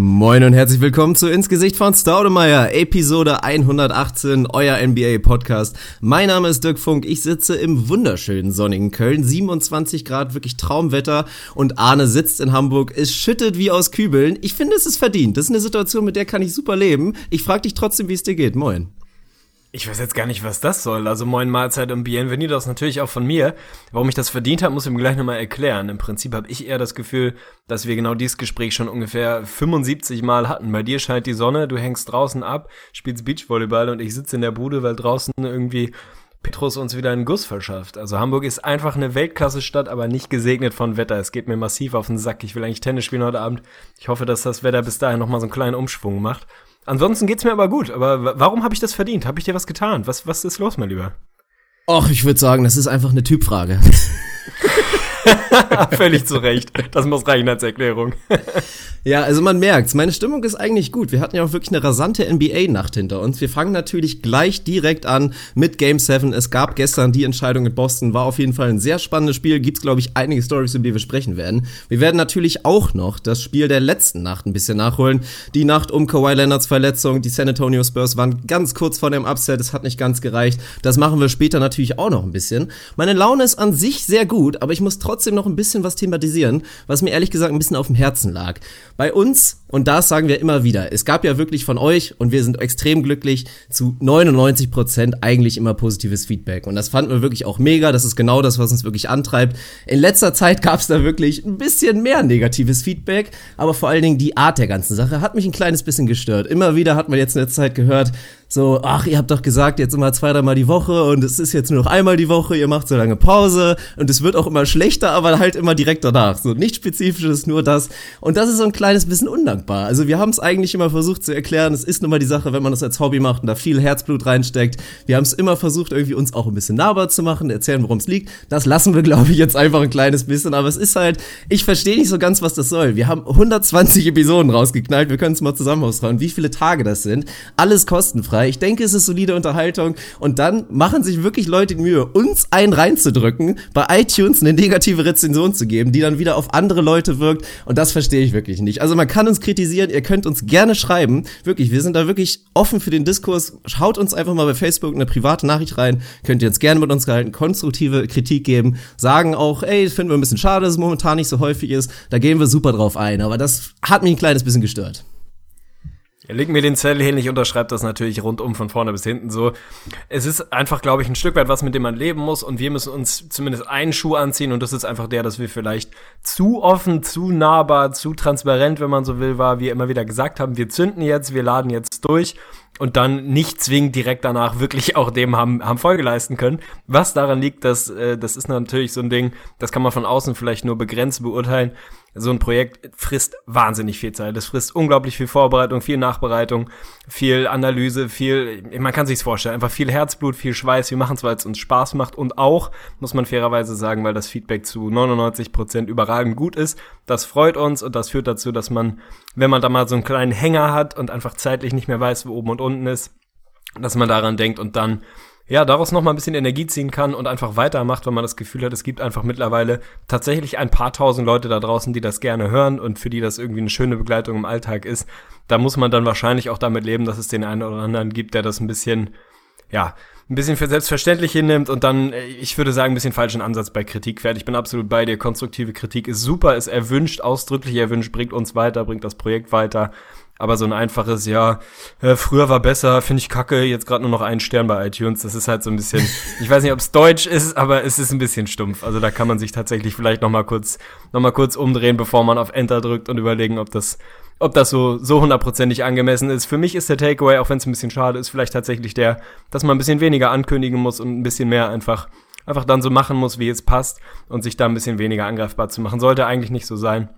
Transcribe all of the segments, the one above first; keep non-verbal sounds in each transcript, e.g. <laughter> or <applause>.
Moin und herzlich willkommen zu Ins Gesicht von Staudemeyer, Episode 118, euer NBA-Podcast. Mein Name ist Dirk Funk, ich sitze im wunderschönen sonnigen Köln, 27 Grad, wirklich Traumwetter und Arne sitzt in Hamburg, es schüttet wie aus Kübeln. Ich finde, es ist verdient, das ist eine Situation, mit der kann ich super leben. Ich frage dich trotzdem, wie es dir geht. Moin. Ich weiß jetzt gar nicht, was das soll. Also moin Mahlzeit und Bienvenidos natürlich auch von mir. Warum ich das verdient habe, muss ich mir gleich nochmal erklären. Im Prinzip habe ich eher das Gefühl, dass wir genau dieses Gespräch schon ungefähr 75 Mal hatten. Bei dir scheint die Sonne, du hängst draußen ab, spielst Beachvolleyball und ich sitze in der Bude, weil draußen irgendwie Petrus uns wieder einen Guss verschafft. Also Hamburg ist einfach eine Weltklasse-Stadt, aber nicht gesegnet von Wetter. Es geht mir massiv auf den Sack. Ich will eigentlich Tennis spielen heute Abend. Ich hoffe, dass das Wetter bis dahin nochmal so einen kleinen Umschwung macht. Ansonsten geht's mir aber gut. Aber warum habe ich das verdient? Habe ich dir was getan? Was, was ist los, mein Lieber? Och, ich würde sagen, das ist einfach eine Typfrage. <laughs> <laughs> Völlig zu Recht. Das muss reichen als Erklärung. <laughs> Ja, also man merkt's. Meine Stimmung ist eigentlich gut. Wir hatten ja auch wirklich eine rasante NBA-Nacht hinter uns. Wir fangen natürlich gleich direkt an mit Game 7. Es gab gestern die Entscheidung in Boston. War auf jeden Fall ein sehr spannendes Spiel. Gibt's, glaube ich, einige Stories, über die wir sprechen werden. Wir werden natürlich auch noch das Spiel der letzten Nacht ein bisschen nachholen. Die Nacht um Kawhi Leonards Verletzung. Die San Antonio Spurs waren ganz kurz vor dem Upset. Es hat nicht ganz gereicht. Das machen wir später natürlich auch noch ein bisschen. Meine Laune ist an sich sehr gut, aber ich muss trotzdem noch ein bisschen was thematisieren, was mir ehrlich gesagt ein bisschen auf dem Herzen lag. Bei uns, und das sagen wir immer wieder, es gab ja wirklich von euch, und wir sind extrem glücklich, zu 99 Prozent eigentlich immer positives Feedback. Und das fanden wir wirklich auch mega. Das ist genau das, was uns wirklich antreibt. In letzter Zeit gab es da wirklich ein bisschen mehr negatives Feedback, aber vor allen Dingen die Art der ganzen Sache hat mich ein kleines bisschen gestört. Immer wieder hat man jetzt in der Zeit gehört, so, ach, ihr habt doch gesagt, jetzt immer zwei, dreimal die Woche und es ist jetzt nur noch einmal die Woche, ihr macht so lange Pause und es wird auch immer schlechter, aber halt immer direkt danach. So, nicht spezifisches, nur das. Und das ist so ein kleines bisschen undankbar. Also wir haben es eigentlich immer versucht zu erklären, es ist nun mal die Sache, wenn man das als Hobby macht und da viel Herzblut reinsteckt. Wir haben es immer versucht, irgendwie uns auch ein bisschen nahbar zu machen, erzählen, worum es liegt. Das lassen wir, glaube ich, jetzt einfach ein kleines bisschen, aber es ist halt, ich verstehe nicht so ganz, was das soll. Wir haben 120 Episoden rausgeknallt, wir können es mal zusammen austragen, wie viele Tage das sind. Alles kostenfrei kostenfrei. Ich denke, es ist solide Unterhaltung. Und dann machen sich wirklich Leute die Mühe, uns einen reinzudrücken, bei iTunes eine negative Rezension zu geben, die dann wieder auf andere Leute wirkt. Und das verstehe ich wirklich nicht. Also man kann uns kritisieren, ihr könnt uns gerne schreiben. Wirklich, wir sind da wirklich offen für den Diskurs. Schaut uns einfach mal bei Facebook eine private Nachricht rein. Könnt ihr uns gerne mit uns gehalten, konstruktive Kritik geben. Sagen auch, ey, finden wir ein bisschen schade, dass es momentan nicht so häufig ist. Da gehen wir super drauf ein. Aber das hat mich ein kleines bisschen gestört. Er legt mir den Zettel hin, ich unterschreibe das natürlich rundum von vorne bis hinten so. Es ist einfach, glaube ich, ein Stück weit was, mit dem man leben muss und wir müssen uns zumindest einen Schuh anziehen und das ist einfach der, dass wir vielleicht zu offen, zu nahbar, zu transparent, wenn man so will, war, wir immer wieder gesagt haben, wir zünden jetzt, wir laden jetzt durch und dann nicht zwingend direkt danach wirklich auch dem haben, haben Folge leisten können. Was daran liegt, dass äh, das ist natürlich so ein Ding, das kann man von außen vielleicht nur begrenzt beurteilen. So ein Projekt frisst wahnsinnig viel Zeit. Es frisst unglaublich viel Vorbereitung, viel Nachbereitung, viel Analyse, viel, man kann sich's vorstellen, einfach viel Herzblut, viel Schweiß. Wir machen es, weil es uns Spaß macht und auch, muss man fairerweise sagen, weil das Feedback zu 99 Prozent überragend gut ist. Das freut uns und das führt dazu, dass man, wenn man da mal so einen kleinen Hänger hat und einfach zeitlich nicht mehr weiß, wo oben und unten ist, dass man daran denkt und dann ja, daraus noch mal ein bisschen Energie ziehen kann und einfach weitermacht, wenn man das Gefühl hat, es gibt einfach mittlerweile tatsächlich ein paar tausend Leute da draußen, die das gerne hören und für die das irgendwie eine schöne Begleitung im Alltag ist. Da muss man dann wahrscheinlich auch damit leben, dass es den einen oder anderen gibt, der das ein bisschen, ja, ein bisschen für selbstverständlich hinnimmt und dann, äh, ich würde sagen, ein bisschen falschen Ansatz bei Kritik fährt. Ich bin absolut bei dir. Konstruktive Kritik ist super, ist erwünscht, ausdrücklich erwünscht, bringt uns weiter, bringt das Projekt weiter. Aber so ein einfaches, ja, äh, früher war besser, finde ich kacke, jetzt gerade nur noch einen Stern bei iTunes. Das ist halt so ein bisschen, <laughs> ich weiß nicht, ob es deutsch ist, aber es ist ein bisschen stumpf. Also da kann man sich tatsächlich vielleicht noch mal kurz, noch mal kurz umdrehen, bevor man auf Enter drückt und überlegen, ob das, ob das so, so hundertprozentig angemessen ist. Für mich ist der Takeaway, auch wenn es ein bisschen schade ist, vielleicht tatsächlich der, dass man ein bisschen weniger ankündigen muss und ein bisschen mehr einfach, einfach dann so machen muss, wie es passt und sich da ein bisschen weniger angreifbar zu machen. Sollte eigentlich nicht so sein.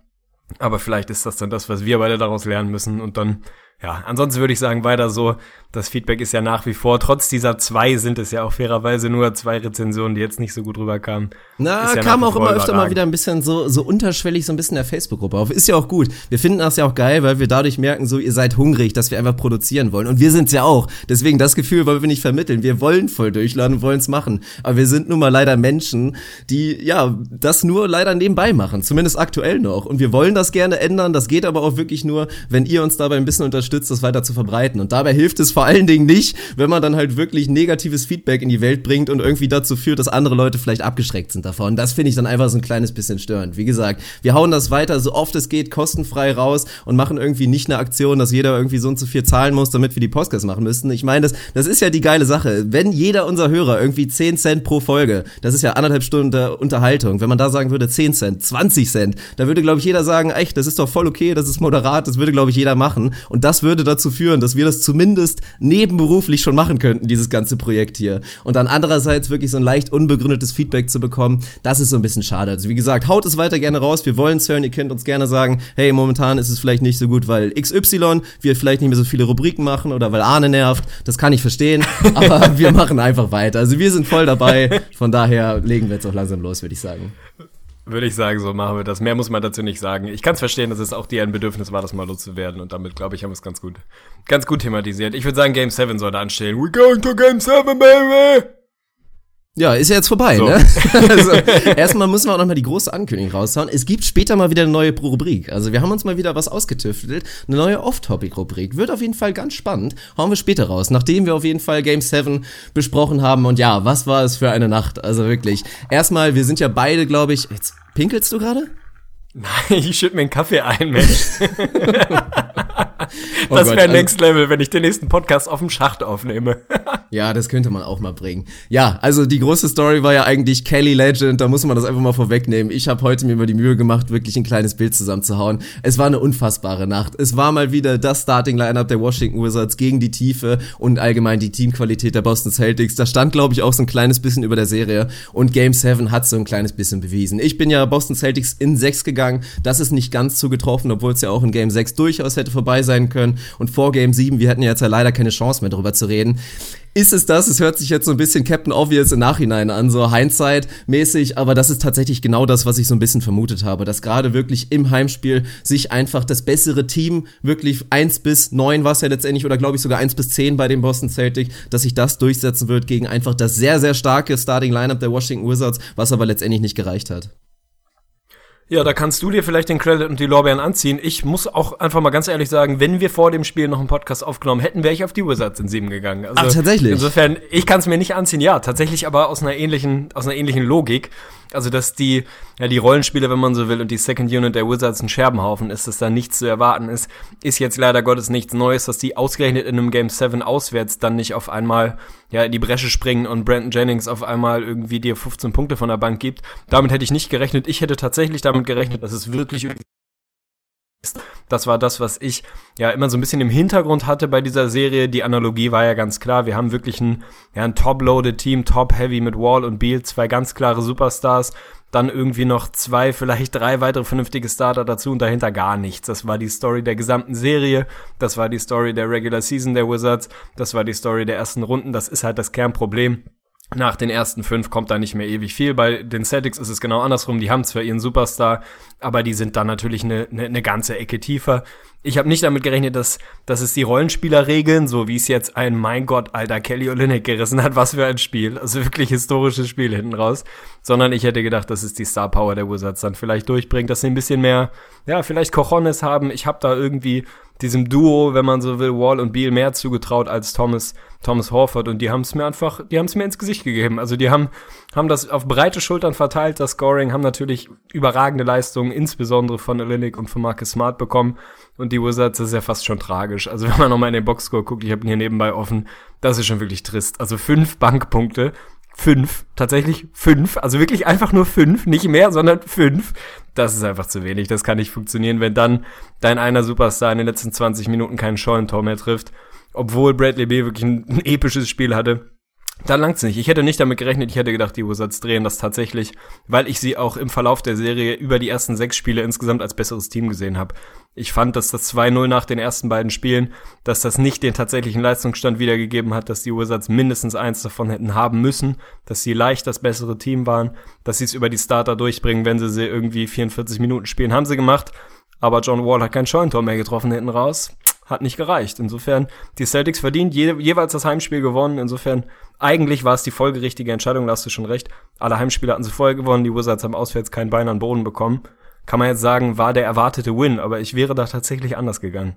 Aber vielleicht ist das dann das, was wir beide daraus lernen müssen und dann, ja, ansonsten würde ich sagen, weiter so. Das Feedback ist ja nach wie vor, trotz dieser zwei sind es ja auch fairerweise nur zwei Rezensionen, die jetzt nicht so gut rüberkamen. Na, ja kam auch immer öfter mal wieder ein bisschen so, so unterschwellig so ein bisschen der Facebook-Gruppe auf. Ist ja auch gut. Wir finden das ja auch geil, weil wir dadurch merken, so, ihr seid hungrig, dass wir einfach produzieren wollen. Und wir sind's ja auch. Deswegen das Gefühl wollen wir nicht vermitteln. Wir wollen voll durchladen und wollen's machen. Aber wir sind nun mal leider Menschen, die, ja, das nur leider nebenbei machen. Zumindest aktuell noch. Und wir wollen das gerne ändern. Das geht aber auch wirklich nur, wenn ihr uns dabei ein bisschen unterstützt, das weiter zu verbreiten. Und dabei hilft es vor allen Dingen nicht, wenn man dann halt wirklich negatives Feedback in die Welt bringt und irgendwie dazu führt, dass andere Leute vielleicht abgeschreckt sind davon. Das finde ich dann einfach so ein kleines bisschen störend. Wie gesagt, wir hauen das weiter so oft es geht kostenfrei raus und machen irgendwie nicht eine Aktion, dass jeder irgendwie so und so viel zahlen muss, damit wir die Podcasts machen müssten. Ich meine, das, das ist ja die geile Sache. Wenn jeder unser Hörer irgendwie 10 Cent pro Folge, das ist ja anderthalb Stunden Unterhaltung, wenn man da sagen würde 10 Cent, 20 Cent, da würde glaube ich jeder sagen, echt, das ist doch voll okay, das ist moderat, das würde glaube ich jeder machen und das würde dazu führen, dass wir das zumindest nebenberuflich schon machen könnten, dieses ganze Projekt hier. Und dann andererseits wirklich so ein leicht unbegründetes Feedback zu bekommen, das ist so ein bisschen schade. Also wie gesagt, haut es weiter gerne raus. Wir wollen es hören. Ihr könnt uns gerne sagen, hey, momentan ist es vielleicht nicht so gut, weil XY, wir vielleicht nicht mehr so viele Rubriken machen oder weil Arne nervt. Das kann ich verstehen. <laughs> aber wir machen einfach weiter. Also wir sind voll dabei. Von daher legen wir jetzt auch langsam los, würde ich sagen. Würde ich sagen, so machen wir das. Mehr muss man dazu nicht sagen. Ich kann es verstehen, dass es auch dir ein Bedürfnis war, das mal loszuwerden. Und damit, glaube ich, haben wir es ganz gut, ganz gut thematisiert. Ich würde sagen, Game 7 sollte anstehen. We're going to Game 7, baby! Ja, ist ja jetzt vorbei, so. ne? <laughs> also, erstmal müssen wir auch nochmal die große Ankündigung raushauen. Es gibt später mal wieder eine neue Rubrik. Also wir haben uns mal wieder was ausgetüftelt. Eine neue Off-Topic-Rubrik. Wird auf jeden Fall ganz spannend. Hauen wir später raus, nachdem wir auf jeden Fall Game 7 besprochen haben. Und ja, was war es für eine Nacht? Also wirklich. Erstmal, wir sind ja beide, glaube ich. Jetzt pinkelst du gerade? Nein, ich schütte mir einen Kaffee ein, Mensch. <laughs> Oh das wäre Next Level, wenn ich den nächsten Podcast auf dem Schacht aufnehme. <laughs> ja, das könnte man auch mal bringen. Ja, also die große Story war ja eigentlich Kelly Legend, da muss man das einfach mal vorwegnehmen. Ich habe heute mir mal die Mühe gemacht, wirklich ein kleines Bild zusammenzuhauen. Es war eine unfassbare Nacht. Es war mal wieder das Starting Lineup der Washington Wizards gegen die Tiefe und allgemein die Teamqualität der Boston Celtics. Da stand, glaube ich, auch so ein kleines bisschen über der Serie und Game 7 hat so ein kleines bisschen bewiesen. Ich bin ja Boston Celtics in 6 gegangen. Das ist nicht ganz zugetroffen, obwohl es ja auch in Game 6 durchaus hätte vorbei sein können. Und vor Game 7, wir hatten jetzt ja leider keine Chance mehr darüber zu reden. Ist es das? Es hört sich jetzt so ein bisschen Captain Obvious im Nachhinein an, so Hindsight-mäßig, aber das ist tatsächlich genau das, was ich so ein bisschen vermutet habe, dass gerade wirklich im Heimspiel sich einfach das bessere Team, wirklich eins bis neun war es ja letztendlich, oder glaube ich sogar eins bis zehn bei dem Boston Celtic, dass sich das durchsetzen wird gegen einfach das sehr, sehr starke Starting-Lineup der Washington Wizards, was aber letztendlich nicht gereicht hat. Ja, da kannst du dir vielleicht den Credit und die Lorbeeren anziehen. Ich muss auch einfach mal ganz ehrlich sagen, wenn wir vor dem Spiel noch einen Podcast aufgenommen hätten, wäre ich auf die Wizards in sieben gegangen. Also Ach, tatsächlich? Insofern, ich kann es mir nicht anziehen. Ja, tatsächlich aber aus einer ähnlichen, aus einer ähnlichen Logik. Also, dass die, ja, die Rollenspiele, wenn man so will, und die Second Unit der Wizards ein Scherbenhaufen ist, dass da nichts zu erwarten ist, ist jetzt leider Gottes nichts Neues, dass die ausgerechnet in einem Game 7 auswärts dann nicht auf einmal, ja, in die Bresche springen und Brandon Jennings auf einmal irgendwie dir 15 Punkte von der Bank gibt. Damit hätte ich nicht gerechnet. Ich hätte tatsächlich damit gerechnet, dass es wirklich das war das, was ich ja immer so ein bisschen im Hintergrund hatte bei dieser Serie. Die Analogie war ja ganz klar. Wir haben wirklich ein, ja, ein top-loaded Team, top-heavy mit Wall und Beal, zwei ganz klare Superstars. Dann irgendwie noch zwei, vielleicht drei weitere vernünftige Starter dazu und dahinter gar nichts. Das war die Story der gesamten Serie. Das war die Story der Regular Season der Wizards. Das war die Story der ersten Runden. Das ist halt das Kernproblem nach den ersten fünf kommt da nicht mehr ewig viel. Bei den Celtics ist es genau andersrum. Die haben zwar ihren Superstar, aber die sind dann natürlich eine, eine, eine ganze Ecke tiefer. Ich habe nicht damit gerechnet, dass, dass es die Rollenspieler regeln, so wie es jetzt ein Mein Gott, alter Kelly Olynyk gerissen hat. Was für ein Spiel. Also wirklich historisches Spiel hinten raus. Sondern ich hätte gedacht, dass es die Star Power der Wizards dann vielleicht durchbringt, dass sie ein bisschen mehr, ja, vielleicht Cojones haben. Ich habe da irgendwie diesem Duo, wenn man so will, Wall und Beal mehr zugetraut als Thomas, Thomas Horford und die haben es mir einfach, die haben es mir ins Gesicht gegeben. Also die haben, haben das auf breite Schultern verteilt, das Scoring, haben natürlich überragende Leistungen, insbesondere von Olenek und von Marcus Smart bekommen und die Wizards, das ist ja fast schon tragisch. Also wenn man nochmal in den Boxscore guckt, ich habe ihn hier nebenbei offen, das ist schon wirklich trist. Also fünf Bankpunkte fünf, tatsächlich fünf, also wirklich einfach nur fünf, nicht mehr, sondern fünf. Das ist einfach zu wenig, das kann nicht funktionieren, wenn dann dein einer Superstar in den letzten 20 Minuten keinen Scheunentor mehr trifft, obwohl Bradley B. wirklich ein, ein episches Spiel hatte. Da langt's nicht. Ich hätte nicht damit gerechnet, ich hätte gedacht, die Wizards drehen das tatsächlich, weil ich sie auch im Verlauf der Serie über die ersten sechs Spiele insgesamt als besseres Team gesehen habe. Ich fand, dass das 2-0 nach den ersten beiden Spielen, dass das nicht den tatsächlichen Leistungsstand wiedergegeben hat, dass die Wizards mindestens eins davon hätten haben müssen, dass sie leicht das bessere Team waren, dass sie es über die Starter durchbringen, wenn sie sie irgendwie 44 Minuten spielen. Haben sie gemacht, aber John Wall hat kein Scheuntor mehr getroffen hinten raus hat nicht gereicht. Insofern, die Celtics verdient je, jeweils das Heimspiel gewonnen. Insofern, eigentlich war es die folgerichtige Entscheidung, da hast du schon recht. Alle Heimspiele hatten sie vorher gewonnen, die Wizards haben auswärts kein Bein an Boden bekommen. Kann man jetzt sagen, war der erwartete Win, aber ich wäre da tatsächlich anders gegangen.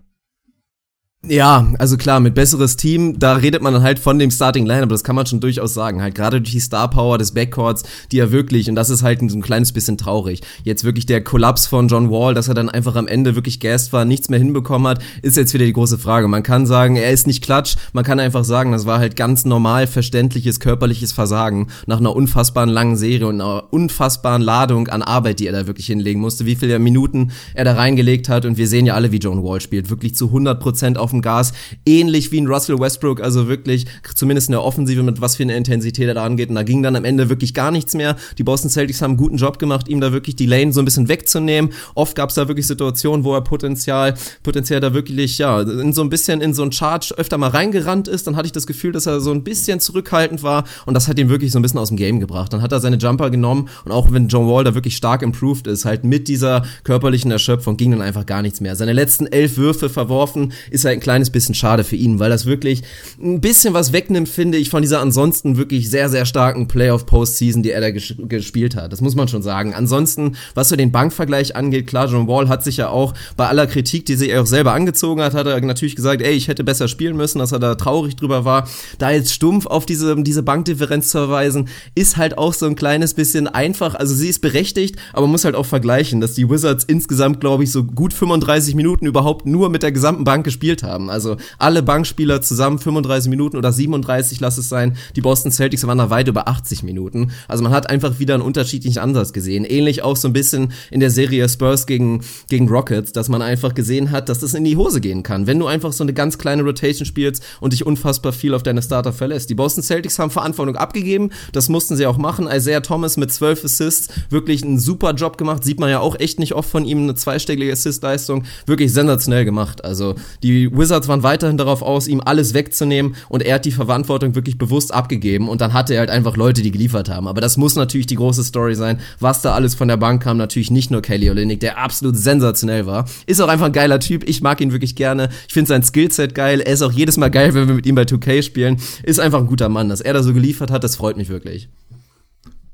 Ja, also klar, mit besseres Team, da redet man dann halt von dem Starting Line, aber das kann man schon durchaus sagen. Halt gerade durch die Star Power des Backcourts, die ja wirklich, und das ist halt ein kleines bisschen traurig, jetzt wirklich der Kollaps von John Wall, dass er dann einfach am Ende wirklich Gast war, nichts mehr hinbekommen hat, ist jetzt wieder die große Frage. Man kann sagen, er ist nicht klatsch, man kann einfach sagen, das war halt ganz normal verständliches körperliches Versagen nach einer unfassbaren langen Serie und einer unfassbaren Ladung an Arbeit, die er da wirklich hinlegen musste, wie viele Minuten er da reingelegt hat und wir sehen ja alle, wie John Wall spielt, wirklich zu 100 Prozent auf dem Gas, ähnlich wie ein Russell Westbrook, also wirklich zumindest in der Offensive mit was für eine Intensität er da angeht. Und da ging dann am Ende wirklich gar nichts mehr. Die Boston Celtics haben einen guten Job gemacht, ihm da wirklich die Lane so ein bisschen wegzunehmen. Oft gab es da wirklich Situationen, wo er Potenzial, Potenzial da wirklich, ja, in so ein bisschen in so ein Charge öfter mal reingerannt ist. Dann hatte ich das Gefühl, dass er so ein bisschen zurückhaltend war und das hat ihn wirklich so ein bisschen aus dem Game gebracht. Dann hat er seine Jumper genommen und auch wenn John Wall da wirklich stark improved ist, halt mit dieser körperlichen Erschöpfung ging dann einfach gar nichts mehr. Seine letzten elf Würfe verworfen, ist halt ein kleines bisschen schade für ihn, weil das wirklich ein bisschen was wegnimmt, finde ich, von dieser ansonsten wirklich sehr, sehr starken Playoff-Postseason, die er da ges gespielt hat. Das muss man schon sagen. Ansonsten, was so den Bankvergleich angeht, klar, John Wall hat sich ja auch bei aller Kritik, die sich auch selber angezogen hat, hat er natürlich gesagt, ey, ich hätte besser spielen müssen, dass er da traurig drüber war. Da jetzt stumpf auf diese, diese Bankdifferenz zu verweisen, ist halt auch so ein kleines bisschen einfach. Also sie ist berechtigt, aber man muss halt auch vergleichen, dass die Wizards insgesamt, glaube ich, so gut 35 Minuten überhaupt nur mit der gesamten Bank gespielt haben. Also alle Bankspieler zusammen 35 Minuten oder 37, lass es sein. Die Boston Celtics waren da weit über 80 Minuten. Also man hat einfach wieder einen unterschiedlichen Ansatz gesehen. Ähnlich auch so ein bisschen in der Serie Spurs gegen, gegen Rockets, dass man einfach gesehen hat, dass das in die Hose gehen kann. Wenn du einfach so eine ganz kleine Rotation spielst und dich unfassbar viel auf deine Starter verlässt. Die Boston Celtics haben Verantwortung abgegeben. Das mussten sie auch machen. Isaiah Thomas mit 12 Assists. Wirklich einen super Job gemacht. Sieht man ja auch echt nicht oft von ihm. Eine zweistellige Assist-Leistung. Wirklich sensationell gemacht. Also die Wizards waren weiterhin darauf aus, ihm alles wegzunehmen und er hat die Verantwortung wirklich bewusst abgegeben und dann hatte er halt einfach Leute, die geliefert haben. Aber das muss natürlich die große Story sein, was da alles von der Bank kam. Natürlich nicht nur Kelly Olynyk, der absolut sensationell war. Ist auch einfach ein geiler Typ. Ich mag ihn wirklich gerne. Ich finde sein Skillset geil. Er ist auch jedes Mal geil, wenn wir mit ihm bei 2K spielen. Ist einfach ein guter Mann. Dass er da so geliefert hat, das freut mich wirklich.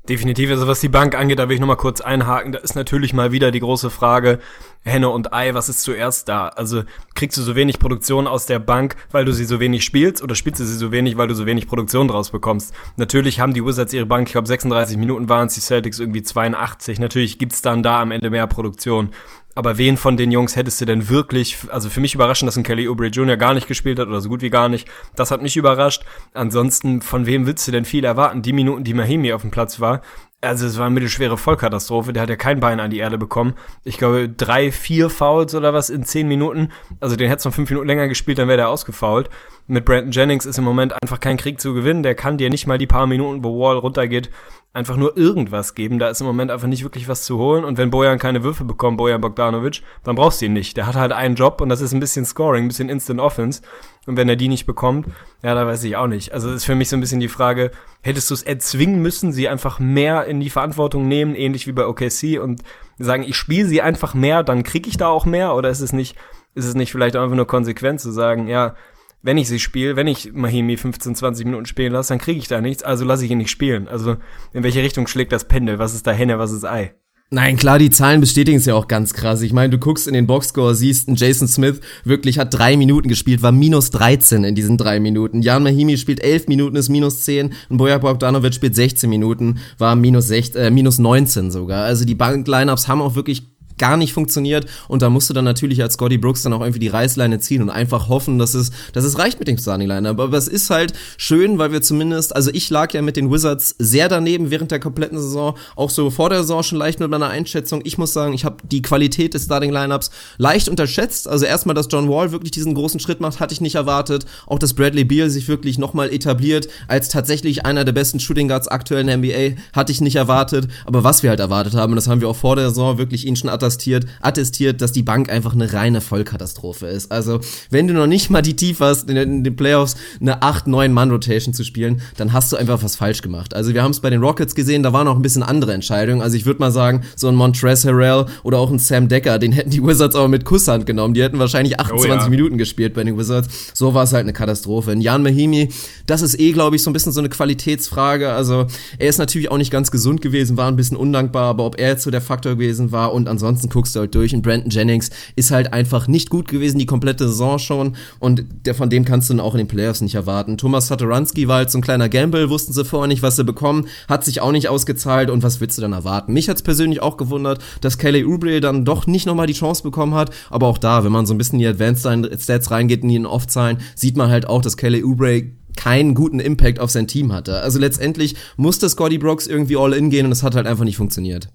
Definitiv, also was die Bank angeht, da will ich nochmal kurz einhaken. Da ist natürlich mal wieder die große Frage, Henne und Ei, was ist zuerst da? Also kriegst du so wenig Produktion aus der Bank, weil du sie so wenig spielst, oder spielst du sie so wenig, weil du so wenig Produktion draus bekommst? Natürlich haben die Wizards ihre Bank, ich glaube 36 Minuten waren es, die Celtics irgendwie 82. Natürlich gibt's dann da am Ende mehr Produktion. Aber wen von den Jungs hättest du denn wirklich, also für mich überraschend, dass ein Kelly Oubre Jr. gar nicht gespielt hat oder so gut wie gar nicht. Das hat mich überrascht. Ansonsten, von wem willst du denn viel erwarten? Die Minuten, die Mahimi auf dem Platz war, also es war eine mittelschwere Vollkatastrophe. Der hat ja kein Bein an die Erde bekommen. Ich glaube, drei, vier Fouls oder was in zehn Minuten. Also den hättest du noch fünf Minuten länger gespielt, dann wäre der ausgefault. Mit Brandon Jennings ist im Moment einfach kein Krieg zu gewinnen. Der kann dir nicht mal die paar Minuten, wo Wall runtergeht, einfach nur irgendwas geben. Da ist im Moment einfach nicht wirklich was zu holen. Und wenn Bojan keine Würfe bekommt, Bojan Bogdanovic, dann brauchst du ihn nicht. Der hat halt einen Job und das ist ein bisschen Scoring, ein bisschen Instant Offense. Und wenn er die nicht bekommt, ja, da weiß ich auch nicht. Also ist für mich so ein bisschen die Frage, hättest du es erzwingen müssen, sie einfach mehr in die Verantwortung nehmen, ähnlich wie bei OKC und sagen, ich spiele sie einfach mehr, dann krieg ich da auch mehr? Oder ist es nicht, ist es nicht vielleicht einfach nur konsequent zu sagen, ja, wenn ich sie spiele, wenn ich Mahimi 15, 20 Minuten spielen lasse, dann kriege ich da nichts, also lasse ich ihn nicht spielen. Also in welche Richtung schlägt das Pendel? Was ist da Henne, was ist Ei? Nein, klar, die Zahlen bestätigen es ja auch ganz krass. Ich meine, du guckst in den Boxscore, siehst, ein Jason Smith wirklich hat drei Minuten gespielt, war minus 13 in diesen drei Minuten. Jan Mahimi spielt elf Minuten, ist minus 10. Und Bojan Bogdanovic spielt 16 Minuten, war minus, 6, äh, minus 19 sogar. Also die Bank-Lineups haben auch wirklich gar nicht funktioniert und da musst du dann natürlich als Scotty Brooks dann auch irgendwie die Reißleine ziehen und einfach hoffen, dass es, dass es reicht mit dem Starting Line. Aber, es ist halt schön, weil wir zumindest, also ich lag ja mit den Wizards sehr daneben während der kompletten Saison, auch so vor der Saison schon leicht mit meiner Einschätzung. Ich muss sagen, ich habe die Qualität des Starting Lineups leicht unterschätzt. Also erstmal, dass John Wall wirklich diesen großen Schritt macht, hatte ich nicht erwartet. Auch dass Bradley Beal sich wirklich nochmal etabliert als tatsächlich einer der besten Shooting Guards aktuell in der NBA, hatte ich nicht erwartet. Aber was wir halt erwartet haben, und das haben wir auch vor der Saison wirklich ihn schon attestiert, attestiert, dass die Bank einfach eine reine Vollkatastrophe ist. Also, wenn du noch nicht mal die Tiefe hast, in den, in den Playoffs eine 8-9-Mann-Rotation zu spielen, dann hast du einfach was falsch gemacht. Also, wir haben es bei den Rockets gesehen, da waren auch ein bisschen andere Entscheidungen. Also, ich würde mal sagen, so ein Montrezl Harrell oder auch ein Sam Decker, den hätten die Wizards aber mit Kusshand genommen. Die hätten wahrscheinlich 28 oh, ja. Minuten gespielt bei den Wizards. So war es halt eine Katastrophe. Und Jan Mahimi, das ist eh, glaube ich, so ein bisschen so eine Qualitätsfrage. Also, er ist natürlich auch nicht ganz gesund gewesen, war ein bisschen undankbar, aber ob er jetzt so der Faktor gewesen war und ansonsten guckst du halt durch und Brandon Jennings ist halt einfach nicht gut gewesen, die komplette Saison schon und der, von dem kannst du dann auch in den Playoffs nicht erwarten. Thomas Satoranski war halt so ein kleiner Gamble, wussten sie vorher nicht, was sie bekommen, hat sich auch nicht ausgezahlt und was willst du dann erwarten? Mich hat's persönlich auch gewundert, dass Kelly Oubre dann doch nicht nochmal die Chance bekommen hat, aber auch da, wenn man so ein bisschen in die Advanced Stats reingeht, in die Off-Zahlen, sieht man halt auch, dass Kelly Oubre keinen guten Impact auf sein Team hatte. Also letztendlich musste Scotty Brooks irgendwie all in gehen und es hat halt einfach nicht funktioniert.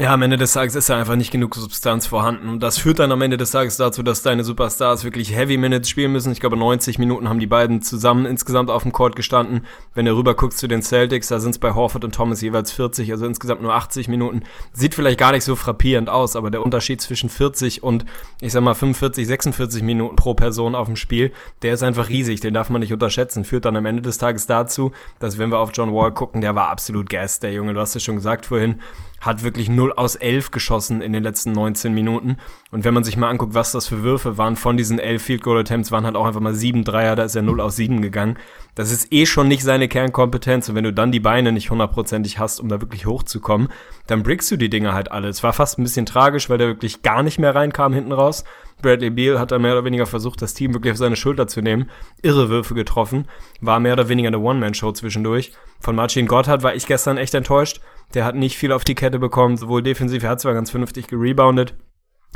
Ja, am Ende des Tages ist ja einfach nicht genug Substanz vorhanden. Und das führt dann am Ende des Tages dazu, dass deine Superstars wirklich Heavy Minutes spielen müssen. Ich glaube, 90 Minuten haben die beiden zusammen insgesamt auf dem Court gestanden. Wenn du rüber guckst zu den Celtics, da sind es bei Horford und Thomas jeweils 40, also insgesamt nur 80 Minuten. Sieht vielleicht gar nicht so frappierend aus, aber der Unterschied zwischen 40 und, ich sag mal, 45, 46 Minuten pro Person auf dem Spiel, der ist einfach riesig. Den darf man nicht unterschätzen. Führt dann am Ende des Tages dazu, dass wenn wir auf John Wall gucken, der war absolut gas, der Junge. Du hast es schon gesagt vorhin hat wirklich 0 aus 11 geschossen in den letzten 19 Minuten. Und wenn man sich mal anguckt, was das für Würfe waren, von diesen 11 Field Goal Attempts waren halt auch einfach mal 7 Dreier, da ist er 0 aus 7 gegangen. Das ist eh schon nicht seine Kernkompetenz. Und wenn du dann die Beine nicht hundertprozentig hast, um da wirklich hochzukommen, dann brickst du die Dinge halt alle. Es war fast ein bisschen tragisch, weil der wirklich gar nicht mehr reinkam hinten raus. Bradley Beal hat da mehr oder weniger versucht, das Team wirklich auf seine Schulter zu nehmen. Irre Würfe getroffen. War mehr oder weniger eine One-Man-Show zwischendurch. Von Marcin Gotthard war ich gestern echt enttäuscht. Der hat nicht viel auf die Kette bekommen, sowohl defensiv, er hat zwar ganz vernünftig gereboundet,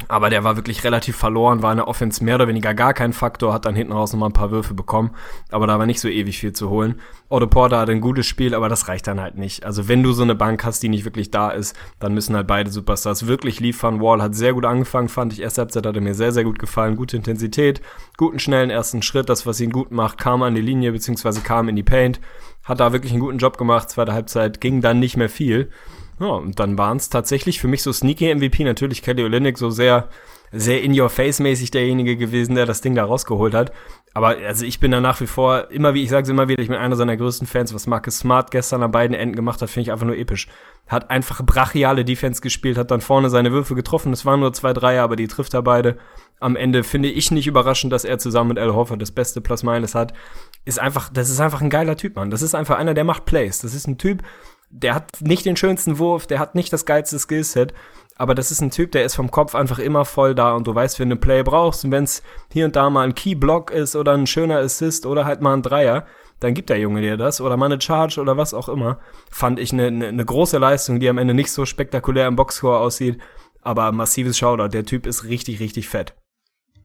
aber der war wirklich relativ verloren, war in der Offense mehr oder weniger gar kein Faktor, hat dann hinten raus nochmal ein paar Würfe bekommen, aber da war nicht so ewig viel zu holen. Otto Porter hat ein gutes Spiel, aber das reicht dann halt nicht. Also wenn du so eine Bank hast, die nicht wirklich da ist, dann müssen halt beide Superstars wirklich liefern. Wall hat sehr gut angefangen, fand ich. Erste Halbzeit hatte mir sehr, sehr gut gefallen. Gute Intensität, guten, schnellen ersten Schritt. Das, was ihn gut macht, kam an die Linie, beziehungsweise kam in die Paint. Hat da wirklich einen guten Job gemacht. Zweite Halbzeit ging dann nicht mehr viel. Ja, und dann waren es tatsächlich für mich so sneaky MVP, natürlich Kelly Olynyk so sehr, sehr in your face mäßig derjenige gewesen, der das Ding da rausgeholt hat. Aber also ich bin da nach wie vor, immer wie ich sage immer wieder, ich bin einer seiner größten Fans, was Marcus Smart gestern an beiden Enden gemacht hat, finde ich einfach nur episch. Hat einfach brachiale Defense gespielt, hat dann vorne seine Würfe getroffen. Es waren nur zwei Dreier, aber die trifft er beide. Am Ende finde ich nicht überraschend, dass er zusammen mit Al Hoffer das beste Plus Minus hat. Ist einfach, das ist einfach ein geiler Typ, Mann. Das ist einfach einer, der macht Plays. Das ist ein Typ, der hat nicht den schönsten Wurf, der hat nicht das geilste Skillset, aber das ist ein Typ, der ist vom Kopf einfach immer voll da und du weißt, wenn du Play brauchst und wenn es hier und da mal ein Key-Block ist oder ein schöner Assist oder halt mal ein Dreier, dann gibt der Junge dir das oder mal eine Charge oder was auch immer. Fand ich eine, eine, eine große Leistung, die am Ende nicht so spektakulär im Boxscore aussieht, aber massives Shoutout. Der Typ ist richtig, richtig fett.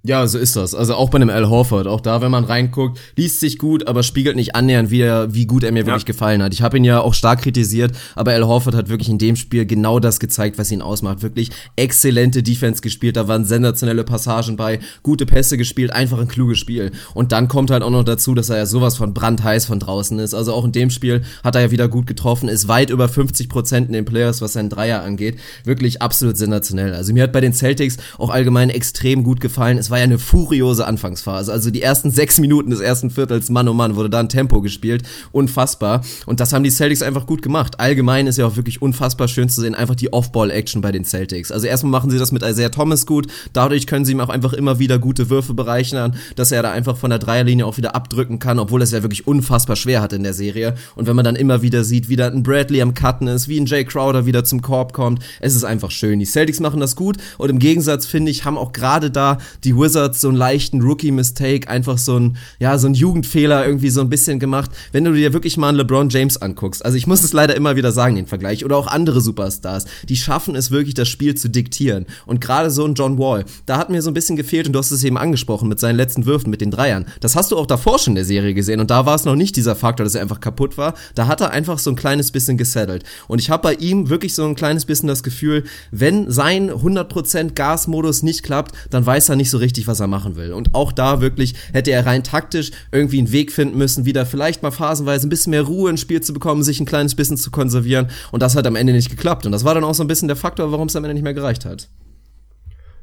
Ja, so ist das. Also auch bei einem Al Horford, auch da, wenn man reinguckt, liest sich gut, aber spiegelt nicht annähernd, wie, er, wie gut er mir ja. wirklich gefallen hat. Ich habe ihn ja auch stark kritisiert, aber Al Horford hat wirklich in dem Spiel genau das gezeigt, was ihn ausmacht. Wirklich exzellente Defense gespielt, da waren sensationelle Passagen bei, gute Pässe gespielt, einfach ein kluges Spiel. Und dann kommt halt auch noch dazu, dass er ja sowas von brandheiß von draußen ist. Also auch in dem Spiel hat er ja wieder gut getroffen, ist weit über 50 Prozent in den Players, was seinen Dreier angeht. Wirklich absolut sensationell. Also mir hat bei den Celtics auch allgemein extrem gut gefallen. Es war war ja eine furiose Anfangsphase. Also die ersten sechs Minuten des ersten Viertels, Mann oh Mann, wurde da ein Tempo gespielt. Unfassbar. Und das haben die Celtics einfach gut gemacht. Allgemein ist ja auch wirklich unfassbar schön zu sehen, einfach die Off-Ball-Action bei den Celtics. Also erstmal machen sie das mit Isaiah Thomas gut. Dadurch können sie ihm auch einfach immer wieder gute Würfe bereichern, dass er da einfach von der Dreierlinie auch wieder abdrücken kann, obwohl es ja wirklich unfassbar schwer hat in der Serie. Und wenn man dann immer wieder sieht, wie da ein Bradley am Cutten ist, wie ein Jay Crowder wieder zum Korb kommt, es ist einfach schön. Die Celtics machen das gut und im Gegensatz, finde ich, haben auch gerade da die Wizards so einen leichten Rookie-Mistake, einfach so ein, ja, so ein Jugendfehler irgendwie so ein bisschen gemacht. Wenn du dir wirklich mal einen LeBron James anguckst, also ich muss es leider immer wieder sagen, den Vergleich, oder auch andere Superstars, die schaffen es wirklich, das Spiel zu diktieren. Und gerade so ein John Wall, da hat mir so ein bisschen gefehlt, und du hast es eben angesprochen, mit seinen letzten Würfen, mit den Dreiern. Das hast du auch davor schon in der Serie gesehen, und da war es noch nicht dieser Faktor, dass er einfach kaputt war. Da hat er einfach so ein kleines bisschen gesettelt. Und ich habe bei ihm wirklich so ein kleines bisschen das Gefühl, wenn sein 100% Gasmodus nicht klappt, dann weiß er nicht so richtig, was er machen will. Und auch da wirklich hätte er rein taktisch irgendwie einen Weg finden müssen, wieder vielleicht mal phasenweise ein bisschen mehr Ruhe ins Spiel zu bekommen, sich ein kleines bisschen zu konservieren. Und das hat am Ende nicht geklappt. Und das war dann auch so ein bisschen der Faktor, warum es am Ende nicht mehr gereicht hat.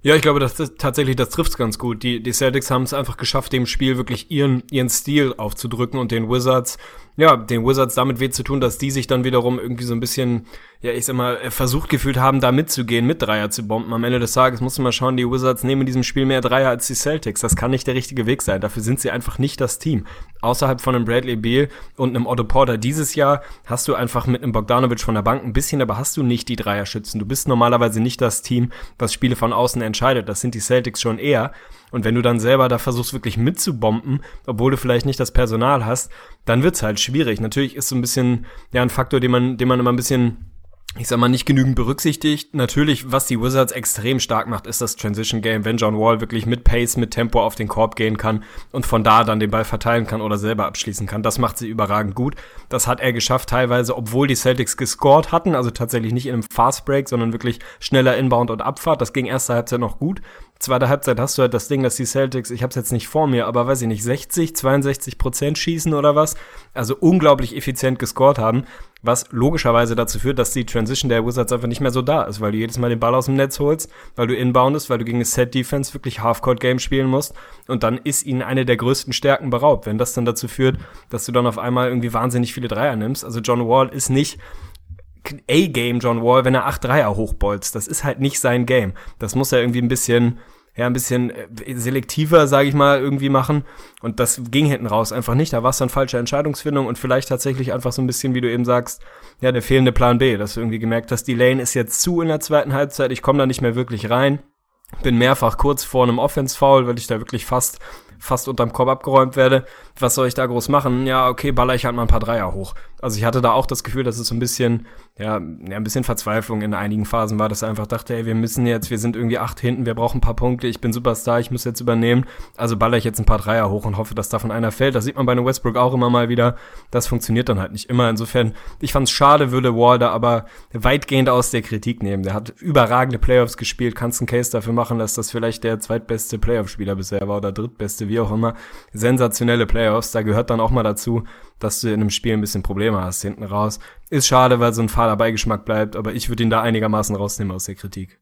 Ja, ich glaube, das, das tatsächlich, das trifft's ganz gut. Die, die Celtics haben es einfach geschafft, dem Spiel wirklich ihren, ihren Stil aufzudrücken und den Wizards ja, den Wizards damit weh zu tun, dass die sich dann wiederum irgendwie so ein bisschen, ja, ich sag mal, versucht gefühlt haben, da mitzugehen, mit Dreier zu bomben. Am Ende des Tages musst du mal schauen, die Wizards nehmen in diesem Spiel mehr Dreier als die Celtics. Das kann nicht der richtige Weg sein. Dafür sind sie einfach nicht das Team. Außerhalb von einem Bradley Beal und einem Otto Porter dieses Jahr hast du einfach mit einem Bogdanovic von der Bank ein bisschen, aber hast du nicht die Dreierschützen. Du bist normalerweise nicht das Team, was Spiele von außen entscheidet. Das sind die Celtics schon eher. Und wenn du dann selber da versuchst, wirklich mitzubomben, obwohl du vielleicht nicht das Personal hast, dann wird's halt schwierig. Natürlich ist so ein bisschen, ja, ein Faktor, den man, den man immer ein bisschen ich sag mal, nicht genügend berücksichtigt. Natürlich, was die Wizards extrem stark macht, ist das Transition Game, wenn John Wall wirklich mit Pace, mit Tempo auf den Korb gehen kann und von da dann den Ball verteilen kann oder selber abschließen kann. Das macht sie überragend gut. Das hat er geschafft, teilweise, obwohl die Celtics gescored hatten, also tatsächlich nicht in einem Fast Break, sondern wirklich schneller Inbound und Abfahrt. Das ging erste Halbzeit noch gut. Zweite Halbzeit hast du halt das Ding, dass die Celtics, ich hab's jetzt nicht vor mir, aber weiß ich nicht, 60, 62 Prozent schießen oder was. Also unglaublich effizient gescored haben was logischerweise dazu führt, dass die Transition der Wizards einfach nicht mehr so da ist, weil du jedes Mal den Ball aus dem Netz holst, weil du inboundest, weil du gegen eine Set-Defense wirklich Half-Court-Game spielen musst und dann ist ihnen eine der größten Stärken beraubt. Wenn das dann dazu führt, dass du dann auf einmal irgendwie wahnsinnig viele Dreier nimmst. Also John Wall ist nicht A-Game John Wall, wenn er acht Dreier hochbolzt. Das ist halt nicht sein Game. Das muss er irgendwie ein bisschen ja, ein bisschen äh, selektiver, sage ich mal, irgendwie machen. Und das ging hinten raus einfach nicht. Da war es dann falsche Entscheidungsfindung und vielleicht tatsächlich einfach so ein bisschen, wie du eben sagst, ja, der fehlende Plan B, dass du irgendwie gemerkt hast, die Lane ist jetzt zu in der zweiten Halbzeit, ich komme da nicht mehr wirklich rein. Bin mehrfach kurz vor einem Offense-Foul, weil ich da wirklich fast fast unterm Korb abgeräumt werde. Was soll ich da groß machen? Ja, okay, baller ich halt mal ein paar Dreier hoch. Also ich hatte da auch das Gefühl, dass es so ein bisschen, ja, ein bisschen Verzweiflung in einigen Phasen war, dass er einfach dachte, ey, wir müssen jetzt, wir sind irgendwie acht hinten, wir brauchen ein paar Punkte, ich bin Superstar, ich muss jetzt übernehmen. Also baller ich jetzt ein paar Dreier hoch und hoffe, dass davon einer fällt. Das sieht man bei einem Westbrook auch immer mal wieder. Das funktioniert dann halt nicht immer. Insofern, ich fand es schade, würde Wall da aber weitgehend aus der Kritik nehmen. Der hat überragende Playoffs gespielt, kannst einen Case dafür machen, dass das vielleicht der zweitbeste Playoff-Spieler bisher war oder drittbeste, wie auch immer. Sensationelle Playoffs, da gehört dann auch mal dazu, dass du in einem Spiel ein bisschen Probleme hast hinten raus. Ist schade, weil so ein fahler Beigeschmack bleibt, aber ich würde ihn da einigermaßen rausnehmen aus der Kritik.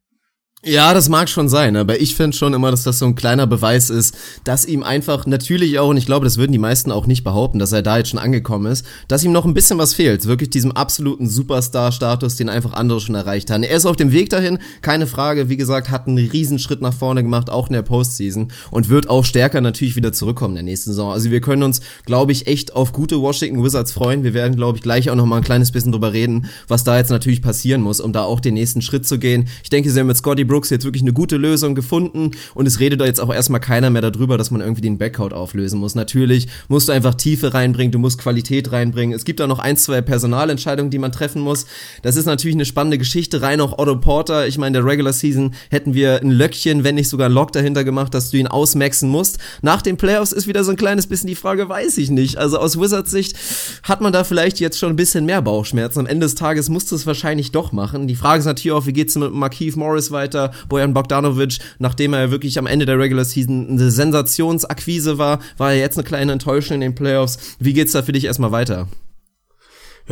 Ja, das mag schon sein, aber ich finde schon immer, dass das so ein kleiner Beweis ist, dass ihm einfach natürlich auch, und ich glaube, das würden die meisten auch nicht behaupten, dass er da jetzt schon angekommen ist, dass ihm noch ein bisschen was fehlt. Wirklich diesem absoluten Superstar-Status, den einfach andere schon erreicht haben. Er ist auf dem Weg dahin, keine Frage. Wie gesagt, hat einen Riesenschritt nach vorne gemacht, auch in der Postseason und wird auch stärker natürlich wieder zurückkommen in der nächsten Saison. Also wir können uns, glaube ich, echt auf gute Washington Wizards freuen. Wir werden, glaube ich, gleich auch noch mal ein kleines bisschen drüber reden, was da jetzt natürlich passieren muss, um da auch den nächsten Schritt zu gehen. Ich denke, sie haben mit Scotty Brooks jetzt wirklich eine gute Lösung gefunden und es redet da jetzt auch erstmal keiner mehr darüber, dass man irgendwie den Backcourt auflösen muss. Natürlich musst du einfach Tiefe reinbringen, du musst Qualität reinbringen. Es gibt da noch ein, zwei Personalentscheidungen, die man treffen muss. Das ist natürlich eine spannende Geschichte, rein auch Otto Porter. Ich meine, der Regular Season hätten wir ein Löckchen, wenn nicht sogar ein Lock dahinter gemacht, dass du ihn ausmaxen musst. Nach den Playoffs ist wieder so ein kleines bisschen die Frage, weiß ich nicht. Also aus Wizards Sicht hat man da vielleicht jetzt schon ein bisschen mehr Bauchschmerzen. Am Ende des Tages musst du es wahrscheinlich doch machen. Die Frage ist natürlich auch, wie geht's mit Markeith Morris weiter? Boy Bojan Bogdanovic, nachdem er wirklich am Ende der Regular Season eine Sensationsakquise war, war er jetzt eine kleine Enttäuschung in den Playoffs. Wie geht's da für dich erstmal weiter?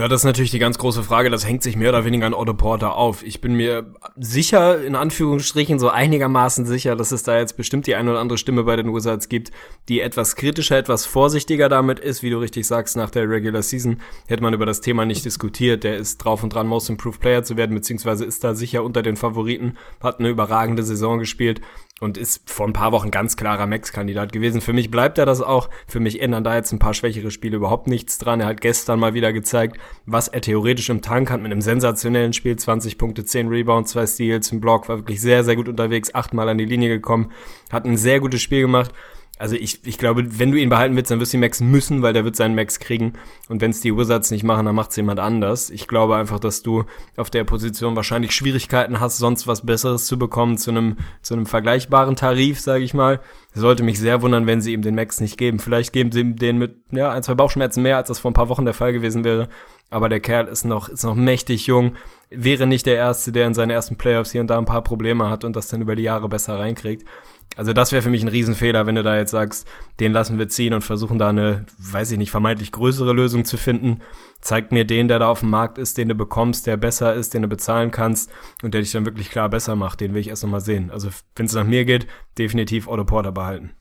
Ja, das ist natürlich die ganz große Frage. Das hängt sich mehr oder weniger an Otto Porter auf. Ich bin mir sicher, in Anführungsstrichen, so einigermaßen sicher, dass es da jetzt bestimmt die eine oder andere Stimme bei den Wizards gibt, die etwas kritischer, etwas vorsichtiger damit ist. Wie du richtig sagst, nach der Regular Season hätte man über das Thema nicht diskutiert. Der ist drauf und dran, Most Improved Player zu werden, beziehungsweise ist da sicher unter den Favoriten, hat eine überragende Saison gespielt und ist vor ein paar Wochen ganz klarer Max-Kandidat gewesen. Für mich bleibt er das auch. Für mich ändern da jetzt ein paar schwächere Spiele überhaupt nichts dran. Er hat gestern mal wieder gezeigt, was er theoretisch im Tank hat mit einem sensationellen Spiel. 20 Punkte, 10 Rebounds, 2 Steals, ein Block, war wirklich sehr, sehr gut unterwegs, achtmal an die Linie gekommen, hat ein sehr gutes Spiel gemacht. Also ich, ich glaube, wenn du ihn behalten willst, dann wirst du ihn Max müssen, weil der wird seinen Max kriegen. Und wenn es die Wizards nicht machen, dann macht es jemand anders. Ich glaube einfach, dass du auf der Position wahrscheinlich Schwierigkeiten hast, sonst was Besseres zu bekommen zu einem, zu einem vergleichbaren Tarif, sage ich mal. Sollte mich sehr wundern, wenn sie ihm den Max nicht geben. Vielleicht geben sie ihm den mit ja, ein, zwei Bauchschmerzen mehr, als das vor ein paar Wochen der Fall gewesen wäre. Aber der Kerl ist noch, ist noch mächtig jung. Wäre nicht der Erste, der in seinen ersten Playoffs hier und da ein paar Probleme hat und das dann über die Jahre besser reinkriegt. Also das wäre für mich ein Riesenfehler, wenn du da jetzt sagst, den lassen wir ziehen und versuchen da eine, weiß ich nicht, vermeintlich größere Lösung zu finden. Zeig mir den, der da auf dem Markt ist, den du bekommst, der besser ist, den du bezahlen kannst und der dich dann wirklich klar besser macht. Den will ich erst nochmal sehen. Also wenn es nach mir geht, definitiv Otto Porter behalten.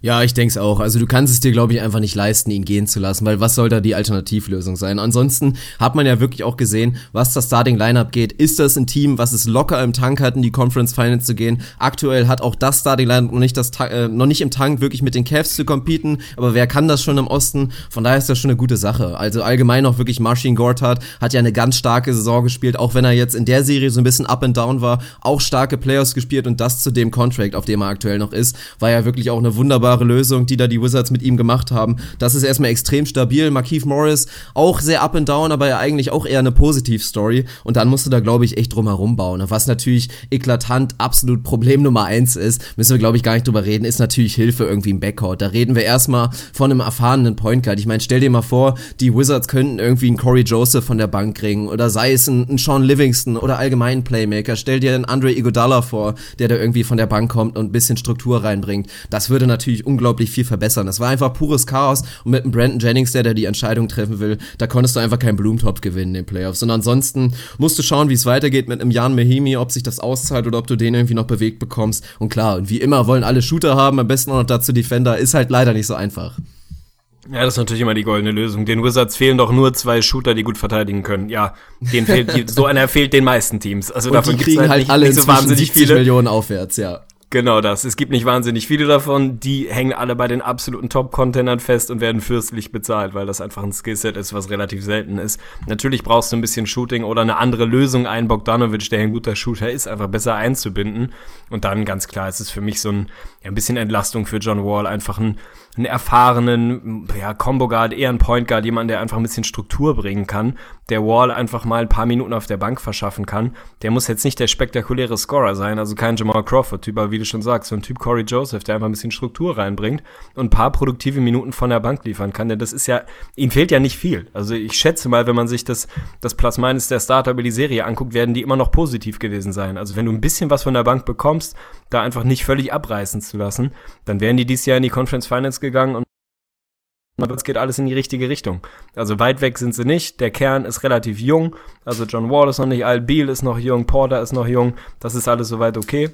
Ja, ich denk's auch. Also du kannst es dir, glaube ich, einfach nicht leisten, ihn gehen zu lassen, weil was soll da die Alternativlösung sein? Ansonsten hat man ja wirklich auch gesehen, was das Starting Lineup geht. Ist das ein Team, was es locker im Tank hat, in die Conference Finals zu gehen? Aktuell hat auch das Starting Lineup noch nicht das äh, noch nicht im Tank wirklich mit den Cavs zu competen, aber wer kann das schon im Osten? Von daher ist das schon eine gute Sache. Also allgemein auch wirklich Marcin Gortat hat ja eine ganz starke Saison gespielt, auch wenn er jetzt in der Serie so ein bisschen up and down war, auch starke Playoffs gespielt und das zu dem Contract, auf dem er aktuell noch ist, war ja wirklich auch eine wunderbare Lösung, die da die Wizards mit ihm gemacht haben. Das ist erstmal extrem stabil. Markeith Morris auch sehr up and down, aber ja eigentlich auch eher eine Positiv-Story. Und dann musst du da, glaube ich, echt drum herum bauen. Was natürlich eklatant absolut Problem Nummer eins ist, müssen wir, glaube ich, gar nicht drüber reden, ist natürlich Hilfe irgendwie im Backcourt. Da reden wir erstmal von einem erfahrenen Point Guard. Ich meine, stell dir mal vor, die Wizards könnten irgendwie einen Corey Joseph von der Bank kriegen oder sei es ein, ein Sean Livingston oder allgemein Playmaker. Stell dir einen Andre Iguodala vor, der da irgendwie von der Bank kommt und ein bisschen Struktur reinbringt. Das würde natürlich unglaublich viel verbessern. Das war einfach pures Chaos und mit einem Brandon Jennings, der da die Entscheidung treffen will, da konntest du einfach keinen Blumentopf gewinnen in den Playoffs. Und ansonsten musst du schauen, wie es weitergeht mit einem Jan Mehimi, ob sich das auszahlt oder ob du den irgendwie noch bewegt bekommst. Und klar, und wie immer wollen alle Shooter haben, am besten auch noch dazu Defender, ist halt leider nicht so einfach. Ja, das ist natürlich immer die goldene Lösung. Den Wizards fehlen doch nur zwei Shooter, die gut verteidigen können. Ja, den fehlt, <laughs> so einer fehlt den meisten Teams. Also und davon die kriegen halt, halt nicht, alle nicht so wahnsinnig viele Millionen aufwärts, ja. Genau das. Es gibt nicht wahnsinnig viele davon. Die hängen alle bei den absoluten Top-Containern fest und werden fürstlich bezahlt, weil das einfach ein Skillset ist, was relativ selten ist. Natürlich brauchst du ein bisschen Shooting oder eine andere Lösung. Ein Bogdanovic, der ein guter Shooter ist, einfach besser einzubinden. Und dann ganz klar ist es für mich so ein, ja, ein bisschen Entlastung für John Wall. Einfach ein, einen erfahrenen, ja, Combo Guard, eher ein Point Guard, jemand, der einfach ein bisschen Struktur bringen kann, der Wall einfach mal ein paar Minuten auf der Bank verschaffen kann. Der muss jetzt nicht der spektakuläre Scorer sein, also kein Jamal Crawford-Typ, aber wie du schon sagst, so ein Typ Corey Joseph, der einfach ein bisschen Struktur reinbringt und ein paar produktive Minuten von der Bank liefern kann, denn das ist ja, ihm fehlt ja nicht viel. Also ich schätze mal, wenn man sich das, das Plus Minus der Starter über die Serie anguckt, werden die immer noch positiv gewesen sein. Also wenn du ein bisschen was von der Bank bekommst, da einfach nicht völlig abreißen zu lassen, dann wären die dieses Jahr in die Conference Finals gegangen und es geht alles in die richtige Richtung. Also weit weg sind sie nicht. Der Kern ist relativ jung. Also John Wall ist noch nicht alt, Beal ist noch jung, Porter ist noch jung. Das ist alles soweit okay.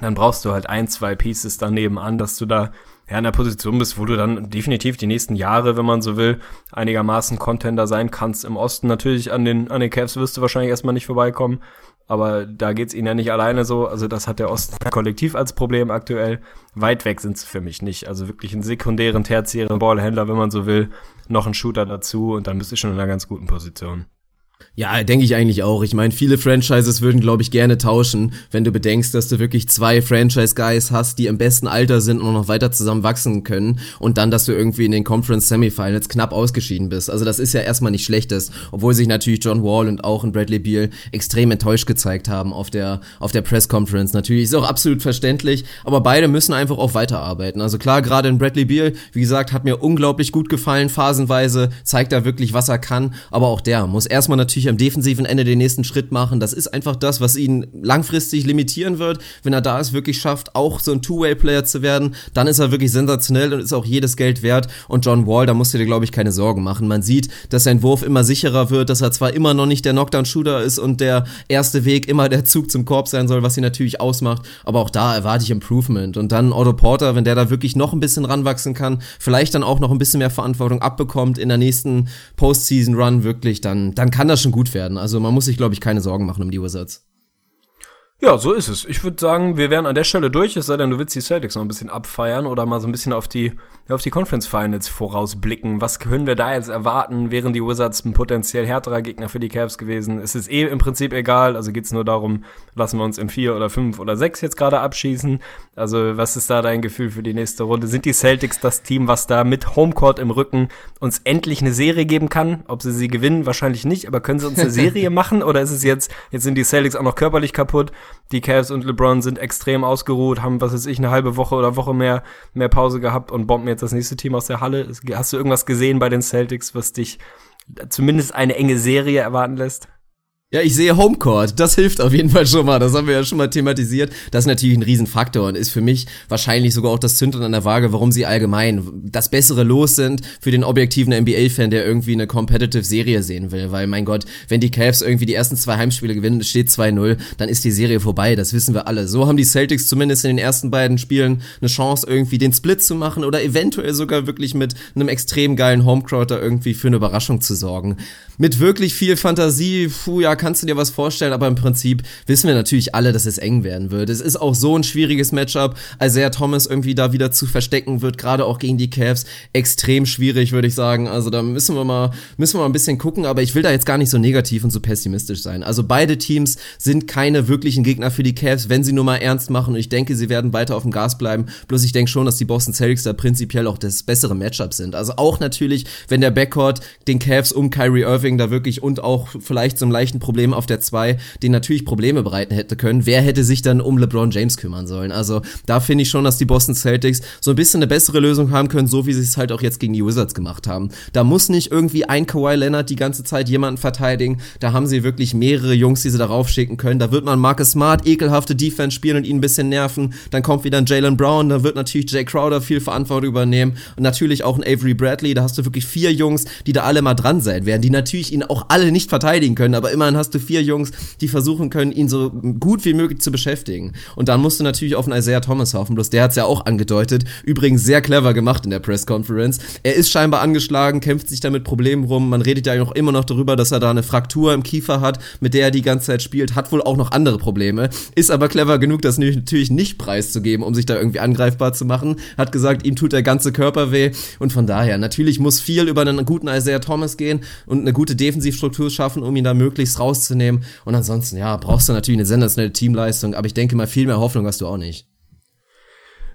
Dann brauchst du halt ein, zwei Pieces daneben an, dass du da ja, in der Position bist, wo du dann definitiv die nächsten Jahre, wenn man so will, einigermaßen Contender sein kannst. Im Osten natürlich an den, an den Cavs wirst du wahrscheinlich erstmal nicht vorbeikommen. Aber da geht's ihnen ja nicht alleine so. Also das hat der Osten kollektiv als Problem aktuell. Weit weg sind's für mich nicht. Also wirklich einen sekundären, tertiären Ballhändler, wenn man so will. Noch ein Shooter dazu und dann bist du schon in einer ganz guten Position. Ja, denke ich eigentlich auch. Ich meine, viele Franchises würden, glaube ich, gerne tauschen, wenn du bedenkst, dass du wirklich zwei Franchise-Guys hast, die im besten Alter sind und noch weiter zusammen wachsen können und dann, dass du irgendwie in den Conference Semifinals knapp ausgeschieden bist. Also das ist ja erstmal nicht schlechtes, obwohl sich natürlich John Wall und auch ein Bradley Beal extrem enttäuscht gezeigt haben auf der, auf der Press Conference. Natürlich ist auch absolut verständlich, aber beide müssen einfach auch weiterarbeiten. Also klar, gerade in Bradley Beal, wie gesagt, hat mir unglaublich gut gefallen, phasenweise, zeigt er wirklich, was er kann, aber auch der muss erstmal natürlich am defensiven Ende den nächsten Schritt machen. Das ist einfach das, was ihn langfristig limitieren wird. Wenn er da es wirklich schafft, auch so ein Two-Way-Player zu werden, dann ist er wirklich sensationell und ist auch jedes Geld wert. Und John Wall, da musst du dir, glaube ich, keine Sorgen machen. Man sieht, dass sein Wurf immer sicherer wird, dass er zwar immer noch nicht der Knockdown-Shooter ist und der erste Weg immer der Zug zum Korb sein soll, was ihn natürlich ausmacht. Aber auch da erwarte ich Improvement. Und dann Otto Porter, wenn der da wirklich noch ein bisschen ranwachsen kann, vielleicht dann auch noch ein bisschen mehr Verantwortung abbekommt in der nächsten Postseason-Run wirklich, dann, dann kann das schon gut werden. Also man muss sich, glaube ich, keine Sorgen machen um die Wizards. Ja, so ist es. Ich würde sagen, wir wären an der Stelle durch, es sei denn, du willst die Celtics noch ein bisschen abfeiern oder mal so ein bisschen auf die, auf die Conference Finals vorausblicken. Was können wir da jetzt erwarten? Wären die Wizards ein potenziell härterer Gegner für die Cavs gewesen? Es ist eh im Prinzip egal, also geht's nur darum, lassen wir uns in vier oder fünf oder sechs jetzt gerade abschießen. Also, was ist da dein Gefühl für die nächste Runde? Sind die Celtics das Team, was da mit Homecourt im Rücken uns endlich eine Serie geben kann? Ob sie sie gewinnen? Wahrscheinlich nicht, aber können sie uns eine <laughs> Serie machen? Oder ist es jetzt, jetzt sind die Celtics auch noch körperlich kaputt? Die Cavs und LeBron sind extrem ausgeruht, haben, was weiß ich, eine halbe Woche oder Woche mehr, mehr Pause gehabt und bomben jetzt das nächste Team aus der Halle. Hast du irgendwas gesehen bei den Celtics, was dich zumindest eine enge Serie erwarten lässt? Ja, ich sehe Homecourt. Das hilft auf jeden Fall schon mal. Das haben wir ja schon mal thematisiert. Das ist natürlich ein Riesenfaktor und ist für mich wahrscheinlich sogar auch das Zündern an der Waage, warum sie allgemein das bessere Los sind für den objektiven NBA-Fan, der irgendwie eine competitive Serie sehen will. Weil, mein Gott, wenn die Cavs irgendwie die ersten zwei Heimspiele gewinnen, steht 2-0, dann ist die Serie vorbei. Das wissen wir alle. So haben die Celtics zumindest in den ersten beiden Spielen eine Chance, irgendwie den Split zu machen oder eventuell sogar wirklich mit einem extrem geilen Homecrowd da irgendwie für eine Überraschung zu sorgen. Mit wirklich viel Fantasie, puh, ja, kannst du dir was vorstellen, aber im Prinzip wissen wir natürlich alle, dass es eng werden wird. Es ist auch so ein schwieriges Matchup. Isaiah Thomas irgendwie da wieder zu verstecken wird, gerade auch gegen die Cavs, extrem schwierig, würde ich sagen. Also da müssen wir mal, müssen wir mal ein bisschen gucken, aber ich will da jetzt gar nicht so negativ und so pessimistisch sein. Also beide Teams sind keine wirklichen Gegner für die Cavs, wenn sie nur mal ernst machen und ich denke, sie werden weiter auf dem Gas bleiben. Bloß ich denke schon, dass die Boston Celtics da prinzipiell auch das bessere Matchup sind. Also auch natürlich, wenn der Backcourt den Cavs um Kyrie Irving da wirklich und auch vielleicht so leichten Problem auf der 2, den natürlich Probleme bereiten hätte können. Wer hätte sich dann um LeBron James kümmern sollen? Also da finde ich schon, dass die Boston Celtics so ein bisschen eine bessere Lösung haben können, so wie sie es halt auch jetzt gegen die Wizards gemacht haben. Da muss nicht irgendwie ein Kawhi Leonard die ganze Zeit jemanden verteidigen. Da haben sie wirklich mehrere Jungs, die sie darauf schicken können. Da wird man Marcus Smart ekelhafte Defense spielen und ihn ein bisschen nerven. Dann kommt wieder ein Jalen Brown, da wird natürlich Jay Crowder viel Verantwortung übernehmen und natürlich auch ein Avery Bradley. Da hast du wirklich vier Jungs, die da alle mal dran sein werden, die natürlich ihn auch alle nicht verteidigen können, aber immerhin hast du vier Jungs, die versuchen können, ihn so gut wie möglich zu beschäftigen. Und dann musst du natürlich auf einen Isaiah Thomas hoffen, bloß der hat's ja auch angedeutet. Übrigens sehr clever gemacht in der Press Conference. Er ist scheinbar angeschlagen, kämpft sich da Problemen rum. Man redet ja noch immer noch darüber, dass er da eine Fraktur im Kiefer hat, mit der er die ganze Zeit spielt, hat wohl auch noch andere Probleme. Ist aber clever genug, das natürlich nicht preiszugeben, um sich da irgendwie angreifbar zu machen. Hat gesagt, ihm tut der ganze Körper weh. Und von daher, natürlich muss viel über einen guten Isaiah Thomas gehen und eine gute Defensivstruktur schaffen, um ihn da möglichst rauszunehmen. Und ansonsten, ja, brauchst du natürlich eine sensationelle Teamleistung, aber ich denke mal, viel mehr Hoffnung hast du auch nicht.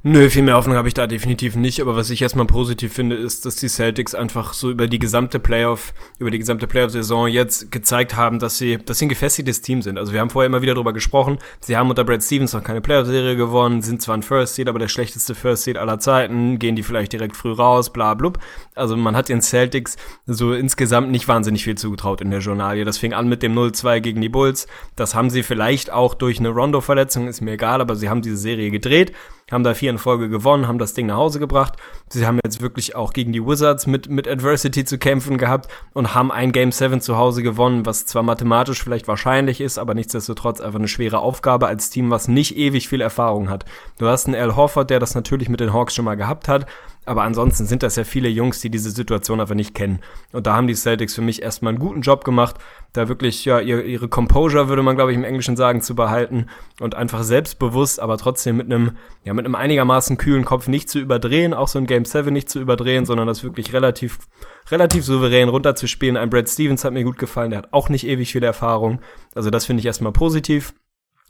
Nö, viel mehr Hoffnung habe ich da definitiv nicht, aber was ich erstmal positiv finde, ist, dass die Celtics einfach so über die gesamte Playoff, über die gesamte Playoff-Saison jetzt gezeigt haben, dass sie, dass sie ein gefestigtes Team sind. Also wir haben vorher immer wieder darüber gesprochen, sie haben unter Brad Stevens noch keine Playoff-Serie gewonnen, sind zwar ein First Seed, aber der schlechteste First Seed aller Zeiten, gehen die vielleicht direkt früh raus, bla blub. Also man hat den Celtics so insgesamt nicht wahnsinnig viel zugetraut in der Journalie. Das fing an mit dem 0-2 gegen die Bulls. Das haben sie vielleicht auch durch eine Rondo-Verletzung, ist mir egal, aber sie haben diese Serie gedreht haben da vier in Folge gewonnen, haben das Ding nach Hause gebracht. Sie haben jetzt wirklich auch gegen die Wizards mit, mit Adversity zu kämpfen gehabt und haben ein Game 7 zu Hause gewonnen, was zwar mathematisch vielleicht wahrscheinlich ist, aber nichtsdestotrotz einfach eine schwere Aufgabe als Team, was nicht ewig viel Erfahrung hat. Du hast einen Al Horford, der das natürlich mit den Hawks schon mal gehabt hat, aber ansonsten sind das ja viele Jungs, die diese Situation einfach nicht kennen. Und da haben die Celtics für mich erstmal einen guten Job gemacht, da wirklich ja ihre, ihre Composure, würde man glaube ich im Englischen sagen, zu behalten und einfach selbstbewusst, aber trotzdem mit einem, ja, mit einem einigermaßen kühlen Kopf nicht zu überdrehen, auch so ein Game 7 nicht zu überdrehen, sondern das wirklich relativ, relativ souverän runterzuspielen. Ein Brad Stevens hat mir gut gefallen, der hat auch nicht ewig viel Erfahrung. Also das finde ich erstmal positiv.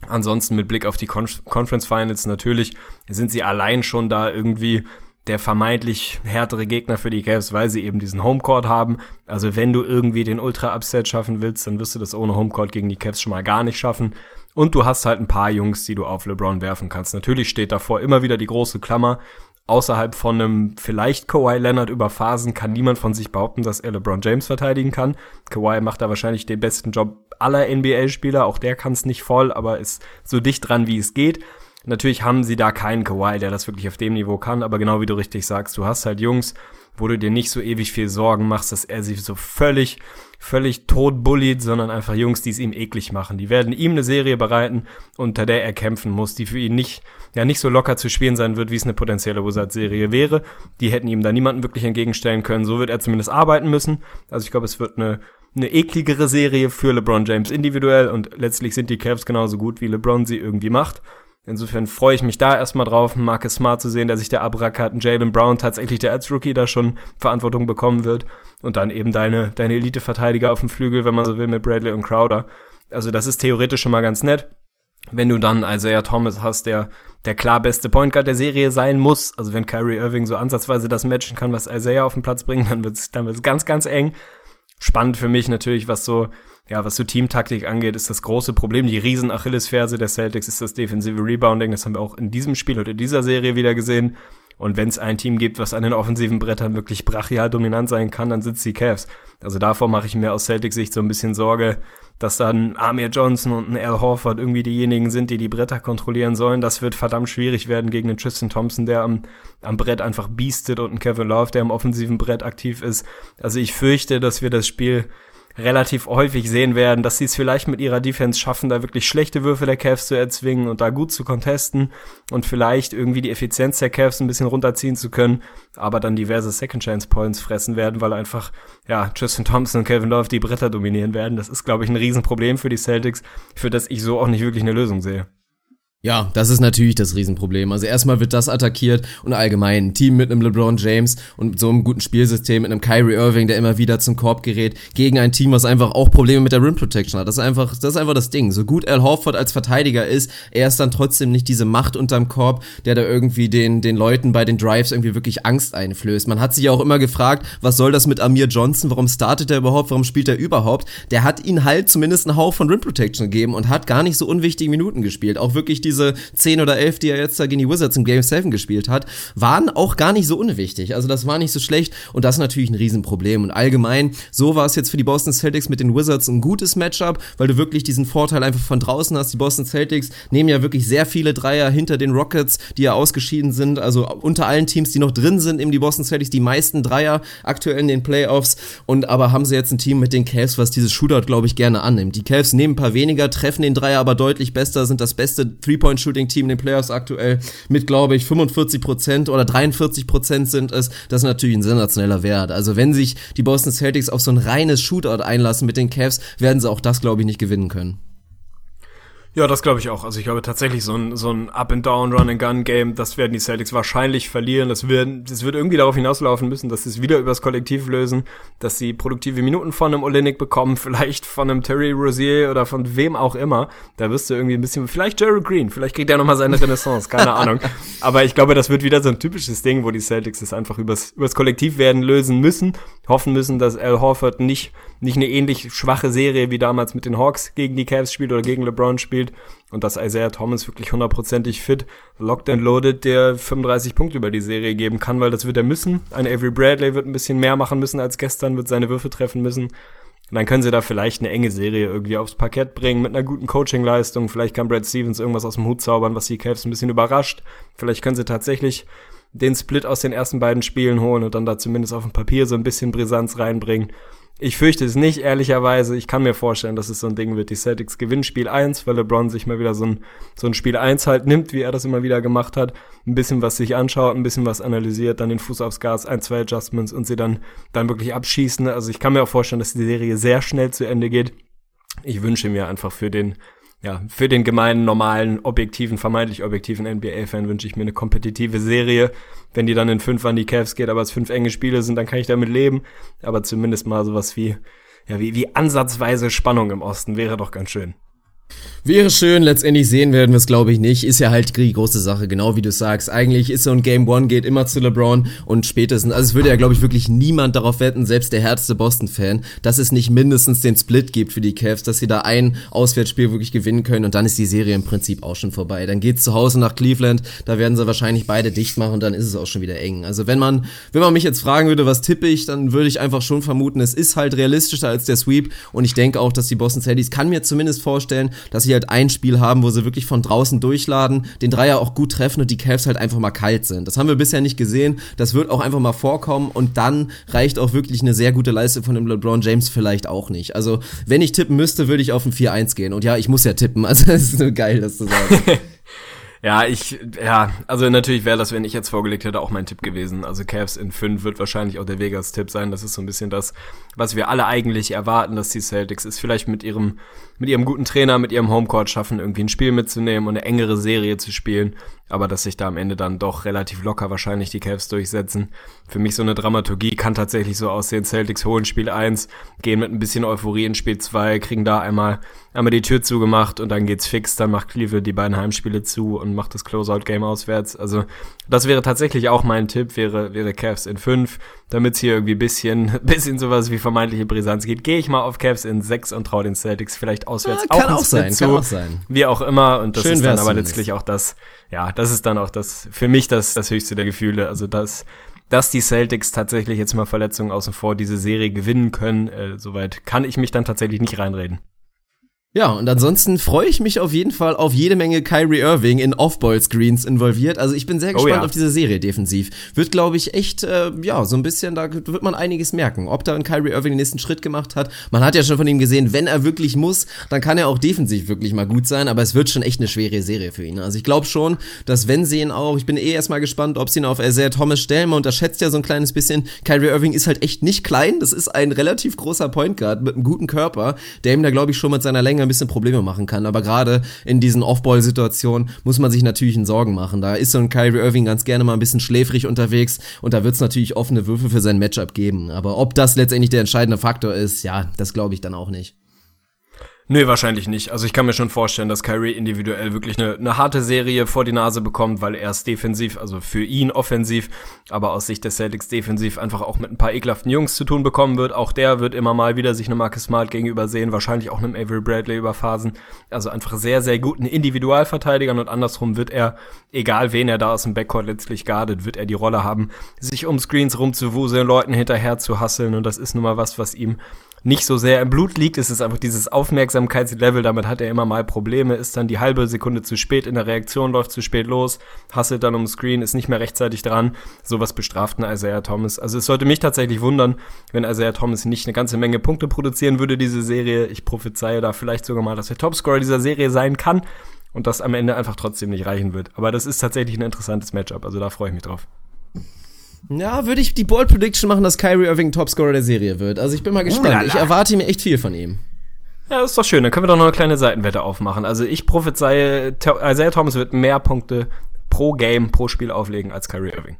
Ansonsten mit Blick auf die Con Conference Finals natürlich sind sie allein schon da irgendwie der vermeintlich härtere Gegner für die Cavs, weil sie eben diesen Homecourt haben. Also wenn du irgendwie den Ultra-Upset schaffen willst, dann wirst du das ohne Homecourt gegen die Cavs schon mal gar nicht schaffen. Und du hast halt ein paar Jungs, die du auf LeBron werfen kannst. Natürlich steht davor immer wieder die große Klammer. Außerhalb von einem vielleicht Kawhi Leonard über Phasen kann niemand von sich behaupten, dass er LeBron James verteidigen kann. Kawhi macht da wahrscheinlich den besten Job aller NBA-Spieler. Auch der kann es nicht voll, aber ist so dicht dran, wie es geht. Natürlich haben sie da keinen Kawhi, der das wirklich auf dem Niveau kann, aber genau wie du richtig sagst, du hast halt Jungs, wo du dir nicht so ewig viel Sorgen machst, dass er sich so völlig, völlig tot bullied, sondern einfach Jungs, die es ihm eklig machen. Die werden ihm eine Serie bereiten, unter der er kämpfen muss, die für ihn nicht, ja, nicht so locker zu spielen sein wird, wie es eine potenzielle Wizards-Serie wäre. Die hätten ihm da niemanden wirklich entgegenstellen können. So wird er zumindest arbeiten müssen. Also ich glaube, es wird eine, eine ekligere Serie für LeBron James individuell und letztlich sind die Cavs genauso gut, wie LeBron sie irgendwie macht. Insofern freue ich mich da erstmal drauf, Marcus Smart zu sehen, der sich der abrackert, Jalen Brown tatsächlich, der als Rookie da schon Verantwortung bekommen wird und dann eben deine, deine Elite-Verteidiger auf dem Flügel, wenn man so will, mit Bradley und Crowder. Also das ist theoretisch schon mal ganz nett. Wenn du dann Isaiah Thomas hast, der der klar beste Point Guard der Serie sein muss, also wenn Kyrie Irving so ansatzweise das matchen kann, was Isaiah auf den Platz bringt, <laughs> dann wird's dann wird's ganz, ganz eng. Spannend für mich natürlich, was so ja, was so Teamtaktik angeht, ist das große Problem. Die riesen Achillesferse der Celtics ist das defensive Rebounding. Das haben wir auch in diesem Spiel oder in dieser Serie wieder gesehen. Und wenn es ein Team gibt, was an den offensiven Brettern wirklich brachial dominant sein kann, dann sind es die Cavs. Also davor mache ich mir aus Celtics Sicht so ein bisschen Sorge, dass dann Amir Johnson und ein Al Horford irgendwie diejenigen sind, die die Bretter kontrollieren sollen. Das wird verdammt schwierig werden gegen den Tristan Thompson, der am, am Brett einfach biestet und einen Kevin Love, der am offensiven Brett aktiv ist. Also ich fürchte, dass wir das Spiel relativ häufig sehen werden, dass sie es vielleicht mit ihrer Defense schaffen, da wirklich schlechte Würfe der Cavs zu erzwingen und da gut zu contesten und vielleicht irgendwie die Effizienz der Cavs ein bisschen runterziehen zu können, aber dann diverse Second Chance Points fressen werden, weil einfach, ja, Tristan Thompson und Kevin Love die Bretter dominieren werden. Das ist, glaube ich, ein Riesenproblem für die Celtics, für das ich so auch nicht wirklich eine Lösung sehe. Ja, das ist natürlich das Riesenproblem. Also erstmal wird das attackiert und allgemein ein Team mit einem LeBron James und so einem guten Spielsystem, mit einem Kyrie Irving, der immer wieder zum Korb gerät, gegen ein Team, was einfach auch Probleme mit der Rim Protection hat. Das ist einfach, das ist einfach das Ding. So gut Al Horford als Verteidiger ist, er ist dann trotzdem nicht diese Macht unterm Korb, der da irgendwie den, den Leuten bei den Drives irgendwie wirklich Angst einflößt. Man hat sich ja auch immer gefragt, was soll das mit Amir Johnson? Warum startet er überhaupt? Warum spielt er überhaupt? Der hat ihn halt zumindest einen Hauch von Rim Protection gegeben und hat gar nicht so unwichtige Minuten gespielt. Auch wirklich diese diese 10 oder 11, die er jetzt da gegen die Wizards im Game 7 gespielt hat, waren auch gar nicht so unwichtig. Also das war nicht so schlecht und das ist natürlich ein Riesenproblem. Und allgemein, so war es jetzt für die Boston Celtics mit den Wizards ein gutes Matchup, weil du wirklich diesen Vorteil einfach von draußen hast. Die Boston Celtics nehmen ja wirklich sehr viele Dreier hinter den Rockets, die ja ausgeschieden sind. Also unter allen Teams, die noch drin sind, eben die Boston Celtics die meisten Dreier aktuell in den Playoffs. Und aber haben sie jetzt ein Team mit den Cavs, was dieses Shootout, glaube ich, gerne annimmt. Die Cavs nehmen ein paar weniger, treffen den Dreier aber deutlich besser, sind das beste Three-Point-Shooting-Team in den Playoffs aktuell mit, glaube ich, 45 Prozent oder 43 Prozent sind es. Das ist natürlich ein sensationeller Wert. Also wenn sich die Boston Celtics auf so ein reines Shootout einlassen mit den Cavs, werden sie auch das, glaube ich, nicht gewinnen können. Ja, das glaube ich auch. Also ich glaube tatsächlich so ein, so ein Up-and-Down, Run-and-Gun-Game, das werden die Celtics wahrscheinlich verlieren. Das, werden, das wird irgendwie darauf hinauslaufen müssen, dass sie es wieder übers Kollektiv lösen, dass sie produktive Minuten von einem Olenek bekommen, <laughs> vielleicht von einem Terry Rozier oder von wem auch immer. Da wirst du irgendwie ein bisschen, vielleicht Jerry Green, vielleicht kriegt er nochmal seine Renaissance, keine <laughs> Ahnung. Aber ich glaube, das wird wieder so ein typisches Ding, wo die Celtics es einfach übers, übers Kollektiv werden lösen müssen, hoffen müssen, dass Al Horford nicht nicht eine ähnlich schwache Serie wie damals mit den Hawks gegen die Cavs spielt oder gegen LeBron spielt und dass Isaiah Thomas wirklich hundertprozentig fit, locked and loaded, der 35 Punkte über die Serie geben kann, weil das wird er müssen. Ein Avery Bradley wird ein bisschen mehr machen müssen als gestern, wird seine Würfe treffen müssen. Und dann können sie da vielleicht eine enge Serie irgendwie aufs Parkett bringen mit einer guten Coaching-Leistung. Vielleicht kann Brad Stevens irgendwas aus dem Hut zaubern, was die Cavs ein bisschen überrascht. Vielleicht können sie tatsächlich den Split aus den ersten beiden Spielen holen und dann da zumindest auf dem Papier so ein bisschen Brisanz reinbringen. Ich fürchte es nicht, ehrlicherweise. Ich kann mir vorstellen, dass es so ein Ding wird. Die Celtics gewinnen Spiel 1, weil LeBron sich mal wieder so ein, so ein Spiel 1 halt nimmt, wie er das immer wieder gemacht hat. Ein bisschen was sich anschaut, ein bisschen was analysiert, dann den Fuß aufs Gas, ein, zwei Adjustments und sie dann, dann wirklich abschießen. Also ich kann mir auch vorstellen, dass die Serie sehr schnell zu Ende geht. Ich wünsche mir einfach für den, ja, für den gemeinen, normalen, objektiven, vermeintlich objektiven NBA-Fan wünsche ich mir eine kompetitive Serie. Wenn die dann in fünf an die Cavs geht, aber es fünf enge Spiele sind, dann kann ich damit leben. Aber zumindest mal sowas wie, ja, wie, wie ansatzweise Spannung im Osten wäre doch ganz schön. Wäre schön, letztendlich sehen werden wir es, glaube ich, nicht. Ist ja halt die große Sache, genau wie du sagst. Eigentlich ist so ein Game One geht immer zu LeBron und spätestens, also es würde ja, glaube ich, wirklich niemand darauf wetten, selbst der härteste Boston-Fan, dass es nicht mindestens den Split gibt für die Cavs, dass sie da ein Auswärtsspiel wirklich gewinnen können und dann ist die Serie im Prinzip auch schon vorbei. Dann geht's zu Hause nach Cleveland, da werden sie wahrscheinlich beide dicht machen und dann ist es auch schon wieder eng. Also wenn man, wenn man mich jetzt fragen würde, was tippe ich, dann würde ich einfach schon vermuten, es ist halt realistischer als der Sweep und ich denke auch, dass die Boston Celtics, kann mir zumindest vorstellen, dass sie halt ein Spiel haben, wo sie wirklich von draußen durchladen, den Dreier auch gut treffen und die Cavs halt einfach mal kalt sind. Das haben wir bisher nicht gesehen. Das wird auch einfach mal vorkommen und dann reicht auch wirklich eine sehr gute Leistung von dem LeBron James vielleicht auch nicht. Also, wenn ich tippen müsste, würde ich auf ein 4-1 gehen. Und ja, ich muss ja tippen. <laughs> Also, es ist nur geil, das zu sagen. <laughs> Ja, ich, ja, also natürlich wäre das, wenn ich jetzt vorgelegt hätte, auch mein Tipp gewesen. Also Cavs in 5 wird wahrscheinlich auch der Vegas-Tipp sein. Das ist so ein bisschen das, was wir alle eigentlich erwarten, dass die Celtics ist vielleicht mit ihrem, mit ihrem guten Trainer, mit ihrem Homecourt schaffen, irgendwie ein Spiel mitzunehmen und eine engere Serie zu spielen. Aber dass sich da am Ende dann doch relativ locker wahrscheinlich die Cavs durchsetzen. Für mich so eine Dramaturgie kann tatsächlich so aussehen. Celtics holen Spiel 1, gehen mit ein bisschen Euphorie in Spiel 2, kriegen da einmal, einmal die Tür zugemacht und dann geht's fix. Dann macht Cleveland die beiden Heimspiele zu und macht das Closeout-Game auswärts. Also das wäre tatsächlich auch mein Tipp, wäre, wäre Cavs in 5. Damit es hier irgendwie bisschen, <laughs> bisschen sowas wie vermeintliche Brisanz geht, gehe ich mal auf Cavs in 6 und traue den Celtics vielleicht auswärts ja, kann auch, auch sein, zu. kann auch sein. Wie auch immer. Und das Schön ist dann aber letztlich auch das, ja, das ist dann auch das, für mich das, das höchste der Gefühle. Also das, dass die Celtics tatsächlich jetzt mal Verletzungen außen vor diese Serie gewinnen können, äh, soweit kann ich mich dann tatsächlich nicht reinreden. Ja, und ansonsten freue ich mich auf jeden Fall auf jede Menge Kyrie Irving in Off-Ball-Screens involviert. Also ich bin sehr Oh gespannt ja. auf diese Serie defensiv. Wird, glaube ich, echt, äh, ja, so ein bisschen, da wird man einiges merken. Ob da ein Kyrie Irving den nächsten Schritt gemacht hat. Man hat ja schon von ihm gesehen, wenn er wirklich muss, dann kann er auch defensiv wirklich mal gut sein. Aber es wird schon echt eine schwere Serie für ihn. Also ich glaube schon, dass wenn sie ihn auch, ich bin eh erstmal gespannt, ob sie ihn auf Isaiah Thomas stellen. Man unterschätzt ja so ein kleines bisschen. Kyrie Irving ist halt echt nicht klein. Das ist ein relativ großer Point Guard mit einem guten Körper, der ihm da, glaube ich, schon mit seiner Länge ein bisschen Probleme machen kann. Aber gerade in diesen Off-Ball-Situationen muss man sich natürlich in Sorgen machen. Da ist so ein Kyrie Irving ganz gerne mal ein bisschen schläfrig unterwegs und da wird es natürlich offene Würfe für sein Matchup geben. Aber ob das letztendlich der entscheidende Faktor ist, ja, das glaube ich dann auch nicht. Nö, wahrscheinlich nicht. Also ich kann mir schon vorstellen, dass Kyrie individuell wirklich eine, eine harte Serie vor die Nase bekommt, weil er es defensiv, also für ihn offensiv, aber aus Sicht der Celtics defensiv einfach auch mit ein paar ekelhaften Jungs zu tun bekommen wird. Auch der wird immer mal wieder sich eine Marcus Smart gegenüber sehen, wahrscheinlich auch einem Avery Bradley über Phasen. Also einfach sehr, sehr guten Individualverteidigern und andersrum wird er, egal wen er da aus dem Backcourt letztlich guardet, wird er die Rolle haben, sich um Screens rumzuwuseln, Leuten hinterher zu hasseln und das ist nun mal was, was ihm nicht so sehr im Blut liegt. Es ist einfach dieses Aufmerksamkeitslevel, damit hat er immer mal Probleme, ist dann die halbe Sekunde zu spät in der Reaktion, läuft zu spät los, hasselt dann um Screen, ist nicht mehr rechtzeitig dran. Sowas bestraft ein Isaiah Thomas. Also es sollte mich tatsächlich wundern, wenn Isaiah Thomas nicht eine ganze Menge Punkte produzieren würde, diese Serie. Ich prophezeie da vielleicht sogar mal, dass er Topscorer dieser Serie sein kann und das am Ende einfach trotzdem nicht reichen wird. Aber das ist tatsächlich ein interessantes Matchup, also da freue ich mich drauf. Ja, würde ich die Bold Prediction machen, dass Kyrie Irving Topscorer der Serie wird. Also ich bin mal gespannt. Lala. Ich erwarte mir echt viel von ihm. Ja, das ist doch schön. Dann können wir doch noch eine kleine Seitenwette aufmachen. Also ich prophezeie, Isaiah Thomas wird mehr Punkte pro Game, pro Spiel auflegen als Kyrie Irving.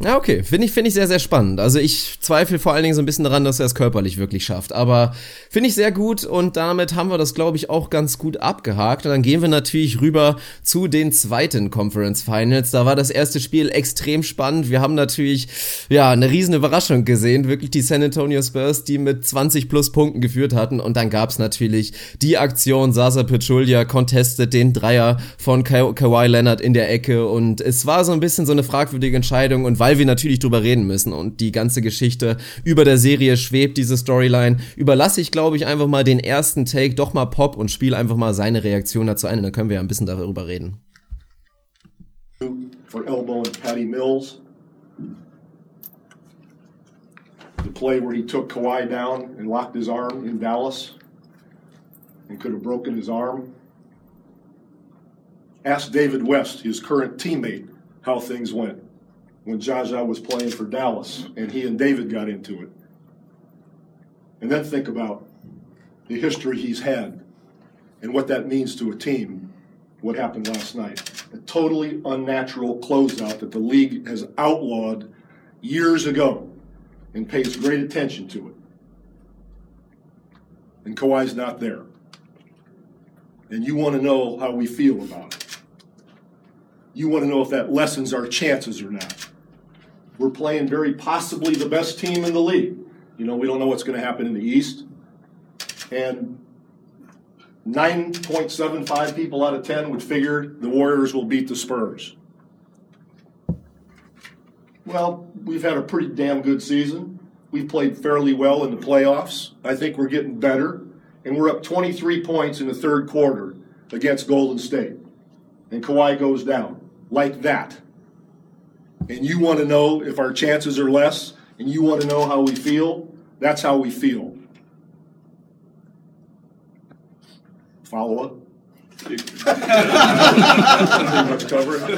Ja, okay. Finde ich, finde ich sehr, sehr spannend. Also ich zweifle vor allen Dingen so ein bisschen daran, dass er es körperlich wirklich schafft. Aber finde ich sehr gut und damit haben wir das, glaube ich, auch ganz gut abgehakt. Und dann gehen wir natürlich rüber zu den zweiten Conference Finals. Da war das erste Spiel extrem spannend. Wir haben natürlich, ja, eine riesen Überraschung gesehen. Wirklich die San Antonio Spurs, die mit 20 plus Punkten geführt hatten. Und dann gab's natürlich die Aktion, Sasa Pachulia contestet den Dreier von Ka Kawhi Leonard in der Ecke. Und es war so ein bisschen so eine fragwürdige Entscheidung. Und weil wir natürlich drüber reden müssen und die ganze Geschichte über der Serie schwebt, diese Storyline, überlasse ich, glaube ich, einfach mal den ersten Take doch mal Pop und spiele einfach mal seine Reaktion dazu ein. Und dann können wir ja ein bisschen darüber reden. for elbowing Patty Mills. The play where he took Kawhi down and locked his arm in Dallas and could have broken his arm. Ask David West, his current teammate, how things went when Jaja was playing for Dallas and he and David got into it. And then think about the history he's had and what that means to a team what happened last night. A totally unnatural closeout that the league has outlawed years ago and pays great attention to it. And Kawhi's not there. And you want to know how we feel about it. You want to know if that lessens our chances or not. We're playing very possibly the best team in the league. You know, we don't know what's going to happen in the East. And 9.75 people out of 10 would figure the Warriors will beat the Spurs. Well, we've had a pretty damn good season. We've played fairly well in the playoffs. I think we're getting better. and we're up 23 points in the third quarter against Golden State. And Kawhi goes down like that. And you want to know if our chances are less, and you want to know how we feel, that's how we feel. Follow up? <laughs> Pretty much cover it.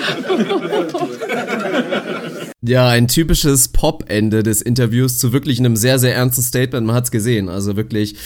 <laughs> Ja, ein typisches Pop-Ende des Interviews zu wirklich einem sehr, sehr ernsten Statement. Man hat's gesehen. Also wirklich,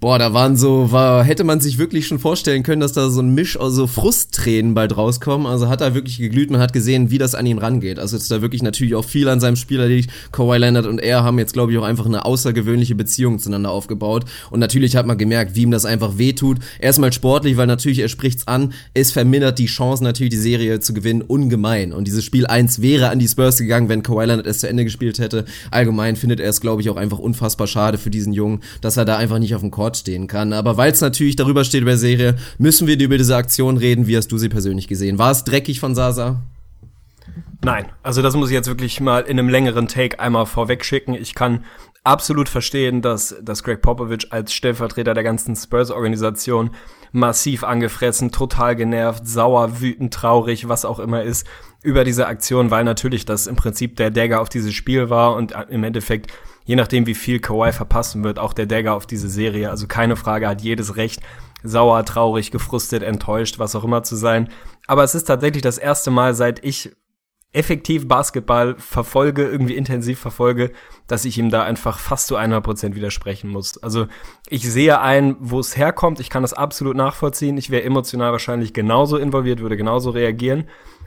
boah, da waren so, war, hätte man sich wirklich schon vorstellen können, dass da so ein Misch aus so Frusttränen bald rauskommen. Also hat er wirklich geglüht. Man hat gesehen, wie das an ihn rangeht. Also ist da wirklich natürlich auch viel an seinem Spieler liegt. Kawhi Leonard und er haben jetzt, glaube ich, auch einfach eine außergewöhnliche Beziehung zueinander aufgebaut. Und natürlich hat man gemerkt, wie ihm das einfach wehtut. Erstmal sportlich, weil natürlich er spricht's an. Es vermindert die Chance natürlich, die Serie zu gewinnen, ungemein. Und dieses Spiel 1 wäre an die Spurs gegangen, wenn Kawhi Leonard es zu Ende gespielt hätte. Allgemein findet er es, glaube ich, auch einfach unfassbar schade für diesen Jungen, dass er da einfach nicht auf dem Court stehen kann. Aber weil es natürlich darüber steht der Serie, müssen wir über diese Aktion reden. Wie hast du sie persönlich gesehen? War es dreckig von Sasa? Nein, also das muss ich jetzt wirklich mal in einem längeren Take einmal vorweg schicken. Ich kann absolut verstehen, dass, dass Greg Popovich als Stellvertreter der ganzen Spurs-Organisation massiv angefressen, total genervt, sauer, wütend, traurig, was auch immer ist, über diese Aktion, weil natürlich das im Prinzip der Dagger auf dieses Spiel war und im Endeffekt, je nachdem wie viel Kawhi verpassen wird, auch der Dagger auf diese Serie. Also keine Frage, hat jedes Recht, sauer, traurig, gefrustet, enttäuscht, was auch immer zu sein. Aber es ist tatsächlich das erste Mal, seit ich effektiv Basketball verfolge, irgendwie intensiv verfolge, dass ich ihm da einfach fast zu 100% widersprechen muss. Also ich sehe ein, wo es herkommt, ich kann das absolut nachvollziehen, ich wäre emotional wahrscheinlich genauso involviert, würde genauso reagieren.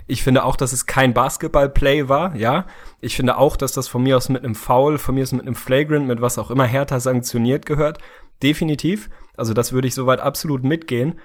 Ich finde auch, dass es kein Basketball-Play war, ja. Ich finde auch, dass das von mir aus mit einem Foul, von mir aus mit einem Flagrant, mit was auch immer härter sanktioniert gehört. Definitiv. Also das würde ich soweit absolut mitgehen.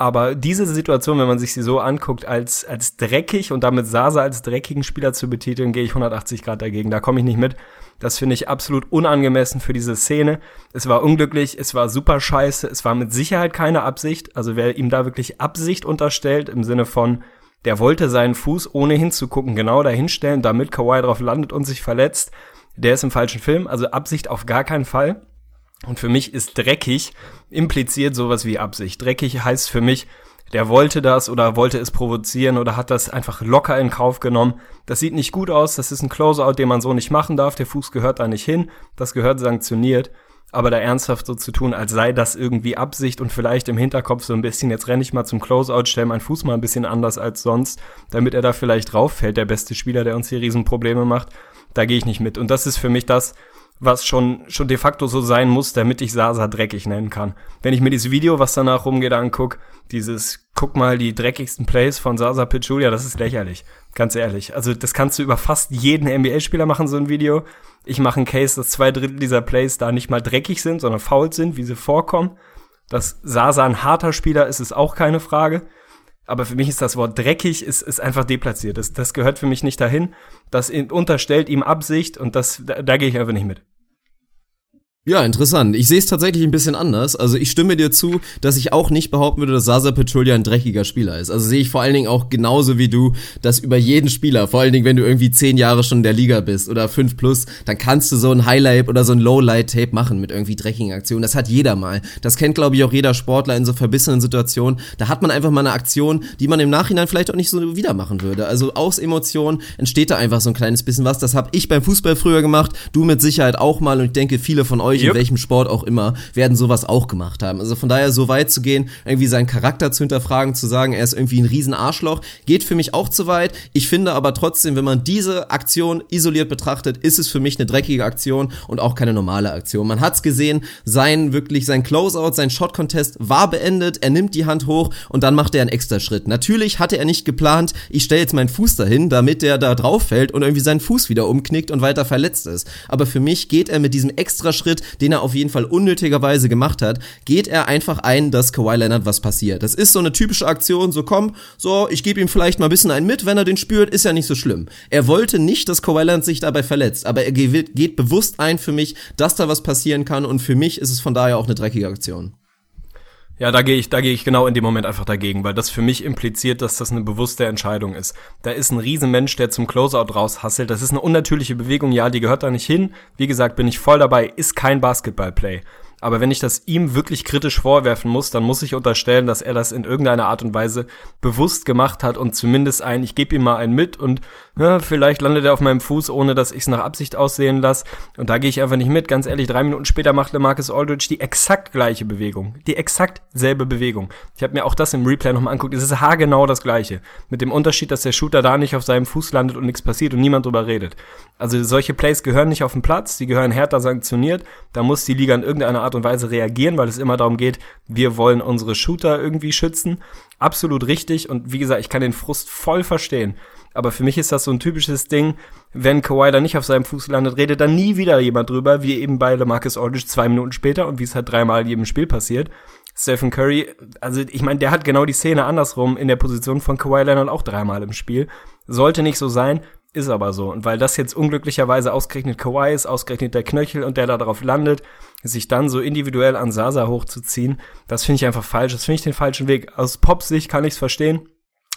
Aber diese Situation, wenn man sich sie so anguckt, als, als dreckig und damit Sasa als dreckigen Spieler zu betiteln, gehe ich 180 Grad dagegen. Da komme ich nicht mit. Das finde ich absolut unangemessen für diese Szene. Es war unglücklich, es war super scheiße, es war mit Sicherheit keine Absicht. Also wer ihm da wirklich Absicht unterstellt, im Sinne von, der wollte seinen Fuß ohne hinzugucken genau dahinstellen, damit Kawhi drauf landet und sich verletzt, der ist im falschen Film. Also Absicht auf gar keinen Fall. Und für mich ist dreckig impliziert sowas wie Absicht. Dreckig heißt für mich, der wollte das oder wollte es provozieren oder hat das einfach locker in Kauf genommen. Das sieht nicht gut aus, das ist ein Closeout, den man so nicht machen darf, der Fuß gehört da nicht hin, das gehört sanktioniert. Aber da ernsthaft so zu tun, als sei das irgendwie Absicht und vielleicht im Hinterkopf so ein bisschen, jetzt renne ich mal zum Closeout, stell meinen Fuß mal ein bisschen anders als sonst, damit er da vielleicht rauffällt, der beste Spieler, der uns hier Riesenprobleme macht, da gehe ich nicht mit. Und das ist für mich das, was schon, schon de facto so sein muss, damit ich Sasa dreckig nennen kann. Wenn ich mir dieses Video, was danach rumgeht, anguck, dieses, guck mal, die dreckigsten Plays von Sasa Pichulia, das ist lächerlich. Ganz ehrlich. Also, das kannst du über fast jeden NBA-Spieler machen, so ein Video. Ich mache einen Case, dass zwei Drittel dieser Plays da nicht mal dreckig sind, sondern faul sind, wie sie vorkommen. Dass Sasa ein harter Spieler ist, ist auch keine Frage. Aber für mich ist das Wort dreckig, ist, ist einfach deplatziert. Das, das gehört für mich nicht dahin. Das unterstellt ihm Absicht und das, da, da gehe ich einfach nicht mit. Ja, interessant. Ich sehe es tatsächlich ein bisschen anders. Also ich stimme dir zu, dass ich auch nicht behaupten würde, dass Sasa Petrolia ein dreckiger Spieler ist. Also sehe ich vor allen Dingen auch genauso wie du, dass über jeden Spieler, vor allen Dingen wenn du irgendwie zehn Jahre schon in der Liga bist oder fünf plus, dann kannst du so ein Highlight oder so ein Lowlight-Tape machen mit irgendwie dreckigen Aktionen. Das hat jeder mal. Das kennt, glaube ich, auch jeder Sportler in so verbissenen Situationen. Da hat man einfach mal eine Aktion, die man im Nachhinein vielleicht auch nicht so wieder machen würde. Also aus Emotionen entsteht da einfach so ein kleines bisschen was. Das habe ich beim Fußball früher gemacht, du mit Sicherheit auch mal und ich denke, viele von euch euch, yep. in welchem Sport auch immer, werden sowas auch gemacht haben. Also von daher so weit zu gehen, irgendwie seinen Charakter zu hinterfragen, zu sagen, er ist irgendwie ein Riesenarschloch, geht für mich auch zu weit. Ich finde aber trotzdem, wenn man diese Aktion isoliert betrachtet, ist es für mich eine dreckige Aktion und auch keine normale Aktion. Man hat's gesehen, sein wirklich sein Closeout, sein Shot Contest war beendet, er nimmt die Hand hoch und dann macht er einen extra Schritt. Natürlich hatte er nicht geplant, ich stelle jetzt meinen Fuß dahin, damit der da drauf fällt und irgendwie seinen Fuß wieder umknickt und weiter verletzt ist. Aber für mich geht er mit diesem extra Schritt den er auf jeden Fall unnötigerweise gemacht hat, geht er einfach ein, dass Kawhi Leonard was passiert. Das ist so eine typische Aktion, so komm, so, ich gebe ihm vielleicht mal ein bisschen einen mit, wenn er den spürt, ist ja nicht so schlimm. Er wollte nicht, dass Kawhi Leonard sich dabei verletzt, aber er geht bewusst ein für mich, dass da was passieren kann und für mich ist es von daher auch eine dreckige Aktion. Ja, da gehe ich, da gehe ich genau in dem Moment einfach dagegen, weil das für mich impliziert, dass das eine bewusste Entscheidung ist. Da ist ein Riesenmensch, der zum Closeout raushasselt. Das ist eine unnatürliche Bewegung, ja, die gehört da nicht hin. Wie gesagt, bin ich voll dabei, ist kein Basketballplay. Aber wenn ich das ihm wirklich kritisch vorwerfen muss, dann muss ich unterstellen, dass er das in irgendeiner Art und Weise bewusst gemacht hat und zumindest ein, ich gebe ihm mal einen mit und ja, vielleicht landet er auf meinem Fuß, ohne dass ich es nach Absicht aussehen lasse. Und da gehe ich einfach nicht mit. Ganz ehrlich, drei Minuten später macht LeMarcus Aldridge die exakt gleiche Bewegung. Die exakt selbe Bewegung. Ich habe mir auch das im Replay nochmal anguckt. Es ist haargenau das gleiche. Mit dem Unterschied, dass der Shooter da nicht auf seinem Fuß landet und nichts passiert und niemand drüber redet. Also solche Plays gehören nicht auf den Platz, die gehören härter sanktioniert. Da muss die Liga in irgendeiner Art und Weise reagieren, weil es immer darum geht, wir wollen unsere Shooter irgendwie schützen. Absolut richtig. Und wie gesagt, ich kann den Frust voll verstehen. Aber für mich ist das so ein typisches Ding, wenn Kawhi da nicht auf seinem Fuß landet, redet dann nie wieder jemand drüber, wie eben bei LeMarcus Aldridge zwei Minuten später und wie es halt dreimal jedem Spiel passiert. Stephen Curry, also ich meine, der hat genau die Szene andersrum in der Position von Kawhi Leonard auch dreimal im Spiel. Sollte nicht so sein, ist aber so. Und weil das jetzt unglücklicherweise ausgerechnet Kawhi ist, ausgerechnet der Knöchel und der da drauf landet, sich dann so individuell an Sasa hochzuziehen, das finde ich einfach falsch. Das finde ich den falschen Weg. Aus Pops-Sicht kann ich es verstehen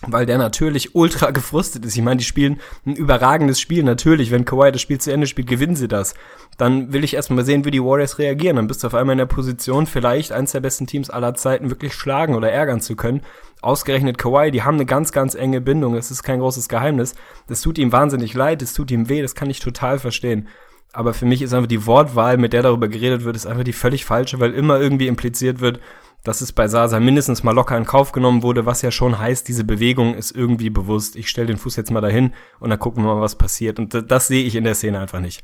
weil der natürlich ultra <laughs> gefrustet ist. Ich meine, die spielen ein überragendes Spiel. Natürlich, wenn Kawhi das Spiel zu Ende spielt, gewinnen sie das. Dann will ich erstmal sehen, wie die Warriors reagieren. Dann bist du auf einmal in der Position, vielleicht eins der besten Teams aller Zeiten wirklich schlagen oder ärgern zu können. Ausgerechnet Kawhi, die haben eine ganz, ganz enge Bindung. Das ist kein großes Geheimnis. Das tut ihm wahnsinnig leid, das tut ihm weh, das kann ich total verstehen. Aber für mich ist einfach die Wortwahl, mit der darüber geredet wird, ist einfach die völlig falsche, weil immer irgendwie impliziert wird, dass es bei Sasa mindestens mal locker in Kauf genommen wurde, was ja schon heißt, diese Bewegung ist irgendwie bewusst. Ich stelle den Fuß jetzt mal dahin und dann gucken wir mal, was passiert. Und das, das sehe ich in der Szene einfach nicht.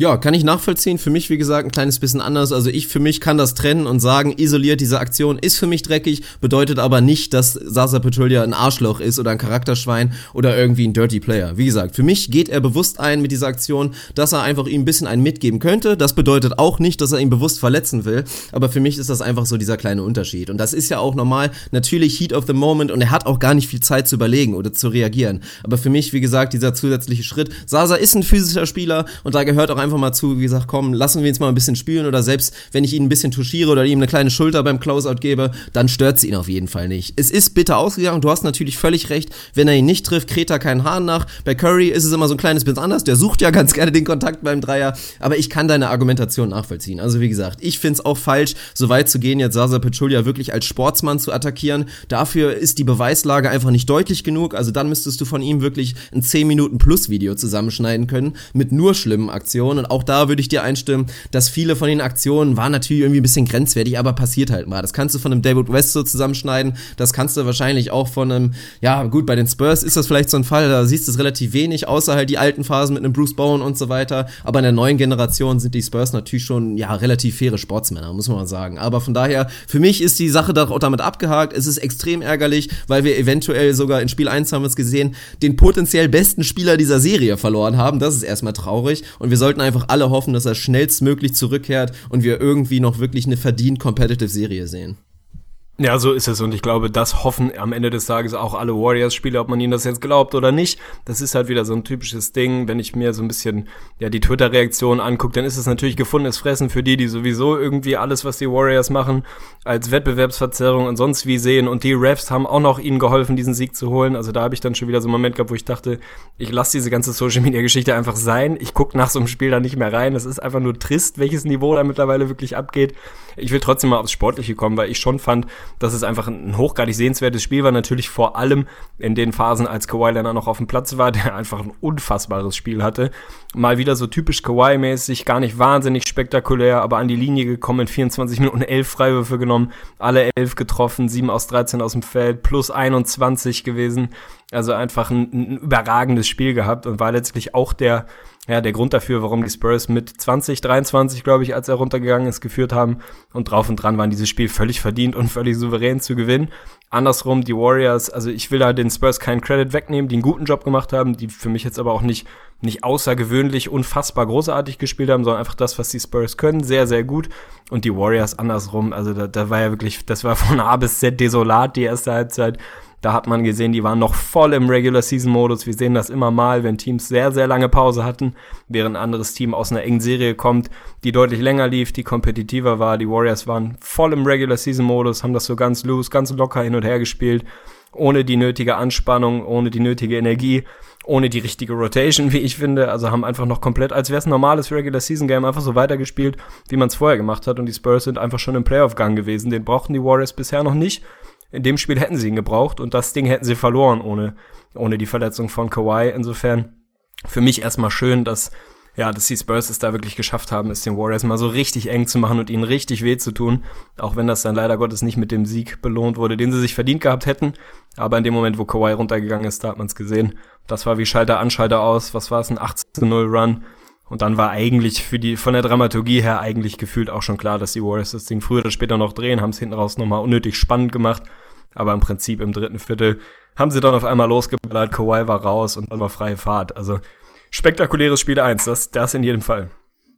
Ja, kann ich nachvollziehen. Für mich, wie gesagt, ein kleines bisschen anders. Also ich für mich kann das trennen und sagen, isoliert diese Aktion ist für mich dreckig, bedeutet aber nicht, dass Sasa Petulia ein Arschloch ist oder ein Charakterschwein oder irgendwie ein Dirty Player. Wie gesagt, für mich geht er bewusst ein mit dieser Aktion, dass er einfach ihm ein bisschen einen mitgeben könnte. Das bedeutet auch nicht, dass er ihn bewusst verletzen will. Aber für mich ist das einfach so dieser kleine Unterschied. Und das ist ja auch normal. Natürlich Heat of the Moment und er hat auch gar nicht viel Zeit zu überlegen oder zu reagieren. Aber für mich, wie gesagt, dieser zusätzliche Schritt. Sasa ist ein physischer Spieler und da gehört auch einfach einfach mal zu, wie gesagt, komm, lassen wir uns mal ein bisschen spielen oder selbst wenn ich ihn ein bisschen touchiere oder ihm eine kleine Schulter beim Closeout gebe, dann stört es ihn auf jeden Fall nicht. Es ist bitter ausgegangen, du hast natürlich völlig recht, wenn er ihn nicht trifft, kräht er keinen Hahn nach. Bei Curry ist es immer so ein kleines bisschen anders, der sucht ja ganz gerne den Kontakt beim Dreier, aber ich kann deine Argumentation nachvollziehen. Also wie gesagt, ich finde es auch falsch, so weit zu gehen, jetzt Sasa Pachulia wirklich als Sportsmann zu attackieren. Dafür ist die Beweislage einfach nicht deutlich genug, also dann müsstest du von ihm wirklich ein 10 Minuten Plus Video zusammenschneiden können mit nur schlimmen Aktionen und auch da würde ich dir einstimmen, dass viele von den Aktionen waren natürlich irgendwie ein bisschen grenzwertig, aber passiert halt mal. Das kannst du von einem David West so zusammenschneiden, das kannst du wahrscheinlich auch von einem, ja gut, bei den Spurs ist das vielleicht so ein Fall, da siehst du es relativ wenig, außer halt die alten Phasen mit einem Bruce Bowen und so weiter, aber in der neuen Generation sind die Spurs natürlich schon, ja, relativ faire Sportsmänner, muss man mal sagen. Aber von daher, für mich ist die Sache auch damit abgehakt, es ist extrem ärgerlich, weil wir eventuell sogar in Spiel 1 haben wir es gesehen, den potenziell besten Spieler dieser Serie verloren haben, das ist erstmal traurig. Und wir sollten einfach einfach alle hoffen, dass er schnellstmöglich zurückkehrt und wir irgendwie noch wirklich eine verdient Competitive Serie sehen. Ja, so ist es und ich glaube, das hoffen am Ende des Tages auch alle Warriors-Spieler, ob man ihnen das jetzt glaubt oder nicht. Das ist halt wieder so ein typisches Ding, wenn ich mir so ein bisschen ja die Twitter-Reaktion angucke, dann ist es natürlich gefundenes Fressen für die, die sowieso irgendwie alles, was die Warriors machen, als Wettbewerbsverzerrung und sonst wie sehen und die Refs haben auch noch ihnen geholfen, diesen Sieg zu holen. Also da habe ich dann schon wieder so einen Moment gehabt, wo ich dachte, ich lasse diese ganze Social-Media-Geschichte einfach sein. Ich gucke nach so einem Spiel da nicht mehr rein. Es ist einfach nur trist, welches Niveau da mittlerweile wirklich abgeht. Ich will trotzdem mal aufs Sportliche kommen, weil ich schon fand, dass es einfach ein hochgradig sehenswertes Spiel war. Natürlich vor allem in den Phasen, als Kawhi Leonard noch auf dem Platz war, <laughs> der einfach ein unfassbares Spiel hatte. Mal wieder so typisch Kawhi-mäßig, gar nicht wahnsinnig spektakulär, aber an die Linie gekommen, in 24 Minuten 11 Freiwürfe genommen, alle 11 getroffen, 7 aus 13 aus dem Feld, plus 21 gewesen. Also einfach ein, ein überragendes Spiel gehabt und war letztlich auch der ja, der Grund dafür, warum die Spurs mit 20, 23, glaube ich, als er runtergegangen ist, geführt haben. Und drauf und dran waren dieses Spiel völlig verdient und <laughs> völlig souverän zu gewinnen. Andersrum, die Warriors, also ich will da den Spurs keinen Credit wegnehmen, die einen guten Job gemacht haben, die für mich jetzt aber auch nicht, nicht außergewöhnlich, unfassbar großartig gespielt haben, sondern einfach das, was die Spurs können, sehr, sehr gut. Und die Warriors andersrum, also da, da war ja wirklich, das war von A bis Z desolat, die erste Halbzeit. Da hat man gesehen, die waren noch voll im Regular Season Modus. Wir sehen das immer mal, wenn Teams sehr, sehr lange Pause hatten, während ein anderes Team aus einer engen Serie kommt, die deutlich länger lief, die kompetitiver war. Die Warriors waren voll im Regular Season Modus, haben das so ganz loose, ganz locker hin und her gespielt, ohne die nötige Anspannung, ohne die nötige Energie ohne die richtige Rotation, wie ich finde. Also haben einfach noch komplett, als wäre es ein normales Regular Season Game, einfach so weitergespielt, wie man es vorher gemacht hat. Und die Spurs sind einfach schon im Playoff-Gang gewesen. Den brauchten die Warriors bisher noch nicht. In dem Spiel hätten sie ihn gebraucht und das Ding hätten sie verloren ohne, ohne die Verletzung von Kawhi. Insofern für mich erstmal schön, dass ja, dass die Spurs es da wirklich geschafft haben, es den Warriors mal so richtig eng zu machen und ihnen richtig weh zu tun. Auch wenn das dann leider Gottes nicht mit dem Sieg belohnt wurde, den sie sich verdient gehabt hätten. Aber in dem Moment, wo Kawhi runtergegangen ist, da hat man es gesehen. Das war wie Schalter an, Schalter aus. Was war es? Ein 18-0 Run. Und dann war eigentlich für die, von der Dramaturgie her eigentlich gefühlt auch schon klar, dass die Warriors das Ding früher oder später noch drehen, haben es hinten raus nochmal unnötig spannend gemacht. Aber im Prinzip im dritten Viertel haben sie dann auf einmal losgeballert, Kawhi war raus und dann war freie Fahrt. Also spektakuläres Spiel 1, das, das in jedem Fall.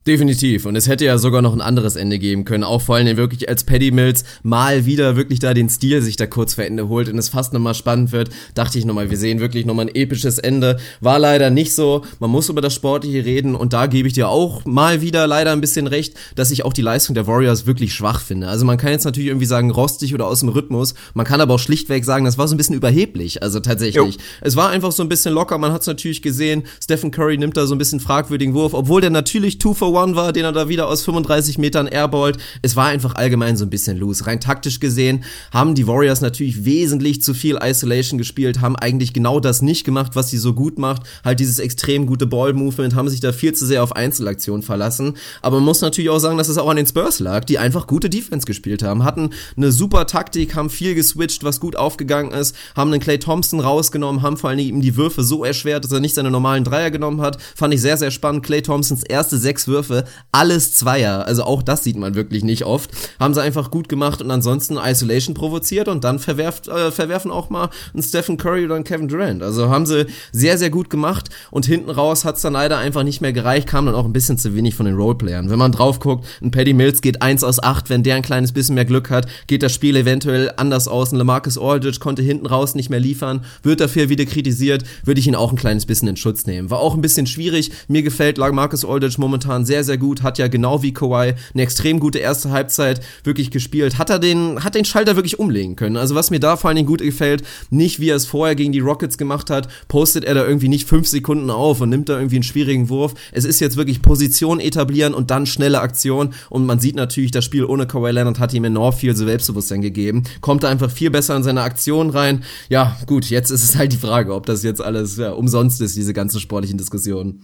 Definitiv. Und es hätte ja sogar noch ein anderes Ende geben können. Auch vor allem wirklich als Paddy Mills mal wieder wirklich da den Stil sich da kurz vor Ende holt und es fast nochmal spannend wird, dachte ich nochmal, wir sehen wirklich nochmal ein episches Ende. War leider nicht so. Man muss über das Sportliche reden und da gebe ich dir auch mal wieder leider ein bisschen recht, dass ich auch die Leistung der Warriors wirklich schwach finde. Also man kann jetzt natürlich irgendwie sagen, rostig oder aus dem Rhythmus. Man kann aber auch schlichtweg sagen, das war so ein bisschen überheblich. Also tatsächlich. Jo. Es war einfach so ein bisschen locker. Man hat es natürlich gesehen. Stephen Curry nimmt da so ein bisschen fragwürdigen Wurf, obwohl der natürlich two for One war, den er da wieder aus 35 Metern airballt. Es war einfach allgemein so ein bisschen loose. Rein taktisch gesehen haben die Warriors natürlich wesentlich zu viel Isolation gespielt, haben eigentlich genau das nicht gemacht, was sie so gut macht. Halt dieses extrem gute Ball-Movement, haben sich da viel zu sehr auf Einzelaktionen verlassen. Aber man muss natürlich auch sagen, dass es auch an den Spurs lag, die einfach gute Defense gespielt haben, hatten eine super Taktik, haben viel geswitcht, was gut aufgegangen ist, haben den Clay Thompson rausgenommen, haben vor allem ihm die Würfe so erschwert, dass er nicht seine normalen Dreier genommen hat. Fand ich sehr, sehr spannend. Clay Thompsons erste sechs Würfe alles Zweier. Also auch das sieht man wirklich nicht oft. Haben sie einfach gut gemacht und ansonsten Isolation provoziert und dann verwerft, äh, verwerfen auch mal einen Stephen Curry oder einen Kevin Durant. Also haben sie sehr, sehr gut gemacht und hinten raus hat's dann leider einfach nicht mehr gereicht, kam dann auch ein bisschen zu wenig von den Roleplayern. Wenn man drauf guckt, ein Paddy Mills geht eins aus acht, wenn der ein kleines bisschen mehr Glück hat, geht das Spiel eventuell anders aus. Ein LaMarcus Aldridge konnte hinten raus nicht mehr liefern, wird dafür wieder kritisiert, würde ich ihn auch ein kleines bisschen in Schutz nehmen. War auch ein bisschen schwierig. Mir gefällt LaMarcus Aldridge momentan sehr, sehr gut, hat ja genau wie Kawhi eine extrem gute erste Halbzeit wirklich gespielt. Hat er den, hat den Schalter wirklich umlegen können. Also was mir da vor allen Dingen gut gefällt, nicht wie er es vorher gegen die Rockets gemacht hat, postet er da irgendwie nicht fünf Sekunden auf und nimmt da irgendwie einen schwierigen Wurf. Es ist jetzt wirklich Position etablieren und dann schnelle Aktion. Und man sieht natürlich, das Spiel ohne Kawhi Leonard hat ihm enorm viel Selbstbewusstsein gegeben. Kommt da einfach viel besser in seine Aktion rein. Ja, gut, jetzt ist es halt die Frage, ob das jetzt alles ja, umsonst ist, diese ganzen sportlichen Diskussionen.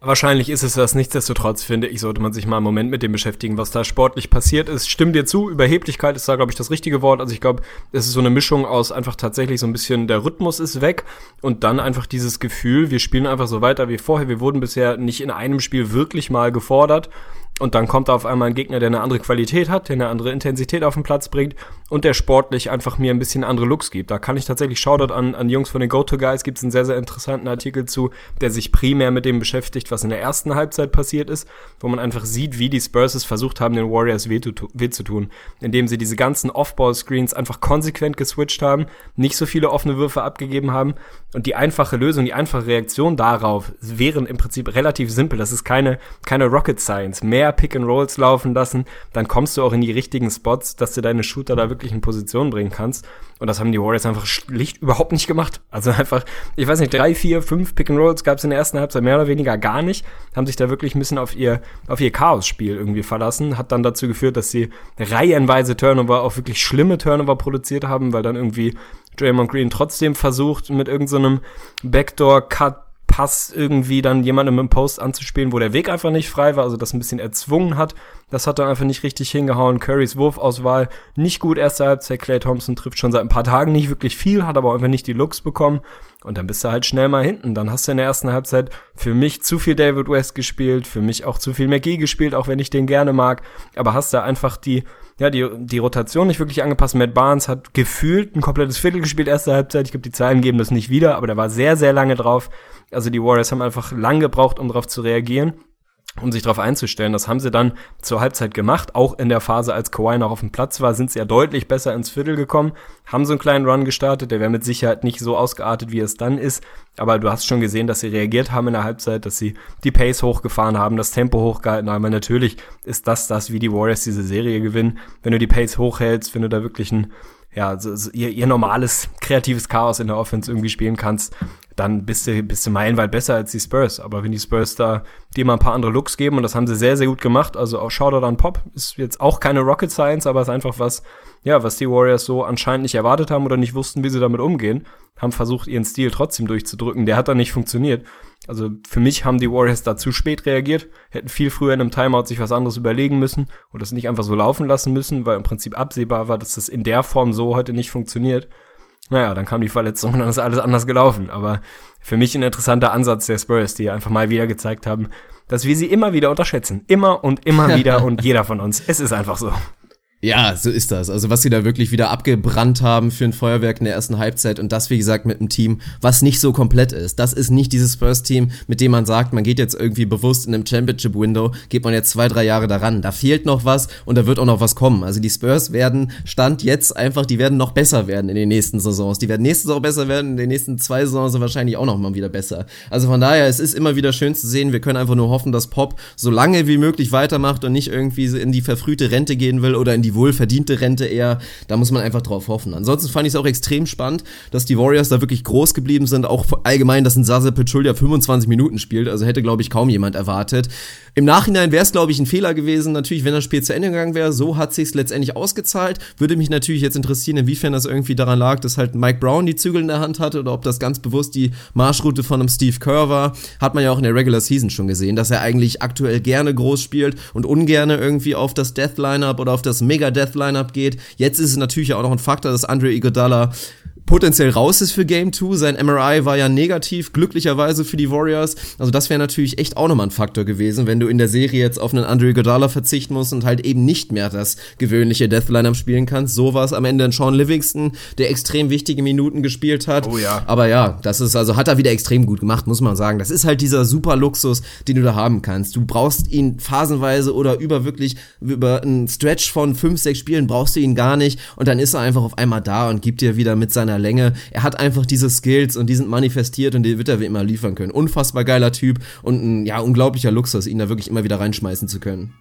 Wahrscheinlich ist es das. Nichtsdestotrotz finde ich, sollte man sich mal einen Moment mit dem beschäftigen, was da sportlich passiert ist. Stimmt dir zu, Überheblichkeit ist da, glaube ich, das richtige Wort. Also ich glaube, es ist so eine Mischung aus einfach tatsächlich so ein bisschen der Rhythmus ist weg und dann einfach dieses Gefühl, wir spielen einfach so weiter wie vorher. Wir wurden bisher nicht in einem Spiel wirklich mal gefordert und dann kommt da auf einmal ein Gegner, der eine andere Qualität hat, der eine andere Intensität auf den Platz bringt und der sportlich einfach mir ein bisschen andere Looks gibt. Da kann ich tatsächlich Shoutout an, an Jungs von den Go-To-Guys, gibt es einen sehr, sehr interessanten Artikel zu, der sich primär mit dem beschäftigt, was in der ersten Halbzeit passiert ist, wo man einfach sieht, wie die Spurs es versucht haben, den Warriors weh, weh zu tun, indem sie diese ganzen Off-Ball-Screens einfach konsequent geswitcht haben, nicht so viele offene Würfe abgegeben haben und die einfache Lösung, die einfache Reaktion darauf wären im Prinzip relativ simpel. Das ist keine, keine Rocket Science. Mehr Pick and Rolls laufen lassen, dann kommst du auch in die richtigen Spots, dass du deine Shooter da wirklich in Position bringen kannst. Und das haben die Warriors einfach schlicht überhaupt nicht gemacht. Also einfach, ich weiß nicht, drei, vier, fünf Pick and Rolls gab es in der ersten Halbzeit mehr oder weniger gar nicht. Haben sich da wirklich ein bisschen auf ihr, auf ihr Chaos-Spiel irgendwie verlassen. Hat dann dazu geführt, dass sie reihenweise Turnover, auch wirklich schlimme Turnover produziert haben, weil dann irgendwie Draymond Green trotzdem versucht, mit irgendeinem so Backdoor-Cut Pass irgendwie dann jemandem im Post anzuspielen, wo der Weg einfach nicht frei war, also das ein bisschen erzwungen hat. Das hat dann einfach nicht richtig hingehauen. Currys Wurfauswahl nicht gut erste Halbzeit. Clay Thompson trifft schon seit ein paar Tagen nicht wirklich viel, hat aber einfach nicht die Looks bekommen. Und dann bist du halt schnell mal hinten. Dann hast du in der ersten Halbzeit für mich zu viel David West gespielt, für mich auch zu viel McGee gespielt, auch wenn ich den gerne mag. Aber hast da einfach die, ja, die, die Rotation nicht wirklich angepasst. Matt Barnes hat gefühlt ein komplettes Viertel gespielt, erste Halbzeit. Ich glaube, die Zahlen geben das nicht wieder, aber der war sehr, sehr lange drauf. Also die Warriors haben einfach lang gebraucht, um darauf zu reagieren um sich darauf einzustellen. Das haben sie dann zur Halbzeit gemacht. Auch in der Phase, als Kawhi noch auf dem Platz war, sind sie ja deutlich besser ins Viertel gekommen, haben so einen kleinen Run gestartet. Der wäre mit Sicherheit nicht so ausgeartet, wie es dann ist. Aber du hast schon gesehen, dass sie reagiert haben in der Halbzeit, dass sie die Pace hochgefahren haben, das Tempo hochgehalten haben. Weil natürlich ist das das, wie die Warriors diese Serie gewinnen. Wenn du die Pace hochhältst, wenn du da wirklich ein ja, so, so ihr, ihr normales kreatives Chaos in der Offense irgendwie spielen kannst, dann bist du, bist du meilenweit besser als die Spurs. Aber wenn die Spurs da dir mal ein paar andere Looks geben, und das haben sie sehr, sehr gut gemacht, also auch Shoutout an Pop, ist jetzt auch keine Rocket Science, aber ist einfach was, ja, was die Warriors so anscheinend nicht erwartet haben oder nicht wussten, wie sie damit umgehen, haben versucht, ihren Stil trotzdem durchzudrücken. Der hat dann nicht funktioniert. Also für mich haben die Warriors da zu spät reagiert, hätten viel früher in einem Timeout sich was anderes überlegen müssen und das nicht einfach so laufen lassen müssen, weil im Prinzip absehbar war, dass das in der Form so heute nicht funktioniert. Naja, dann kam die Verletzung und dann ist alles anders gelaufen. Aber für mich ein interessanter Ansatz der Spurs, die einfach mal wieder gezeigt haben, dass wir sie immer wieder unterschätzen. Immer und immer <laughs> wieder und jeder von uns. Es ist einfach so. Ja, so ist das. Also was sie da wirklich wieder abgebrannt haben für ein Feuerwerk in der ersten Halbzeit und das, wie gesagt, mit einem Team, was nicht so komplett ist. Das ist nicht dieses First-Team, mit dem man sagt, man geht jetzt irgendwie bewusst in einem Championship-Window, geht man jetzt zwei, drei Jahre daran. Da fehlt noch was und da wird auch noch was kommen. Also die Spurs werden, Stand jetzt einfach, die werden noch besser werden in den nächsten Saisons. Die werden nächste Saison besser werden, in den nächsten zwei Saisons wahrscheinlich auch noch mal wieder besser. Also von daher, es ist immer wieder schön zu sehen. Wir können einfach nur hoffen, dass Pop so lange wie möglich weitermacht und nicht irgendwie in die verfrühte Rente gehen will oder in die wohlverdiente Rente eher. Da muss man einfach drauf hoffen. Ansonsten fand ich es auch extrem spannend, dass die Warriors da wirklich groß geblieben sind. Auch allgemein, dass ein Sasa Pachulia 25 Minuten spielt. Also hätte, glaube ich, kaum jemand erwartet. Im Nachhinein wäre es, glaube ich, ein Fehler gewesen, natürlich, wenn das Spiel zu Ende gegangen wäre. So hat sich's letztendlich ausgezahlt. Würde mich natürlich jetzt interessieren, inwiefern das irgendwie daran lag, dass halt Mike Brown die Zügel in der Hand hatte oder ob das ganz bewusst die Marschroute von einem Steve Kerr war. Hat man ja auch in der Regular Season schon gesehen, dass er eigentlich aktuell gerne groß spielt und ungerne irgendwie auf das Death Lineup oder auf das Mega Death Lineup geht. Jetzt ist es natürlich auch noch ein Faktor, dass Andre Iguodala potenziell raus ist für Game 2. Sein MRI war ja negativ, glücklicherweise für die Warriors. Also das wäre natürlich echt auch nochmal ein Faktor gewesen, wenn du in der Serie jetzt auf einen Andre Godala verzichten musst und halt eben nicht mehr das gewöhnliche Death Lineup spielen kannst. So war es am Ende ein Sean Livingston, der extrem wichtige Minuten gespielt hat. Oh ja. Aber ja, das ist also hat er wieder extrem gut gemacht, muss man sagen. Das ist halt dieser super Luxus, den du da haben kannst. Du brauchst ihn phasenweise oder über wirklich über einen Stretch von fünf, sechs Spielen brauchst du ihn gar nicht und dann ist er einfach auf einmal da und gibt dir wieder mit seiner Länge. Er hat einfach diese Skills und die sind manifestiert und die wird er immer liefern können. Unfassbar geiler Typ und ein ja unglaublicher Luxus, ihn da wirklich immer wieder reinschmeißen zu können.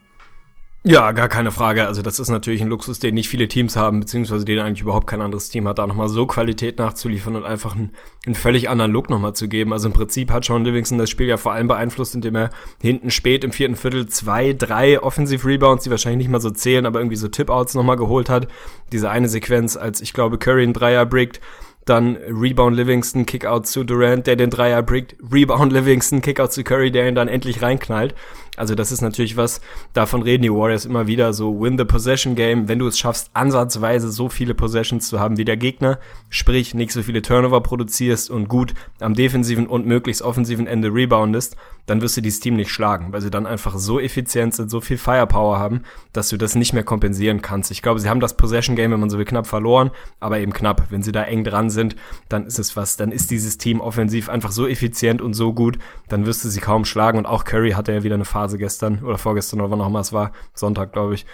Ja, gar keine Frage. Also das ist natürlich ein Luxus, den nicht viele Teams haben, beziehungsweise den eigentlich überhaupt kein anderes Team hat, da nochmal so Qualität nachzuliefern und einfach einen, einen völlig anderen Look nochmal zu geben. Also im Prinzip hat Sean Livingston das Spiel ja vor allem beeinflusst, indem er hinten spät im vierten Viertel zwei, drei Offensive Rebounds, die wahrscheinlich nicht mal so zählen, aber irgendwie so Tip-Outs nochmal geholt hat. Diese eine Sequenz, als ich glaube Curry einen Dreier brickt, dann Rebound Livingston, Kickout zu Durant, der den Dreier brickt, Rebound Livingston, Kickout zu Curry, der ihn dann endlich reinknallt. Also das ist natürlich was, davon reden die Warriors immer wieder, so win the possession game, wenn du es schaffst, ansatzweise so viele Possessions zu haben wie der Gegner, sprich nicht so viele Turnover produzierst und gut am defensiven und möglichst offensiven Ende reboundest, dann wirst du dieses Team nicht schlagen, weil sie dann einfach so effizient sind, so viel Firepower haben, dass du das nicht mehr kompensieren kannst. Ich glaube, sie haben das Possession Game, wenn man so will, knapp verloren, aber eben knapp. Wenn sie da eng dran sind, dann ist es was, dann ist dieses Team offensiv einfach so effizient und so gut, dann wirst du sie kaum schlagen und auch Curry hatte ja wieder eine Phase gestern oder vorgestern oder wann auch immer es war, Sonntag, glaube ich,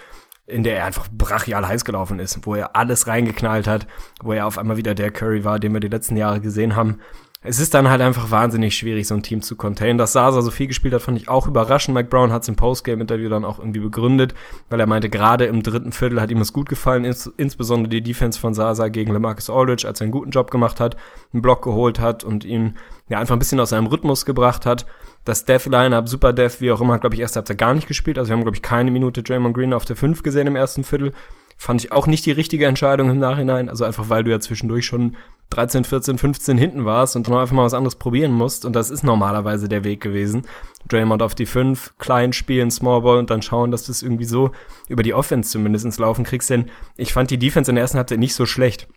in der er einfach brachial heiß gelaufen ist, wo er alles reingeknallt hat, wo er auf einmal wieder der Curry war, den wir die letzten Jahre gesehen haben es ist dann halt einfach wahnsinnig schwierig, so ein Team zu containen. Dass Sasa so viel gespielt hat, fand ich auch überraschend. Mike Brown hat es im Postgame-Interview dann auch irgendwie begründet, weil er meinte, gerade im dritten Viertel hat ihm es gut gefallen, ins, insbesondere die Defense von Sasa gegen LeMarcus Aldridge, als er einen guten Job gemacht hat, einen Block geholt hat und ihn ja einfach ein bisschen aus seinem Rhythmus gebracht hat. Das Death-Lineup, Super Death, wie auch immer, glaube ich, erst hat er gar nicht gespielt. Also wir haben, glaube ich, keine Minute Draymond Green auf der 5 gesehen im ersten Viertel. Fand ich auch nicht die richtige Entscheidung im Nachhinein. Also einfach, weil du ja zwischendurch schon 13, 14, 15 hinten warst und dann einfach mal was anderes probieren musst. Und das ist normalerweise der Weg gewesen. Draymond auf die 5, klein spielen, Smallball und dann schauen, dass du es irgendwie so über die Offense zumindest ins Laufen kriegst. Denn ich fand die Defense in der ersten Halbzeit nicht so schlecht.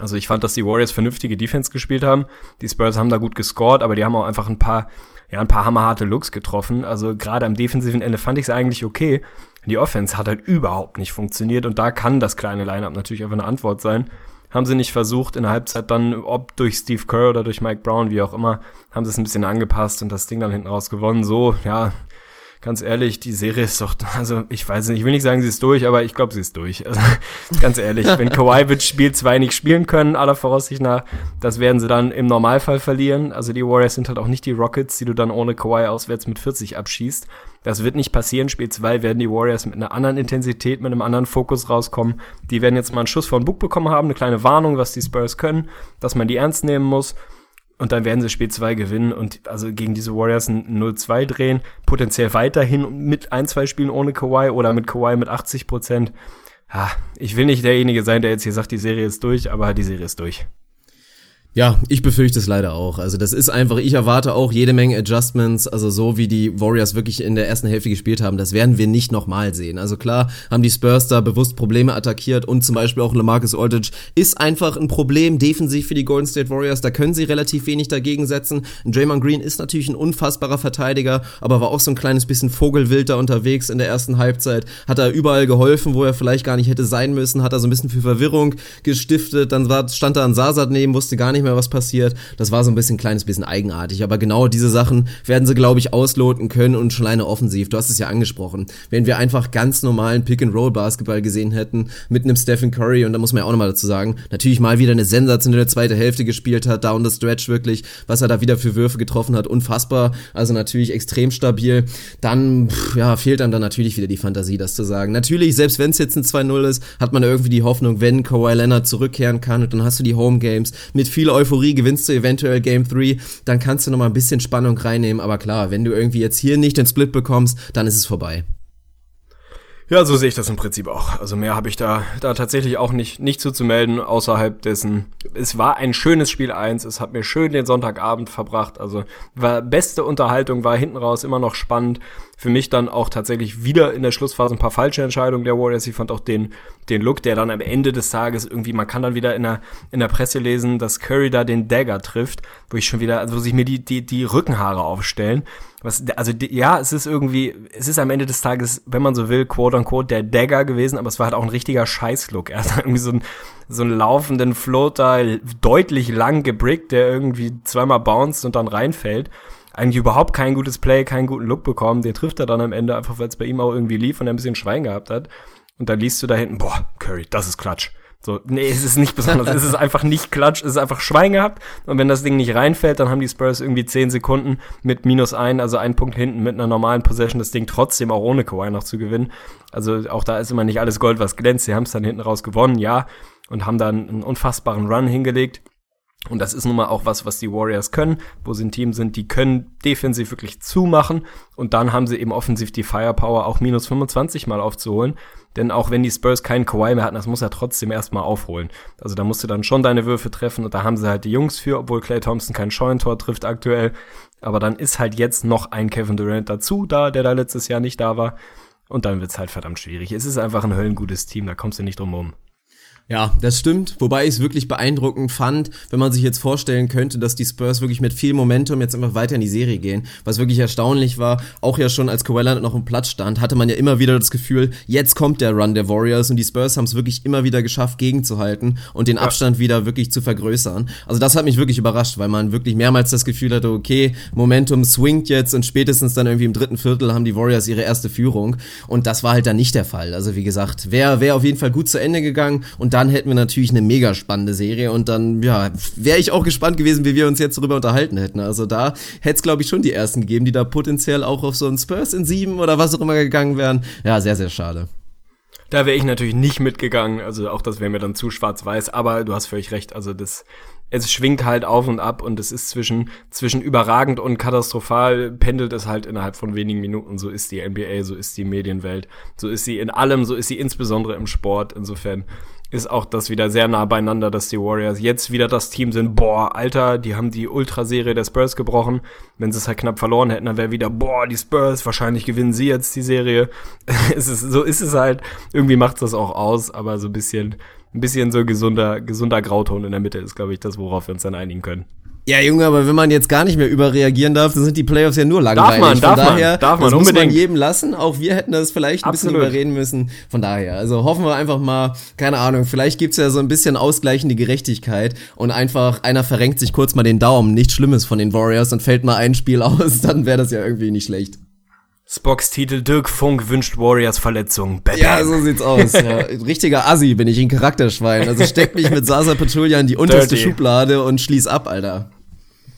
Also ich fand, dass die Warriors vernünftige Defense gespielt haben. Die Spurs haben da gut gescored, aber die haben auch einfach ein paar, ja, ein paar hammerharte Looks getroffen. Also gerade am defensiven Ende fand ich es eigentlich okay. Die Offense hat halt überhaupt nicht funktioniert und da kann das kleine Lineup natürlich einfach eine Antwort sein haben sie nicht versucht, in der Halbzeit dann, ob durch Steve Kerr oder durch Mike Brown, wie auch immer, haben sie es ein bisschen angepasst und das Ding dann hinten raus gewonnen. So, ja, ganz ehrlich, die Serie ist doch, <laughs> also ich weiß nicht, ich will nicht sagen, sie ist durch, aber ich glaube, sie ist durch. Also <laughs> ganz ehrlich, wenn Kawhi <laughs> wird Spiel 2 nicht spielen können, aller Voraussicht nach, das werden sie dann im Normalfall verlieren. Also die Warriors sind halt auch nicht die Rockets, die du dann ohne Kawhi auswärts mit 40 abschießt. Das wird nicht passieren. Spiel 2 werden die Warriors mit einer anderen Intensität, mit einem anderen Fokus rauskommen. Die werden jetzt mal einen Schuss von Bug bekommen haben, eine kleine Warnung, was die Spurs können, dass man die ernst nehmen muss. Und dann werden sie Spiel 2 gewinnen und also gegen diese Warriors ein 0-2 drehen, potenziell weiterhin mit ein, zwei Spielen ohne Kawhi oder mit Kawhi mit 80 Prozent. Ich will nicht derjenige sein, der jetzt hier sagt, die Serie ist durch, aber die Serie ist durch. Ja, ich befürchte es leider auch. Also das ist einfach, ich erwarte auch jede Menge Adjustments, also so wie die Warriors wirklich in der ersten Hälfte gespielt haben, das werden wir nicht nochmal sehen. Also klar haben die Spurs da bewusst Probleme attackiert und zum Beispiel auch LaMarcus Aldridge ist einfach ein Problem defensiv für die Golden State Warriors, da können sie relativ wenig dagegen setzen. Draymond Green ist natürlich ein unfassbarer Verteidiger, aber war auch so ein kleines bisschen Vogelwild da unterwegs in der ersten Halbzeit, hat er überall geholfen, wo er vielleicht gar nicht hätte sein müssen, hat er so ein bisschen für Verwirrung gestiftet, dann stand da ein Sasad neben, wusste gar nicht mehr, mehr, was passiert. Das war so ein bisschen ein kleines bisschen eigenartig. Aber genau diese Sachen werden sie, glaube ich, ausloten können und schon alleine offensiv. Du hast es ja angesprochen. Wenn wir einfach ganz normalen Pick-and-Roll-Basketball gesehen hätten mit einem Stephen Curry, und da muss man ja auch nochmal dazu sagen, natürlich mal wieder eine sensationelle zweite Hälfte gespielt hat, down the stretch wirklich, was er da wieder für Würfe getroffen hat, unfassbar. Also natürlich extrem stabil. Dann, pff, ja, fehlt einem dann natürlich wieder die Fantasie, das zu sagen. Natürlich, selbst wenn es jetzt ein 2-0 ist, hat man irgendwie die Hoffnung, wenn Kawhi Leonard zurückkehren kann und dann hast du die Home Games mit viel Euphorie gewinnst du eventuell Game 3, dann kannst du nochmal ein bisschen Spannung reinnehmen. Aber klar, wenn du irgendwie jetzt hier nicht den Split bekommst, dann ist es vorbei. Ja, so sehe ich das im Prinzip auch. Also mehr habe ich da, da tatsächlich auch nicht, nicht zuzumelden, außerhalb dessen. Es war ein schönes Spiel 1, es hat mir schön den Sonntagabend verbracht. Also war beste Unterhaltung, war hinten raus immer noch spannend für mich dann auch tatsächlich wieder in der Schlussphase ein paar falsche Entscheidungen der Warriors. Ich fand auch den, den Look, der dann am Ende des Tages irgendwie, man kann dann wieder in der, in der Presse lesen, dass Curry da den Dagger trifft, wo ich schon wieder, also wo sich mir die, die, die Rückenhaare aufstellen. Was, also ja, es ist irgendwie, es ist am Ende des Tages, wenn man so will, quote unquote, der Dagger gewesen, aber es war halt auch ein richtiger Scheißlook. Er hat irgendwie so einen, so einen laufenden Floater, deutlich lang gebrickt, der irgendwie zweimal bounced und dann reinfällt eigentlich überhaupt kein gutes Play, keinen guten Look bekommen. Den trifft er dann am Ende einfach, weil es bei ihm auch irgendwie lief und er ein bisschen Schwein gehabt hat. Und dann liest du da hinten, boah, Curry, das ist Klatsch. So, nee, es ist nicht besonders, es ist einfach nicht Klatsch, es ist einfach Schwein gehabt. Und wenn das Ding nicht reinfällt, dann haben die Spurs irgendwie 10 Sekunden mit minus ein, also ein Punkt hinten mit einer normalen Possession das Ding trotzdem auch ohne Kawhi noch zu gewinnen. Also auch da ist immer nicht alles Gold, was glänzt. Sie haben es dann hinten raus gewonnen, ja, und haben dann einen unfassbaren Run hingelegt. Und das ist nun mal auch was, was die Warriors können, wo sie ein Team sind, die können defensiv wirklich zumachen und dann haben sie eben offensiv die Firepower auch minus 25 mal aufzuholen. Denn auch wenn die Spurs keinen Kawhi mehr hatten, das muss er trotzdem erstmal aufholen. Also da musst du dann schon deine Würfe treffen und da haben sie halt die Jungs für, obwohl Clay Thompson kein Scheunentor trifft aktuell. Aber dann ist halt jetzt noch ein Kevin Durant dazu da, der da letztes Jahr nicht da war. Und dann wird's halt verdammt schwierig. Es ist einfach ein höllengutes Team, da kommst du nicht drum rum. Ja, das stimmt. Wobei ich es wirklich beeindruckend fand, wenn man sich jetzt vorstellen könnte, dass die Spurs wirklich mit viel Momentum jetzt einfach weiter in die Serie gehen. Was wirklich erstaunlich war, auch ja schon als Kawhi noch im Platz stand, hatte man ja immer wieder das Gefühl, jetzt kommt der Run der Warriors und die Spurs haben es wirklich immer wieder geschafft, gegenzuhalten und den ja. Abstand wieder wirklich zu vergrößern. Also das hat mich wirklich überrascht, weil man wirklich mehrmals das Gefühl hatte, okay, Momentum swingt jetzt und spätestens dann irgendwie im dritten Viertel haben die Warriors ihre erste Führung. Und das war halt dann nicht der Fall. Also wie gesagt, wäre wär auf jeden Fall gut zu Ende gegangen und dann hätten wir natürlich eine mega spannende Serie und dann, ja, wäre ich auch gespannt gewesen, wie wir uns jetzt darüber unterhalten hätten. Also da hätte es, glaube ich, schon die ersten gegeben, die da potenziell auch auf so einen Spurs in sieben oder was auch immer gegangen wären. Ja, sehr, sehr schade. Da wäre ich natürlich nicht mitgegangen, also auch das wäre mir dann zu schwarz-weiß, aber du hast völlig recht, also das, es schwingt halt auf und ab und es ist zwischen, zwischen überragend und katastrophal pendelt es halt innerhalb von wenigen Minuten. So ist die NBA, so ist die Medienwelt, so ist sie in allem, so ist sie insbesondere im Sport. Insofern ist auch das wieder sehr nah beieinander, dass die Warriors jetzt wieder das Team sind. Boah, Alter, die haben die Ultraserie der Spurs gebrochen. Wenn sie es halt knapp verloren hätten, dann wäre wieder, boah, die Spurs, wahrscheinlich gewinnen sie jetzt die Serie. <laughs> es ist, so ist es halt. Irgendwie macht das auch aus, aber so ein bisschen, ein bisschen so gesunder, gesunder Grauton in der Mitte ist, glaube ich, das, worauf wir uns dann einigen können. Ja, Junge, aber wenn man jetzt gar nicht mehr überreagieren darf, dann sind die Playoffs ja nur langweilig. Darf man, Von darf daher, man, darf man, das unbedingt. muss man jedem lassen. Auch wir hätten das vielleicht ein Absolut. bisschen überreden müssen. Von daher, also hoffen wir einfach mal, keine Ahnung, vielleicht gibt's ja so ein bisschen ausgleichende Gerechtigkeit und einfach einer verrenkt sich kurz mal den Daumen, nichts Schlimmes von den Warriors und fällt mal ein Spiel <laughs> aus, dann wäre das ja irgendwie nicht schlecht. Spocks Titel Dirk Funk wünscht Warriors Verletzung. Bam, Ja, so sieht's aus. Ja. <laughs> Richtiger Assi bin ich, ein Charakterschwein. Also steck mich mit Sasa Pachulia in die <laughs> unterste Dirty. Schublade und schließ ab, Alter.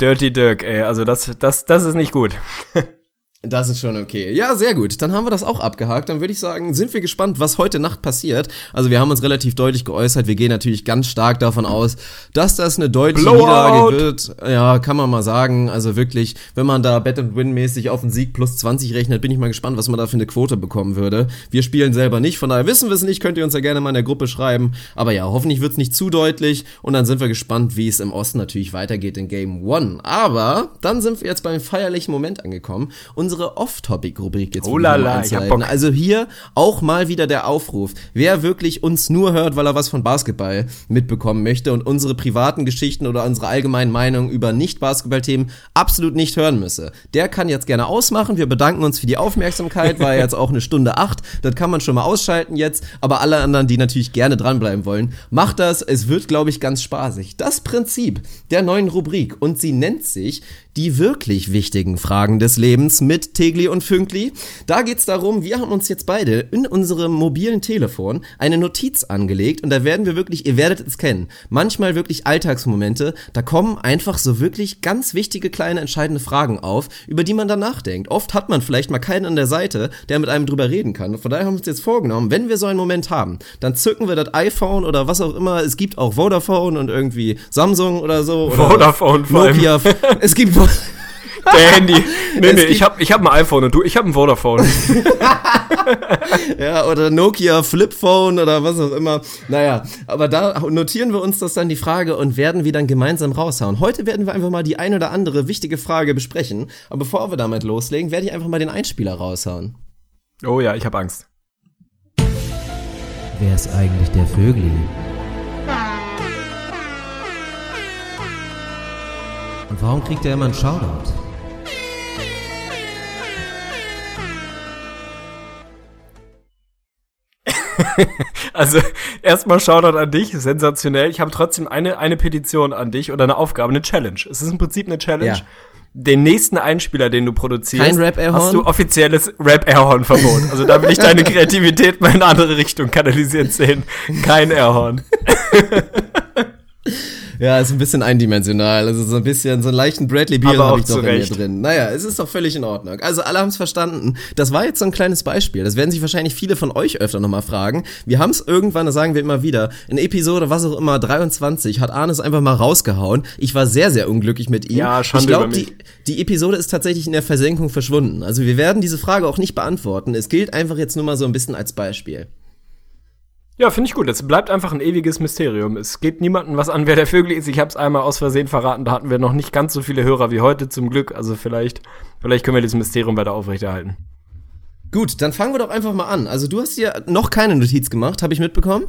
Dirty Dirk, ey, also das, das, das ist nicht gut. <laughs> Das ist schon okay. Ja, sehr gut. Dann haben wir das auch abgehakt. Dann würde ich sagen, sind wir gespannt, was heute Nacht passiert. Also wir haben uns relativ deutlich geäußert. Wir gehen natürlich ganz stark davon aus, dass das eine deutsche Blowout. Niederlage wird. Ja, kann man mal sagen. Also wirklich, wenn man da Bet and Win mäßig auf einen Sieg plus 20 rechnet, bin ich mal gespannt, was man da für eine Quote bekommen würde. Wir spielen selber nicht, von daher wissen wir es nicht. Könnt ihr uns ja gerne mal in der Gruppe schreiben. Aber ja, hoffentlich wird es nicht zu deutlich. Und dann sind wir gespannt, wie es im Osten natürlich weitergeht in Game One. Aber dann sind wir jetzt beim feierlichen Moment angekommen. Unsere Off-Topic-Rubrik jetzt Oh lala, ich hab. Bock. Also hier auch mal wieder der Aufruf. Wer wirklich uns nur hört, weil er was von Basketball mitbekommen möchte und unsere privaten Geschichten oder unsere allgemeinen Meinungen über Nicht-Basketball-Themen absolut nicht hören müsse, der kann jetzt gerne ausmachen. Wir bedanken uns für die Aufmerksamkeit, war jetzt auch eine Stunde acht. Das kann man schon mal ausschalten jetzt. Aber alle anderen, die natürlich gerne dranbleiben wollen, macht das. Es wird, glaube ich, ganz spaßig. Das Prinzip der neuen Rubrik und sie nennt sich die wirklich wichtigen Fragen des Lebens mit Tegli und Fünkli. Da geht's darum, wir haben uns jetzt beide in unserem mobilen Telefon eine Notiz angelegt und da werden wir wirklich, ihr werdet es kennen, manchmal wirklich Alltagsmomente, da kommen einfach so wirklich ganz wichtige kleine entscheidende Fragen auf, über die man dann nachdenkt. Oft hat man vielleicht mal keinen an der Seite, der mit einem drüber reden kann. Von daher haben wir uns jetzt vorgenommen, wenn wir so einen Moment haben, dann zücken wir das iPhone oder was auch immer. Es gibt auch Vodafone und irgendwie Samsung oder so. Oder Vodafone vor allem. Nokia. Es gibt <laughs> Der Handy. <laughs> Nee, nee, ich hab, ich hab ein iPhone und du, ich hab ein Vodafone. <laughs> Ja, oder Nokia Flipphone oder was auch immer. Naja, aber da notieren wir uns das dann die Frage und werden wir dann gemeinsam raushauen. Heute werden wir einfach mal die ein oder andere wichtige Frage besprechen. Aber bevor wir damit loslegen, werde ich einfach mal den Einspieler raushauen. Oh ja, ich hab Angst. Wer ist eigentlich der Vögli? Und warum kriegt er immer einen Shoutout? <laughs> Also, erstmal Shoutout an dich, sensationell. Ich habe trotzdem eine, eine Petition an dich oder eine Aufgabe, eine Challenge. Es ist im Prinzip eine Challenge. Ja. Den nächsten Einspieler, den du produzierst, hast du offizielles Rap-Airhorn-Verbot. Also da will ich deine Kreativität mal in eine andere Richtung kanalisiert sehen. Kein Airhorn. <laughs> Ja, ist ein bisschen eindimensional. Also so ein bisschen, so einen leichten Bradley Beal habe ich doch in mir drin. Naja, es ist doch völlig in Ordnung. Also alle haben es verstanden. Das war jetzt so ein kleines Beispiel. Das werden sich wahrscheinlich viele von euch öfter nochmal fragen. Wir haben es irgendwann, das sagen wir immer wieder, in Episode, was auch immer, 23, hat Arne es einfach mal rausgehauen. Ich war sehr, sehr unglücklich mit ihm. Ja, Schande ich glaube, die, die Episode ist tatsächlich in der Versenkung verschwunden. Also wir werden diese Frage auch nicht beantworten. Es gilt einfach jetzt nur mal so ein bisschen als Beispiel. Ja, finde ich gut. Es bleibt einfach ein ewiges Mysterium. Es geht niemandem was an, wer der Vögel ist. Ich habe es einmal aus Versehen verraten. Da hatten wir noch nicht ganz so viele Hörer wie heute, zum Glück. Also vielleicht, vielleicht können wir dieses Mysterium weiter aufrechterhalten. Gut, dann fangen wir doch einfach mal an. Also du hast dir noch keine Notiz gemacht, habe ich mitbekommen?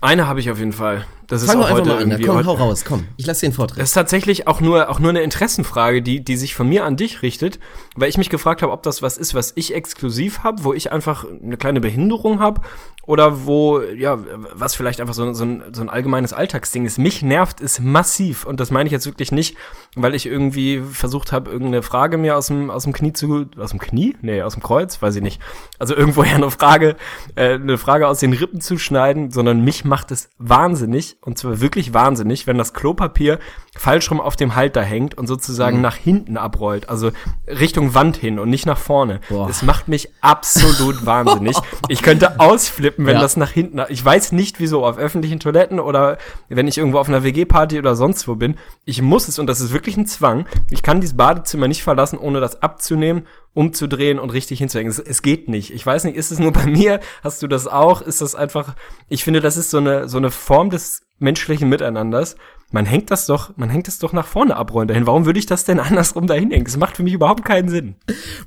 Eine habe ich auf jeden Fall. Das ist Fangen wir auch heute mal an. Komm, hau raus, komm. Ich lass den Vortritt. Das ist tatsächlich auch nur, auch nur eine Interessenfrage, die, die sich von mir an dich richtet, weil ich mich gefragt habe, ob das was ist, was ich exklusiv habe, wo ich einfach eine kleine Behinderung habe oder wo, ja, was vielleicht einfach so, so, ein, so ein allgemeines Alltagsding ist. Mich nervt es massiv und das meine ich jetzt wirklich nicht, weil ich irgendwie versucht habe, irgendeine Frage mir aus dem, aus dem Knie zu, aus dem Knie? Nee, aus dem Kreuz, weiß ich nicht. Also irgendwoher eine Frage, äh, eine Frage aus den Rippen zu schneiden, sondern mich macht es wahnsinnig und zwar wirklich wahnsinnig, wenn das Klopapier falsch rum auf dem Halter hängt und sozusagen Mhm. nach hinten abrollt, also Richtung Wand hin und nicht nach vorne. Boah. Das macht mich absolut <laughs> wahnsinnig. Ich könnte ausflippen, wenn Ja. das nach hinten, ich weiß nicht wieso, auf öffentlichen Toiletten oder wenn ich irgendwo auf einer WG-Party oder sonst wo bin. Ich muss es und das ist wirklich ein Zwang. Ich kann dieses Badezimmer nicht verlassen, ohne das abzunehmen, umzudrehen und richtig hinzuhängen. Es, es geht nicht. Ich weiß nicht, ist es nur bei mir? Hast du das auch? Ist das einfach, ich finde, das ist so eine, so eine Form des menschlichen Miteinanders. Man hängt das doch, man hängt das doch nach vorne abrollen dahin. Warum würde ich das denn <laughs> andersrum dahin hängen? Das macht für mich überhaupt keinen Sinn.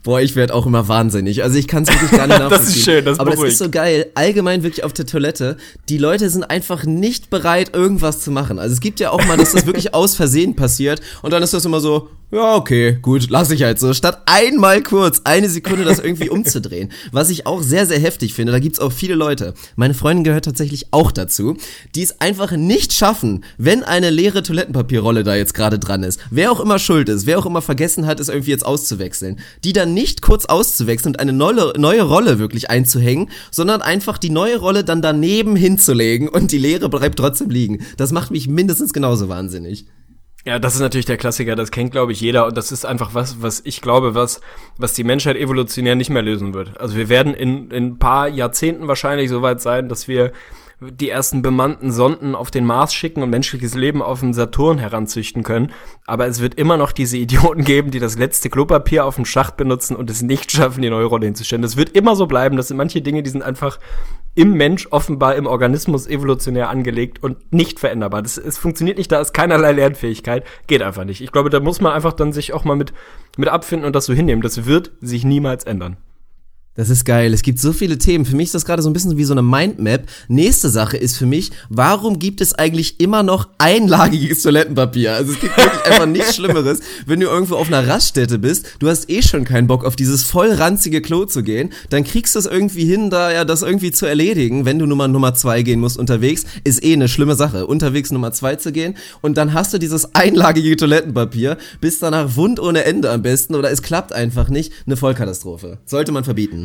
Boah, ich werde auch immer wahnsinnig. Also ich kann es wirklich gar nicht <laughs> Das ist nachvollziehen. schön, das Aber das beruhigt. ist so geil. Allgemein wirklich auf der Toilette. Die Leute sind einfach nicht bereit, irgendwas zu machen. Also es gibt ja auch mal, dass das wirklich aus Versehen passiert. Und dann ist das immer so, Ja, okay, gut, lass ich halt so. Statt einmal kurz eine Sekunde das irgendwie umzudrehen. <laughs> Was ich auch sehr, sehr heftig finde, da gibt's auch viele Leute. Meine Freundin gehört tatsächlich auch dazu, die es einfach nicht schaffen, wenn eine leere Toilettenpapierrolle da jetzt gerade dran ist. Wer auch immer schuld ist, wer auch immer vergessen hat, es irgendwie jetzt auszuwechseln. Die dann nicht kurz auszuwechseln und eine neue, neue Rolle wirklich einzuhängen, sondern einfach die neue Rolle dann daneben hinzulegen und die leere bleibt trotzdem liegen. Das macht mich mindestens genauso wahnsinnig. Ja, das ist natürlich der Klassiker, das kennt, glaube ich, jeder und das ist einfach was, was ich glaube, was, was die Menschheit evolutionär nicht mehr lösen wird. Also wir werden in, in ein paar Jahrzehnten wahrscheinlich so weit sein, dass wir die ersten bemannten Sonden auf den Mars schicken und menschliches Leben auf den Saturn heranzüchten können. Aber es wird immer noch diese Idioten geben, die das letzte Klopapier auf dem Schacht benutzen und es nicht schaffen, die neue hinzustellen. Das wird immer so bleiben. Das sind manche Dinge, die sind einfach im Mensch offenbar im Organismus evolutionär angelegt und nicht veränderbar. Das, es funktioniert nicht, da ist keinerlei Lernfähigkeit. Geht einfach nicht. Ich glaube, da muss man einfach dann sich auch mal mit, mit abfinden und das so hinnehmen. Das wird sich niemals ändern. Das ist geil. Es gibt so viele Themen. Für mich ist das gerade so ein bisschen wie so eine Mindmap. Nächste Sache ist für mich, warum gibt es eigentlich immer noch einlagiges Toilettenpapier? Also es gibt wirklich einfach nichts <laughs> Schlimmeres, wenn du irgendwo auf einer Raststätte bist, du hast eh schon keinen Bock auf dieses voll ranzige Klo zu gehen, dann kriegst du es irgendwie hin, da ja das irgendwie zu erledigen, wenn du Nummer Nummer zwei gehen musst unterwegs, ist eh eine schlimme Sache, unterwegs Nummer zwei zu gehen und dann hast du dieses einlagige Toilettenpapier, bist danach wund ohne Ende am besten oder es klappt einfach nicht, eine Vollkatastrophe. Sollte man verbieten.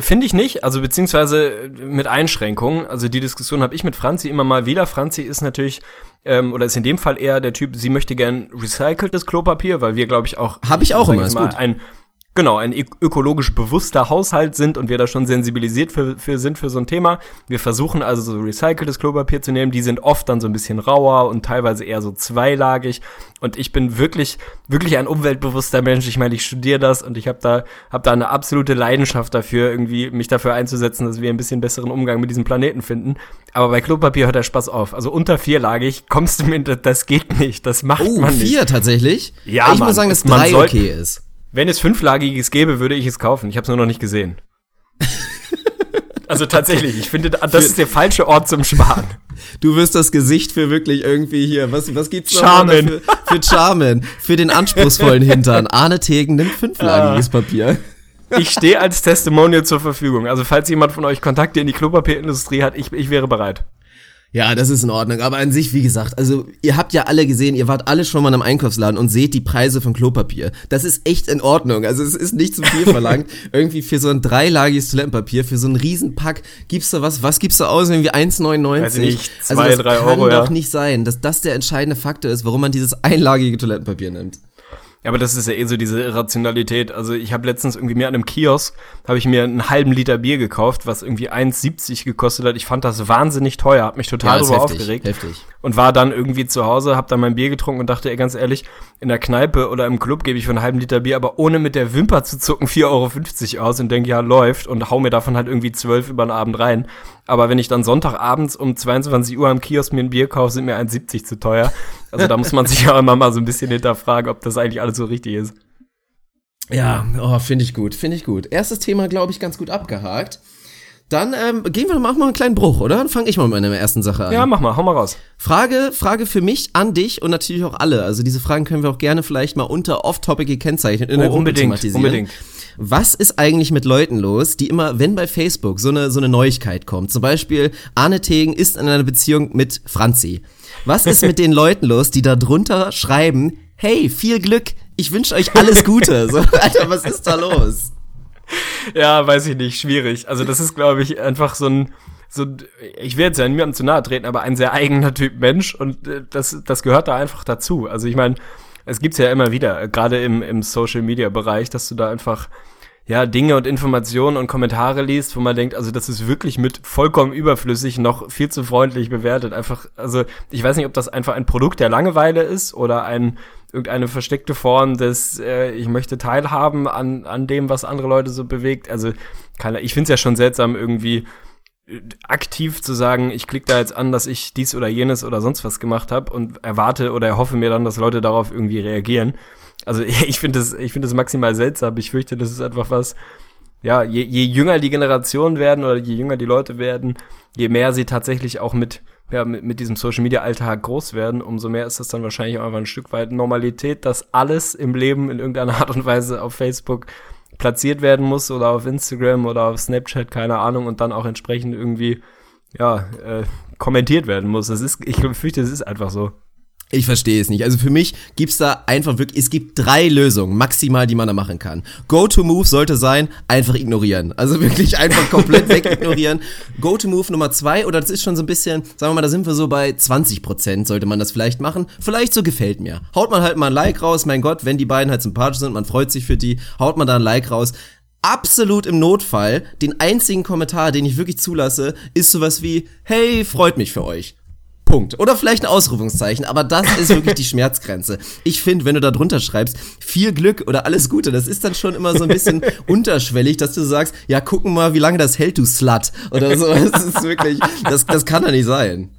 Finde ich nicht, also beziehungsweise mit Einschränkungen. Also die Diskussion habe ich mit Franzi immer mal wieder. Franzi ist natürlich, ähm, oder ist in dem Fall eher der Typ, sie möchte gern recyceltes Klopapier, weil wir, glaube ich, auch. Hab ich auch immer, ist mal, gut. ein genau, ein ök- ökologisch bewusster Haushalt sind und wir da schon sensibilisiert für, für sind für so ein Thema. Wir versuchen also so recyceltes Klopapier zu nehmen. Die sind oft dann so ein bisschen rauer und teilweise eher so zweilagig. Und ich bin wirklich, wirklich ein umweltbewusster Mensch. Ich meine, ich studiere das und ich habe da, hab da eine absolute Leidenschaft dafür, irgendwie mich dafür einzusetzen, dass wir ein bisschen besseren Umgang mit diesem Planeten finden. Aber bei Klopapier hört der Spaß auf. Also unter vierlagig kommst du mir, das, geht nicht. Das macht Oh, man nicht. vier tatsächlich? Ja, Ich Mann, muss sagen, dass drei okay ist. Wenn es fünflagiges gäbe, würde ich es kaufen. Ich habe es nur noch nicht gesehen. also tatsächlich, ich finde, das ist der falsche Ort zum Sparen. Du wirst das Gesicht für wirklich irgendwie hier, was, was gibt's noch Charmin. Für, für Charmin, für den anspruchsvollen Hintern. Arne Tegen nimmt Ah. fünflagiges Papier. Ich stehe als Testimonial zur Verfügung. Also falls jemand von euch Kontakte in die Klopapierindustrie hat, ich, ich wäre bereit. Ja, das ist in Ordnung. Aber an sich, wie gesagt, also ihr habt ja alle gesehen, ihr wart alle schon mal im Einkaufsladen und seht die Preise von Klopapier. Das ist echt in Ordnung. Also es ist nicht zu viel <laughs> verlangt. Irgendwie für so ein dreilagiges Toilettenpapier, für so einen Riesenpack, gibst du was, was gibst du aus? Irgendwie 1,99? Weiß ich nicht, also zwei, das drei kann Euro, doch ja. nicht sein, dass das der entscheidende Faktor ist, warum man dieses einlagige Toilettenpapier nimmt. Ja, aber das ist ja eh so diese Irrationalität. Also ich habe letztens irgendwie mir an einem Kiosk, habe ich mir einen halben Liter Bier gekauft, was irgendwie 1,70 gekostet hat. Ich fand das wahnsinnig teuer, habe mich total ist darüber heftig, aufgeregt. heftig. Und war dann irgendwie zu Hause, habe dann mein Bier getrunken und dachte, ey, ganz ehrlich, in der Kneipe oder im Club gebe ich für einen halben Liter Bier, aber ohne mit der Wimper zu zucken 4,50 Euro aus und denke, ja, läuft und hau mir davon halt irgendwie 12 über den Abend rein. Aber wenn ich dann Sonntagabends um 22 Uhr am Kiosk mir ein Bier kaufe, sind mir 1,70 zu teuer. Also da muss man sich ja immer mal so ein bisschen hinterfragen, ob das eigentlich alles so richtig ist. Ja, oh, finde ich gut, finde ich gut. Erstes Thema, glaube ich, ganz gut abgehakt. Dann ähm, gehen wir, machen wir einen kleinen Bruch, oder? Dann fange ich mal mit meiner ersten Sache an. Ja, mach mal, hau mal raus. Frage, Frage für mich an dich und natürlich auch alle. Also diese Fragen können wir auch gerne vielleicht mal unter Off-Topic gekennzeichnet in der Oh, Gruppe unbedingt, thematisieren. unbedingt. Was ist eigentlich mit Leuten los, die immer, wenn bei Facebook so eine, so eine Neuigkeit kommt, zum Beispiel Arne Tegen ist in einer Beziehung mit Franzi. Was ist mit den Leuten los, die da drunter schreiben, hey, viel Glück, ich wünsche euch alles Gute. <laughs> So, Alter, was ist da los? Ja, weiß ich nicht, schwierig. Also das ist, glaube ich, einfach so ein, so, ich will jetzt ja niemandem zu nahe treten, aber ein sehr eigener Typ Mensch und äh, das, das gehört da einfach dazu. Also ich meine, es gibt's ja immer wieder, äh, gerade im, im Social Media Bereich, dass du da einfach ja, Dinge und Informationen und Kommentare liest, wo man denkt, also das ist wirklich mit vollkommen überflüssig noch viel zu freundlich bewertet. Einfach, also ich weiß nicht, ob das einfach ein Produkt der Langeweile ist oder ein irgendeine versteckte Form des, äh, ich möchte teilhaben an, an dem, was andere Leute so bewegt. Also, keine, ich finde es ja schon seltsam, irgendwie äh, aktiv zu sagen, ich klicke da jetzt an, dass ich dies oder jenes oder sonst was gemacht habe und erwarte oder erhoffe mir dann, dass Leute darauf irgendwie reagieren. Also <laughs> ich finde es, ich es maximal seltsam. Ich fürchte, das ist einfach was, ja, je, je jünger die Generationen werden oder je jünger die Leute werden, je mehr sie tatsächlich auch mit, ja, mit, mit diesem Social Media Alltag groß werden, umso mehr ist das dann wahrscheinlich auch einfach ein Stück weit Normalität, dass alles im Leben in irgendeiner Art und Weise auf Facebook platziert werden muss oder auf Instagram oder auf Snapchat, keine Ahnung, und dann auch entsprechend irgendwie, ja, äh, kommentiert werden muss. Das ist, ich fürchte, es ist einfach so. Ich verstehe es nicht. Also für mich gibt's da einfach wirklich, es gibt drei Lösungen maximal, die man da machen kann. Go-to-Move sollte sein, einfach ignorieren. Also wirklich einfach komplett <laughs> wegignorieren. Go-to-Move Nummer zwei, oder das ist schon so ein bisschen, sagen wir mal, da sind wir so bei 20 Prozent, sollte man das vielleicht machen. Vielleicht so gefällt mir. Haut man halt mal ein Like raus, mein Gott, wenn die beiden halt sympathisch sind, man freut sich für die, haut man da ein Like raus absolut im Notfall, den einzigen Kommentar, den ich wirklich zulasse, ist sowas wie, hey, freut mich für euch. Punkt. Oder vielleicht ein Ausrufungszeichen, aber das ist wirklich die <laughs> Schmerzgrenze. Ich finde, wenn du da drunter schreibst, viel Glück oder alles Gute, das ist dann schon immer so ein bisschen <laughs> unterschwellig, dass du sagst, ja, gucken mal, wie lange das hält, du Slut. Oder so. Das ist <laughs> wirklich, das, das kann doch nicht sein.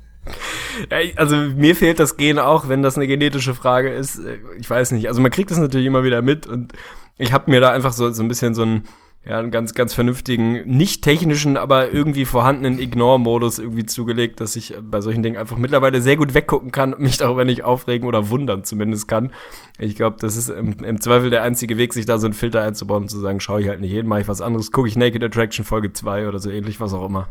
Also mir fehlt das Gen auch, wenn das eine genetische Frage ist. Ich weiß nicht. Also man kriegt das natürlich immer wieder mit und ich habe mir da einfach so, so ein bisschen so ein ja, einen ganz, ganz vernünftigen, nicht technischen, aber irgendwie vorhandenen Ignore-Modus irgendwie zugelegt, dass ich bei solchen Dingen einfach mittlerweile sehr gut weggucken kann und mich darüber nicht aufregen oder wundern zumindest kann. Ich glaube, das ist im, im, Zweifel der einzige Weg, sich da so einen Filter einzubauen und zu sagen, schaue ich halt nicht jeden, mache ich was anderes, gucke ich Naked Attraction Folge 2 oder so ähnlich, was auch immer.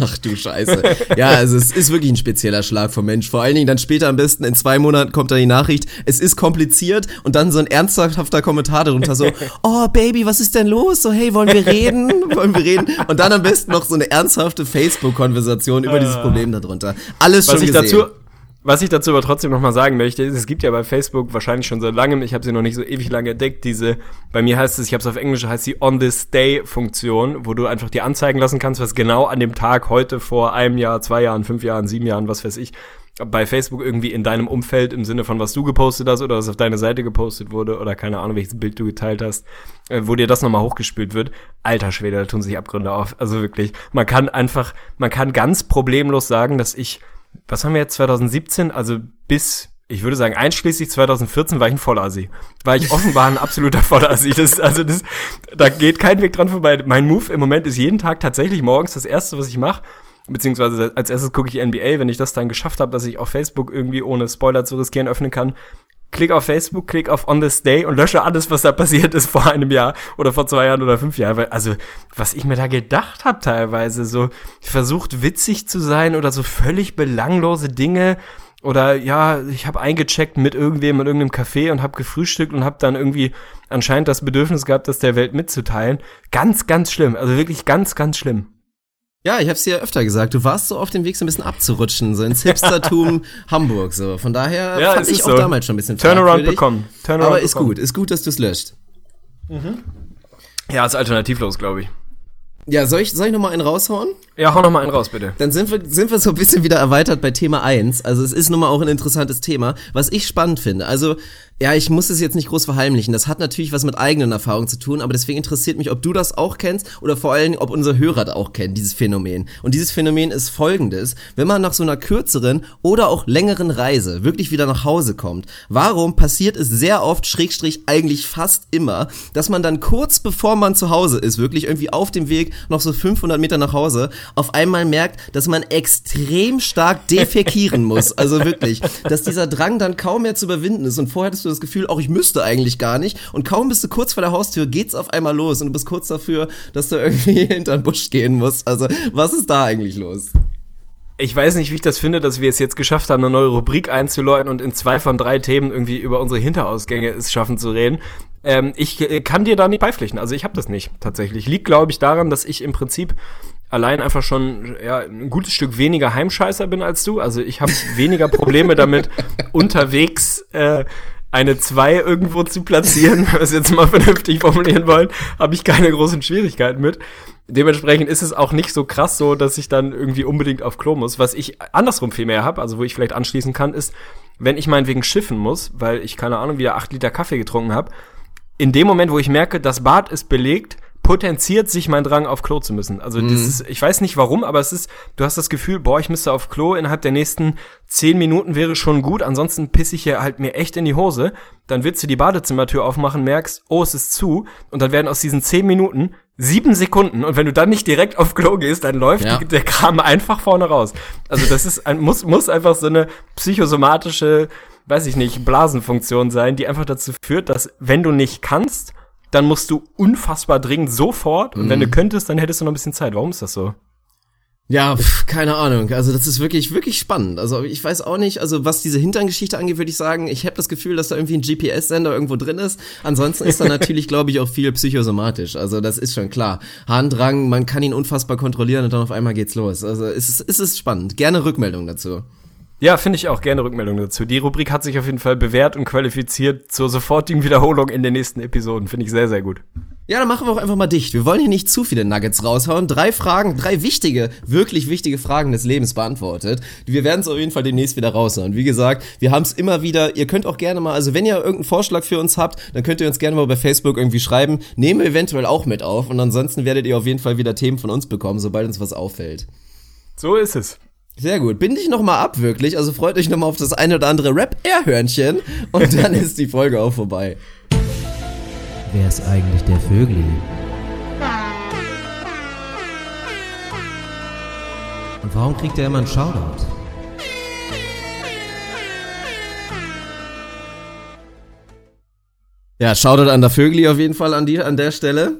Ach du Scheiße. Ja, also es ist wirklich ein spezieller Schlag vom Mensch. Vor allen Dingen dann später am besten in zwei Monaten kommt dann die Nachricht, es ist kompliziert und dann so ein ernsthafter Kommentar darunter so, <laughs> oh Baby, was ist denn los? So, hey, wollen wir reden? Wollen wir reden? Und dann am besten noch so eine ernsthafte Facebook-Konversation über dieses Problem darunter. Alles was schon ich gesehen. dazu was ich dazu aber trotzdem nochmal sagen möchte, ist, es gibt ja bei Facebook wahrscheinlich schon seit langem, ich habe sie noch nicht so ewig lange entdeckt, diese, bei mir heißt es, ich habe es auf Englisch, heißt die On This Day Funktion, wo du einfach dir anzeigen lassen kannst, was genau an dem Tag heute vor einem Jahr, zwei Jahren, fünf Jahren, sieben Jahren, was weiß ich, bei Facebook irgendwie in deinem Umfeld im Sinne von was du gepostet hast oder was auf deine Seite gepostet wurde oder keine Ahnung, welches Bild du geteilt hast, äh, wo dir das nochmal hochgespült wird. Alter Schwede, da tun sich Abgründe auf. Also wirklich, man kann einfach, man kann ganz problemlos sagen, dass ich was haben wir jetzt 2017, also bis ich würde sagen, einschließlich 2014 war ich ein Vollassi. War ich offenbar ein absoluter Vollassi. Das, also das, da geht kein Weg dran vorbei. Mein Move im Moment ist jeden Tag tatsächlich morgens das erste, was ich mache. Beziehungsweise als erstes gucke ich NBA, wenn ich das dann geschafft habe, dass ich auf Facebook irgendwie ohne Spoiler zu riskieren öffnen kann. Klick auf Facebook, klick auf On This Day und lösche alles, was da passiert ist vor einem Jahr oder vor zwei Jahren oder fünf Jahren. Also, was ich mir da gedacht habe teilweise, so versucht witzig zu sein oder so völlig belanglose Dinge oder ja, ich habe eingecheckt mit irgendwem in irgendeinem Café und habe gefrühstückt und habe dann irgendwie anscheinend das Bedürfnis gehabt, das der Welt mitzuteilen. Ganz, ganz schlimm. Also wirklich ganz, ganz schlimm. Ja, ich hab's dir ja öfter gesagt, du warst so auf dem Weg, so ein bisschen abzurutschen, so ins Hipstertum <laughs> Hamburg, so. Von daher Ja, fand ich auch so. damals schon ein bisschen Turnaround bekommen. Turnaround Aber ist bekommen. gut, ist gut, dass du's löscht. Ja, ist alternativlos, glaube ich. Ja, soll ich, soll ich noch mal einen raushauen? Ja, hau noch mal einen raus, bitte. Dann sind wir, sind wir so ein bisschen wieder erweitert bei Thema 1. Also es ist nun mal auch ein interessantes Thema, was ich spannend finde. Also, ja, ich muss es jetzt nicht groß verheimlichen. Das hat natürlich was mit eigenen Erfahrungen zu tun, aber deswegen interessiert mich, ob du das auch kennst oder vor allem, ob unsere Hörer das auch kennen, dieses Phänomen. Und dieses Phänomen ist folgendes. Wenn man nach so einer kürzeren oder auch längeren Reise wirklich wieder nach Hause kommt, warum passiert es sehr oft, schrägstrich eigentlich fast immer, dass man dann kurz bevor man zu Hause ist, wirklich irgendwie auf dem Weg noch so 500 Meter nach Hause, auf einmal merkt, dass man extrem stark defekieren muss. Also wirklich, dass dieser Drang dann kaum mehr zu überwinden ist. Und vorher hattest du das Gefühl, auch ich müsste eigentlich gar nicht. Und kaum bist du kurz vor der Haustür, geht's auf einmal los und du bist kurz dafür, dass du irgendwie <laughs> hinter den Busch gehen musst. Also, was ist da eigentlich los? Ich weiß nicht, wie ich das finde, dass wir es jetzt geschafft haben, eine neue Rubrik einzuläuten und in zwei von drei Themen irgendwie über unsere Hinterausgänge es schaffen zu reden. Ähm, ich äh, kann dir da nicht beipflichten. Also ich habe das nicht tatsächlich. Liegt, glaube ich, daran, dass ich im Prinzip allein einfach schon ja, ein gutes Stück weniger Heimscheißer bin als du. Also ich habe weniger Probleme damit, <laughs> unterwegs äh, eine 2 irgendwo zu platzieren, <laughs> wenn wir es jetzt mal vernünftig formulieren wollen, habe ich keine großen Schwierigkeiten mit. Dementsprechend ist es auch nicht so krass so, dass ich dann irgendwie unbedingt auf Klo muss. Was ich andersrum viel mehr habe, also wo ich vielleicht anschließen kann, ist, wenn ich meinetwegen schiffen muss, weil ich keine Ahnung, wieder 8 Liter Kaffee getrunken habe, in dem Moment, wo ich merke, das Bad ist belegt, potenziert sich mein Drang auf Klo zu müssen. Also das ist, ich weiß nicht warum, aber es ist, du hast das Gefühl, boah, ich müsste auf Klo, innerhalb der nächsten zehn Minuten wäre schon gut, ansonsten pisse ich hier halt mir echt in die Hose. Dann willst du die Badezimmertür aufmachen, merkst, oh, es ist zu, und dann werden aus diesen zehn Minuten sieben Sekunden und wenn du dann nicht direkt auf Klo gehst, dann läuft Ja. der Kram einfach vorne raus. Also das ist ein, muss, muss einfach so eine psychosomatische, weiß ich nicht, Blasenfunktion sein, die einfach dazu führt, dass wenn du nicht kannst, dann musst du unfassbar dringend sofort und wenn Mhm. du könntest, dann hättest du noch ein bisschen Zeit. Warum ist das so? Ja, pf, keine Ahnung. Also das ist wirklich, wirklich spannend. Also ich weiß auch nicht, also was diese Hinterngeschichte angeht, würde ich sagen, ich habe das Gefühl, dass da irgendwie ein GPS-Sender irgendwo drin ist. Ansonsten ist da <laughs> natürlich, glaube ich, auch viel psychosomatisch. Also das ist schon klar. Harndrang, man kann ihn unfassbar kontrollieren und dann auf einmal geht's los. Also es ist, es ist spannend. Gerne Rückmeldung dazu. Ja, finde ich auch gerne Rückmeldung dazu. Die Rubrik hat sich auf jeden Fall bewährt und qualifiziert zur sofortigen Wiederholung in den nächsten Episoden. Finde ich sehr, sehr gut. Ja, dann machen wir auch einfach mal dicht. Wir wollen hier nicht zu viele Nuggets raushauen. Drei Fragen, drei wichtige, wirklich wichtige Fragen des Lebens beantwortet. Wir werden es auf jeden Fall demnächst wieder raushauen. Wie gesagt, wir haben es immer wieder. Ihr könnt auch gerne mal, also wenn ihr irgendeinen Vorschlag für uns habt, dann könnt ihr uns gerne mal bei Facebook irgendwie schreiben. Nehmen wir eventuell auch mit auf. Und ansonsten werdet ihr auf jeden Fall wieder Themen von uns bekommen, sobald uns was auffällt. So ist es. Sehr gut. Bind dich noch mal ab, wirklich. Also freut euch noch mal auf das eine oder andere Rap-Air-Hörnchen. Und <laughs> dann ist die Folge auch vorbei. Wer ist eigentlich der Vögli? Und warum kriegt er immer einen Shoutout? Ja, Shoutout an der Vögli auf jeden Fall an, die, an der Stelle.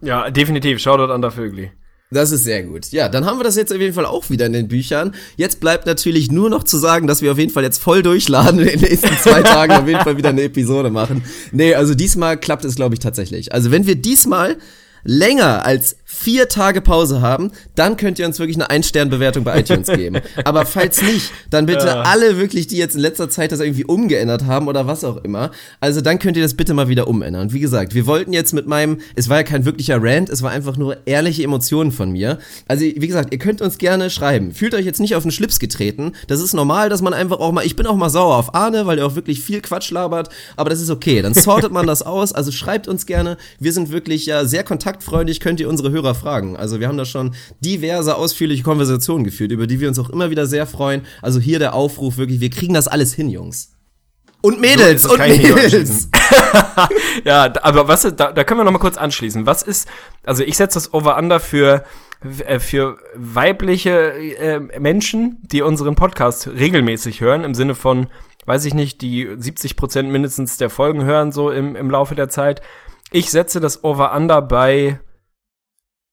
Ja, definitiv. Shoutout an der Vögli. Das ist sehr gut. Ja, dann haben wir das jetzt auf jeden Fall auch wieder in den Büchern. Jetzt bleibt natürlich nur noch zu sagen, dass wir auf jeden Fall jetzt voll durchladen und in den nächsten zwei <laughs> Tagen auf jeden Fall wieder eine Episode machen. Nee, also diesmal klappt es, glaube ich, tatsächlich. Also wenn wir diesmal länger als vier Tage Pause haben, dann könnt ihr uns wirklich eine Ein-Stern-Bewertung bei iTunes geben. <laughs> Aber falls nicht, dann bitte alle wirklich, die jetzt in letzter Zeit das irgendwie umgeändert haben oder was auch immer, also dann könnt ihr das bitte mal wieder umändern. Und wie gesagt, wir wollten jetzt mit meinem, es war ja kein wirklicher Rant, es war einfach nur ehrliche Emotionen von mir. Also wie gesagt, ihr könnt uns gerne schreiben. Fühlt euch jetzt nicht auf den Schlips getreten. Das ist normal, dass man einfach auch mal, ich bin auch mal sauer auf Arne, weil er auch wirklich viel Quatsch labert, aber das ist okay. Dann sortet man das aus. Also schreibt uns gerne. Wir sind wirklich ja sehr kontaktfreundlich, könnt ihr unsere Hörer fragen. Also wir haben da schon diverse ausführliche Konversationen geführt, über die wir uns auch immer wieder sehr freuen. Also hier der Aufruf wirklich, wir kriegen das alles hin, Jungs. Und Mädels, So, und Mädels. <laughs> ja, aber was da, da können wir noch mal kurz anschließen. Was ist, also ich setze das Over-Under für, äh, für weibliche äh, Menschen, die unseren Podcast regelmäßig hören, im Sinne von, weiß ich nicht, die 70 Prozent mindestens der Folgen hören, so im, im Laufe der Zeit. Ich setze das Over-Under bei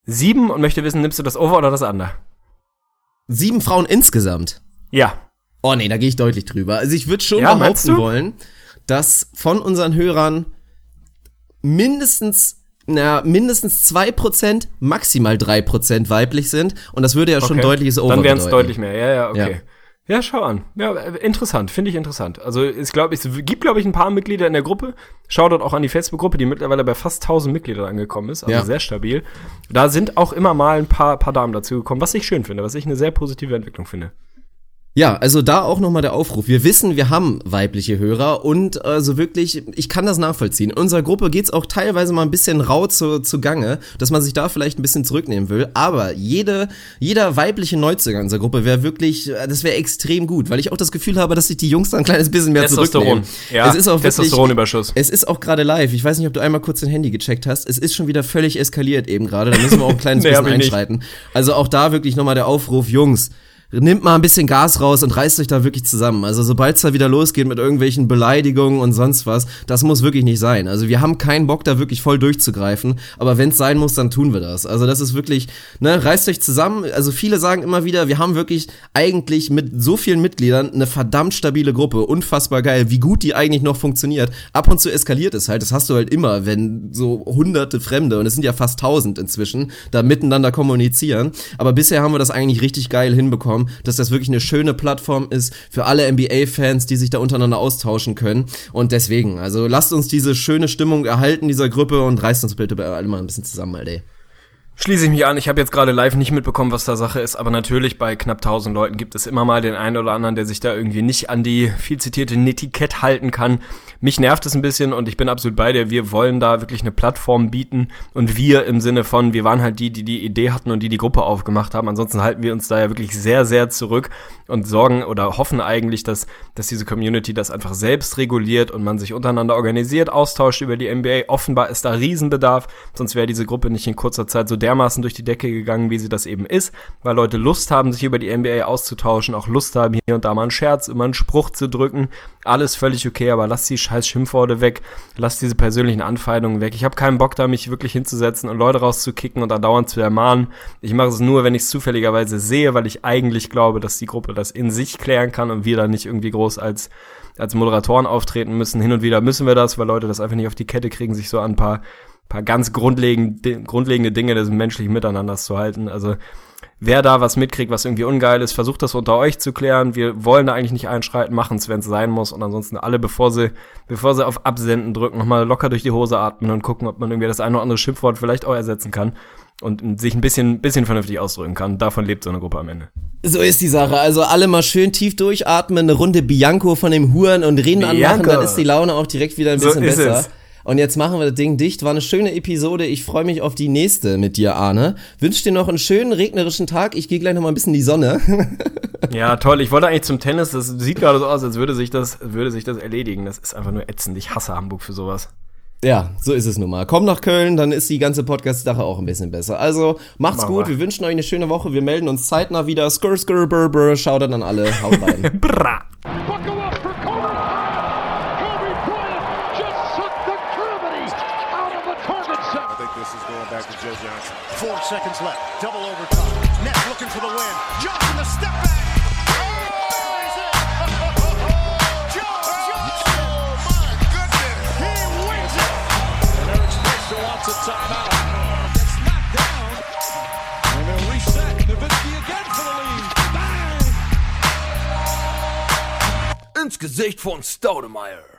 sieben und möchte wissen, nimmst du das Over oder das Under? Sieben Frauen insgesamt. Ja. Oh nee, da gehe ich deutlich drüber. Also ich würde schon Ja, behaupten wollen, dass von unseren Hörern mindestens na, mindestens zwei Prozent, maximal drei Prozent weiblich sind. Und das würde ja schon Okay. deutliches Over Dann wären es deutlich mehr. Ja, ja, okay. Ja. Schau an. Ja, äh, interessant, finde ich interessant. Also ich glaube, es gibt, glaube ich, ein paar Mitglieder in der Gruppe. Shoutout auch an die Facebook-Gruppe, die mittlerweile bei fast 1000 Mitgliedern angekommen ist. Also Ja. sehr stabil. Da sind auch immer mal ein paar, paar Damen dazugekommen, was ich schön finde, was ich eine sehr positive Entwicklung finde. Ja, also da auch nochmal der Aufruf. Wir wissen, wir haben weibliche Hörer und also wirklich, ich kann das nachvollziehen. In unserer Gruppe geht's auch teilweise mal ein bisschen rau zu, zu Gange, dass man sich da vielleicht ein bisschen zurücknehmen will. Aber jede, jeder weibliche Neuzugang in unserer Gruppe wäre wirklich, äh, das wäre extrem gut, weil ich auch das Gefühl habe, dass sich die Jungs da ein kleines bisschen mehr Testosteron. zurücknehmen. Ja, es ist auch Testosteronüberschuss. es ist auch gerade live. Ich weiß nicht, ob du einmal kurz dein Handy gecheckt hast. Es ist schon wieder völlig eskaliert eben gerade. Da müssen wir auch ein kleines <laughs> Nee, bisschen ich nicht. einschreiten. Also auch da wirklich nochmal der Aufruf, Jungs. Nimmt mal ein bisschen Gas raus und reißt euch da wirklich zusammen. Also sobald es da wieder losgeht mit irgendwelchen Beleidigungen und sonst was, das muss wirklich nicht sein. Also wir haben keinen Bock da wirklich voll durchzugreifen, aber wenn es sein muss, dann tun wir das. Also das ist wirklich, ne, reißt euch zusammen. Also viele sagen immer wieder, wir haben wirklich eigentlich mit so vielen Mitgliedern eine verdammt stabile Gruppe, unfassbar geil, wie gut die eigentlich noch funktioniert. Ab und zu eskaliert es halt, das hast du halt immer, wenn so hunderte Fremde, und es sind ja fast tausend inzwischen, da miteinander kommunizieren. Aber bisher haben wir das eigentlich richtig geil hinbekommen, dass das wirklich eine schöne Plattform ist für alle NBA-Fans, die sich da untereinander austauschen können. Und deswegen, also lasst uns diese schöne Stimmung erhalten dieser Gruppe und reißt uns bitte alle mal ein bisschen zusammen, Alter. Schließe ich mich an. Ich habe jetzt gerade live nicht mitbekommen, was da Sache ist, aber natürlich bei knapp 1000 Leuten gibt es immer mal den einen oder anderen, der sich da irgendwie nicht an die viel zitierte Netiquette halten kann. Mich nervt es ein bisschen und ich bin absolut bei dir. Wir wollen da wirklich eine Plattform bieten und wir im Sinne von, wir waren halt die, die die Idee hatten und die die Gruppe aufgemacht haben. Ansonsten halten wir uns da ja wirklich sehr, sehr zurück und sorgen oder hoffen eigentlich, dass, dass diese Community das einfach selbst reguliert und man sich untereinander organisiert, austauscht über die NBA. Offenbar ist da Riesenbedarf, sonst wäre diese Gruppe nicht in kurzer Zeit so dermaßen durch die Decke gegangen, wie sie das eben ist, weil Leute Lust haben, sich über die NBA auszutauschen, auch Lust haben, hier und da mal einen Scherz, immer einen Spruch zu drücken. Alles völlig okay, aber lass die scheiß Schimpfworte weg, lass diese persönlichen Anfeindungen weg. Ich habe keinen Bock da, mich wirklich hinzusetzen und Leute rauszukicken und andauernd zu ermahnen. Ich mache es nur, wenn ich es zufälligerweise sehe, weil ich eigentlich glaube, dass die Gruppe das in sich klären kann und wir da nicht irgendwie groß als als Moderatoren auftreten müssen. Hin und wieder müssen wir das, weil Leute das einfach nicht auf die Kette kriegen, sich so an ein paar paar ganz grundlegende, grundlegende Dinge des menschlichen Miteinanders zu halten. Also wer da was mitkriegt, was irgendwie ungeil ist, versucht das unter euch zu klären. Wir wollen da eigentlich nicht einschreiten, machen es, wenn es sein muss. Und ansonsten alle, bevor sie, bevor sie auf Absenden drücken, nochmal locker durch die Hose atmen und gucken, ob man irgendwie das eine oder andere Schimpfwort vielleicht auch ersetzen kann und sich ein bisschen, bisschen vernünftig ausdrücken kann. Davon lebt so eine Gruppe am Ende. So ist die Sache. Also alle mal schön tief durchatmen, eine Runde Bianco von dem Huren und Reden Bianco. anmachen, dann ist die Laune auch direkt wieder ein So bisschen ist besser. es. Und jetzt machen wir das Ding dicht. War eine schöne Episode. Ich freue mich auf die nächste mit dir, Arne. Wünsche dir noch einen schönen regnerischen Tag. Ich gehe gleich noch mal ein bisschen in die Sonne. <laughs> Ja, toll. Ich wollte eigentlich zum Tennis. Das sieht gerade so aus, als würde sich das, würde sich das erledigen. Das ist einfach nur ätzend. Ich hasse Hamburg für sowas. ja, so ist es nun mal. Komm nach Köln, dann ist die ganze Podcast-Sache auch ein bisschen besser. Also macht's Machen gut. wir. Wir wünschen euch eine schöne Woche. Wir melden uns zeitnah wieder. Skur, skur, brr, brr. Schaut dann an alle. Haut rein. <laughs> Bra. Joe Johnson. Four seconds left. Double overtime. Nets looking for the win. Johnson the step back. Oh, Spencer wants a timeout. Gets knocked down. And reset. Nowitzki again for the lead. Bang! Ins Gesicht von Staudemeyer.